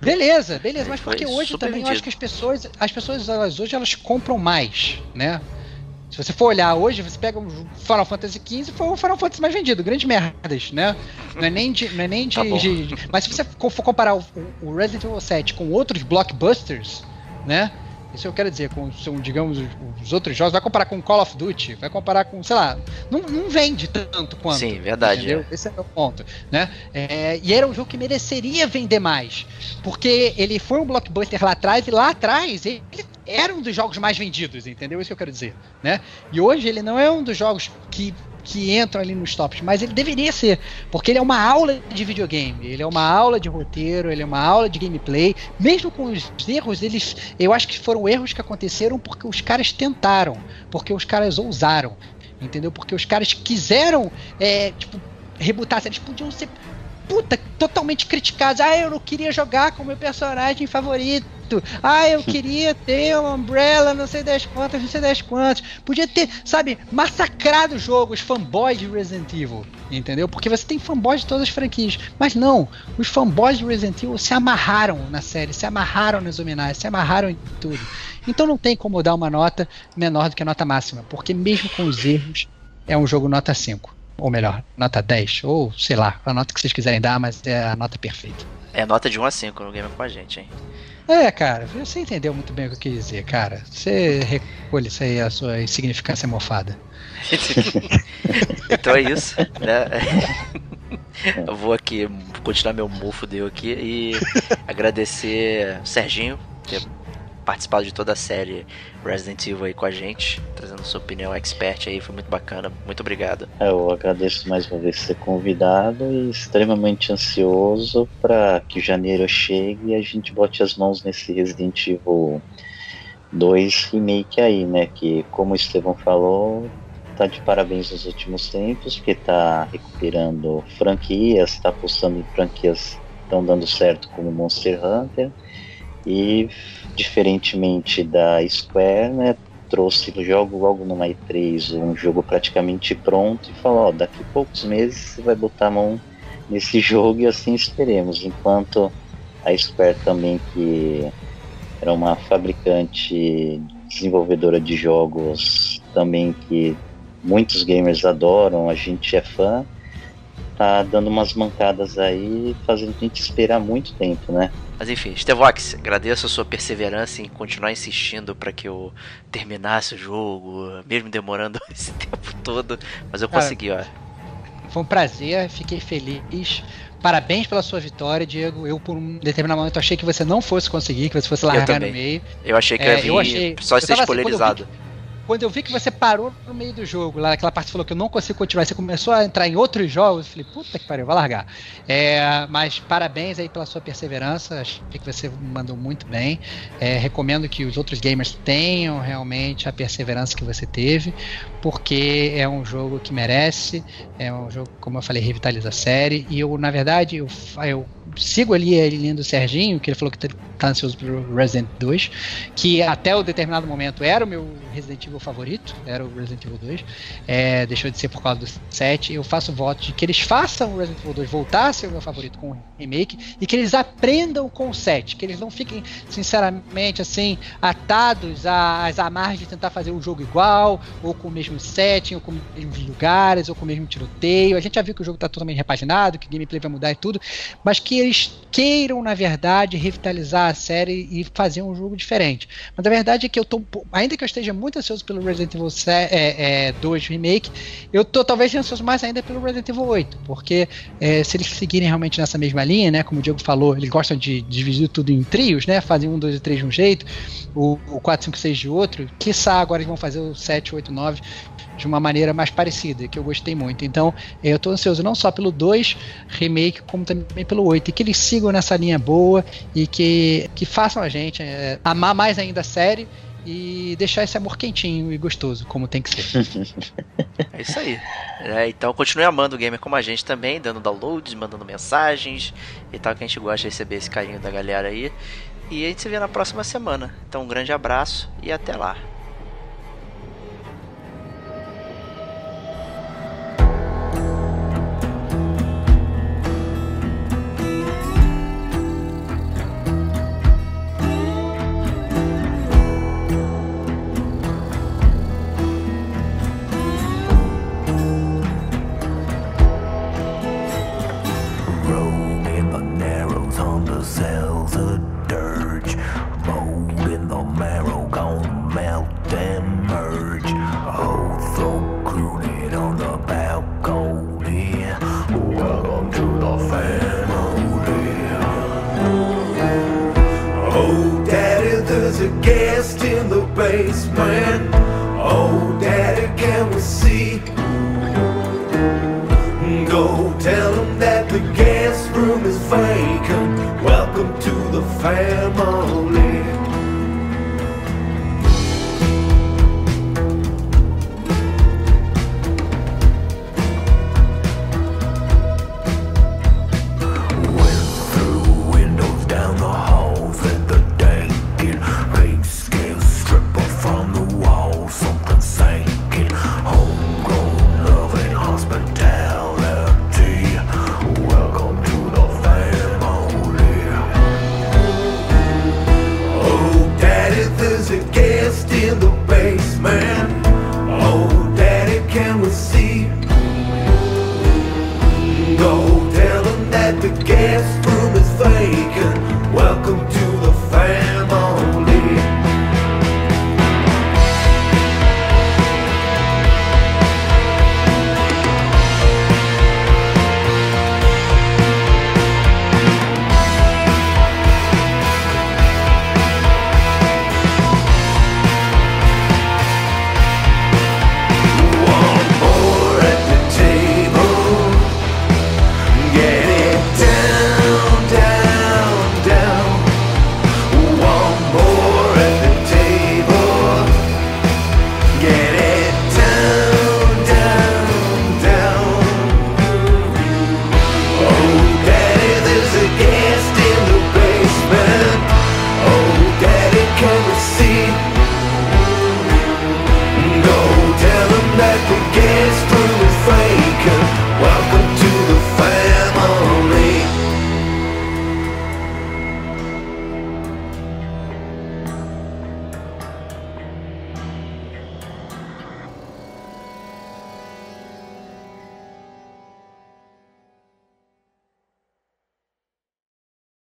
Beleza, beleza, é, mas porque hoje também vendido. eu acho que as pessoas, as pessoas elas, hoje elas compram mais, né? Se você for olhar hoje, você pega um Final Fantasy XV, foi o Final Fantasy mais vendido, grandes merdas, né? Não é nem de. Não é nem de, Tá de- de- mas se você for comparar o, o Resident Evil 7 com outros blockbusters, né? Isso eu quero dizer, com, são, digamos, os, os outros jogos, vai comparar com Call of Duty, vai comparar com, sei lá, não, não vende tanto quanto. Sim, verdade. Entendeu? Esse é o meu ponto. Né? É, e era um jogo que mereceria vender mais. Porque ele foi um blockbuster lá atrás, e lá atrás ele era um dos jogos mais vendidos, entendeu? Isso que eu quero dizer. Né? E hoje ele não é um dos jogos que, que entram ali nos tops, mas ele deveria ser. Porque ele é uma aula de videogame, ele é uma aula de roteiro, ele é uma aula de gameplay. Mesmo com os erros, eles. Eu acho que foram erros que aconteceram porque os caras tentaram, porque os caras ousaram. Entendeu? Porque os caras quiseram, é, tipo, rebutar. Eles podiam ser puta, totalmente criticados. Ah, eu não queria jogar com o meu personagem favorito. Ah, eu queria ter uma Umbrella, não sei das quantas, não sei das quantas. Podia ter, sabe, massacrado o jogo, os fanboys de Resident Evil. Entendeu? Porque você tem fanboys de todas as franquias. Mas não, os fanboys de Resident Evil se amarraram na série, se amarraram nas homenagens, se amarraram em tudo. Então não tem como dar uma nota menor do que a nota máxima. Porque mesmo com os erros, é um jogo nota 5 ou melhor, nota 10, ou sei lá, a nota que vocês quiserem dar, mas é a nota perfeita. É nota de 1 a 5 no game com a gente, hein? É, cara, você entendeu muito bem o que eu quis dizer, cara. Você recolhe isso aí, a sua insignificância mofada. então é isso, né? Eu vou aqui continuar meu mofo deu aqui e agradecer o Serginho ter participado de toda a série Resident Evil aí com a gente, trazendo sua opinião expert aí, foi muito bacana. Muito obrigado. É, Eu agradeço mais uma vez ser convidado e extremamente ansioso para que janeiro chegue e a gente bote as mãos nesse Resident Evil 2 remake aí, né? Que como o Estevão falou, tá de parabéns nos últimos tempos, porque tá recuperando franquias, tá apostando em franquias estão dando certo como Monster Hunter e diferentemente da Square, né? trouxe o jogo logo numa E3, um jogo praticamente pronto, e falou, ó, daqui a poucos meses você vai botar a mão nesse jogo e assim esperemos. Enquanto a Square também, que era uma fabricante desenvolvedora de jogos também que muitos gamers adoram, a gente é fã, tá dando umas mancadas aí, fazendo a gente esperar muito tempo, né? Mas enfim, Stevox, agradeço a sua perseverança em continuar insistindo para que eu terminasse o jogo, mesmo demorando esse tempo todo, mas eu Cara, consegui, ó. Foi um prazer, fiquei feliz. Parabéns pela sua vitória, Diego. Eu, por um determinado momento, achei que você não fosse conseguir, que você fosse largar no meio. Eu achei que É, ia vir eu achei- só eu ser tava assim, quando eu vi que você parou no meio do jogo, lá naquela parte que falou que eu não consigo continuar, você começou a entrar em outros jogos, eu falei, puta que pariu, vou largar. É, mas parabéns aí pela sua perseverança, achei que você mandou muito bem. É, recomendo que os outros gamers tenham realmente a perseverança que você teve, porque é um jogo que merece, é um jogo, como eu falei, revitaliza a série, e eu, na verdade, eu, eu sigo ali a linha do Serginho, que ele falou que tá ansioso pelo Resident 2, que até o determinado momento era o meu Resident Evil favorito, era o Resident Evil 2, é, deixou de ser por causa do 7. Eu faço voto de que eles façam o Resident Evil 2 voltar a ser o meu favorito com o remake e que eles aprendam com o 7, que eles não fiquem, sinceramente, assim, atados às amarras de tentar fazer o jogo igual, ou com o mesmo setting, ou com os mesmos lugares, ou com o mesmo tiroteio. A gente já viu que o jogo está totalmente repaginado, que o gameplay vai mudar e tudo, mas que eles queiram, na verdade, revitalizar a série e fazer um jogo diferente. Mas a verdade é que eu tô, ainda que eu esteja muito ansioso pelo Resident Evil 7, é, é, 2 Remake, eu tô talvez ansioso mais ainda pelo Resident Evil 8, porque é, se eles seguirem realmente nessa mesma linha, né, como o Diego falou, eles gostam de dividir tudo em trios, né, fazem um, dois e três de um jeito, o, o 4, 5, 6 de outro, quiçá agora eles vão fazer o 7, 8, 9 de uma maneira mais parecida, que eu gostei muito. Então, eu tô ansioso não só pelo 2 remake, como também pelo 8, e que eles sigam nessa linha boa e que, que façam a gente é, amar mais ainda a série e deixar esse amor quentinho e gostoso, como tem que ser. É isso aí. É, então continue amando o gamer como a gente também, dando downloads, mandando mensagens e tal, que a gente gosta de receber esse carinho da galera aí. E a gente se vê na próxima semana. Então um grande abraço e até lá. Man. Oh, Daddy, can we see? Go tell him that the guest room is vacant. Welcome to the family.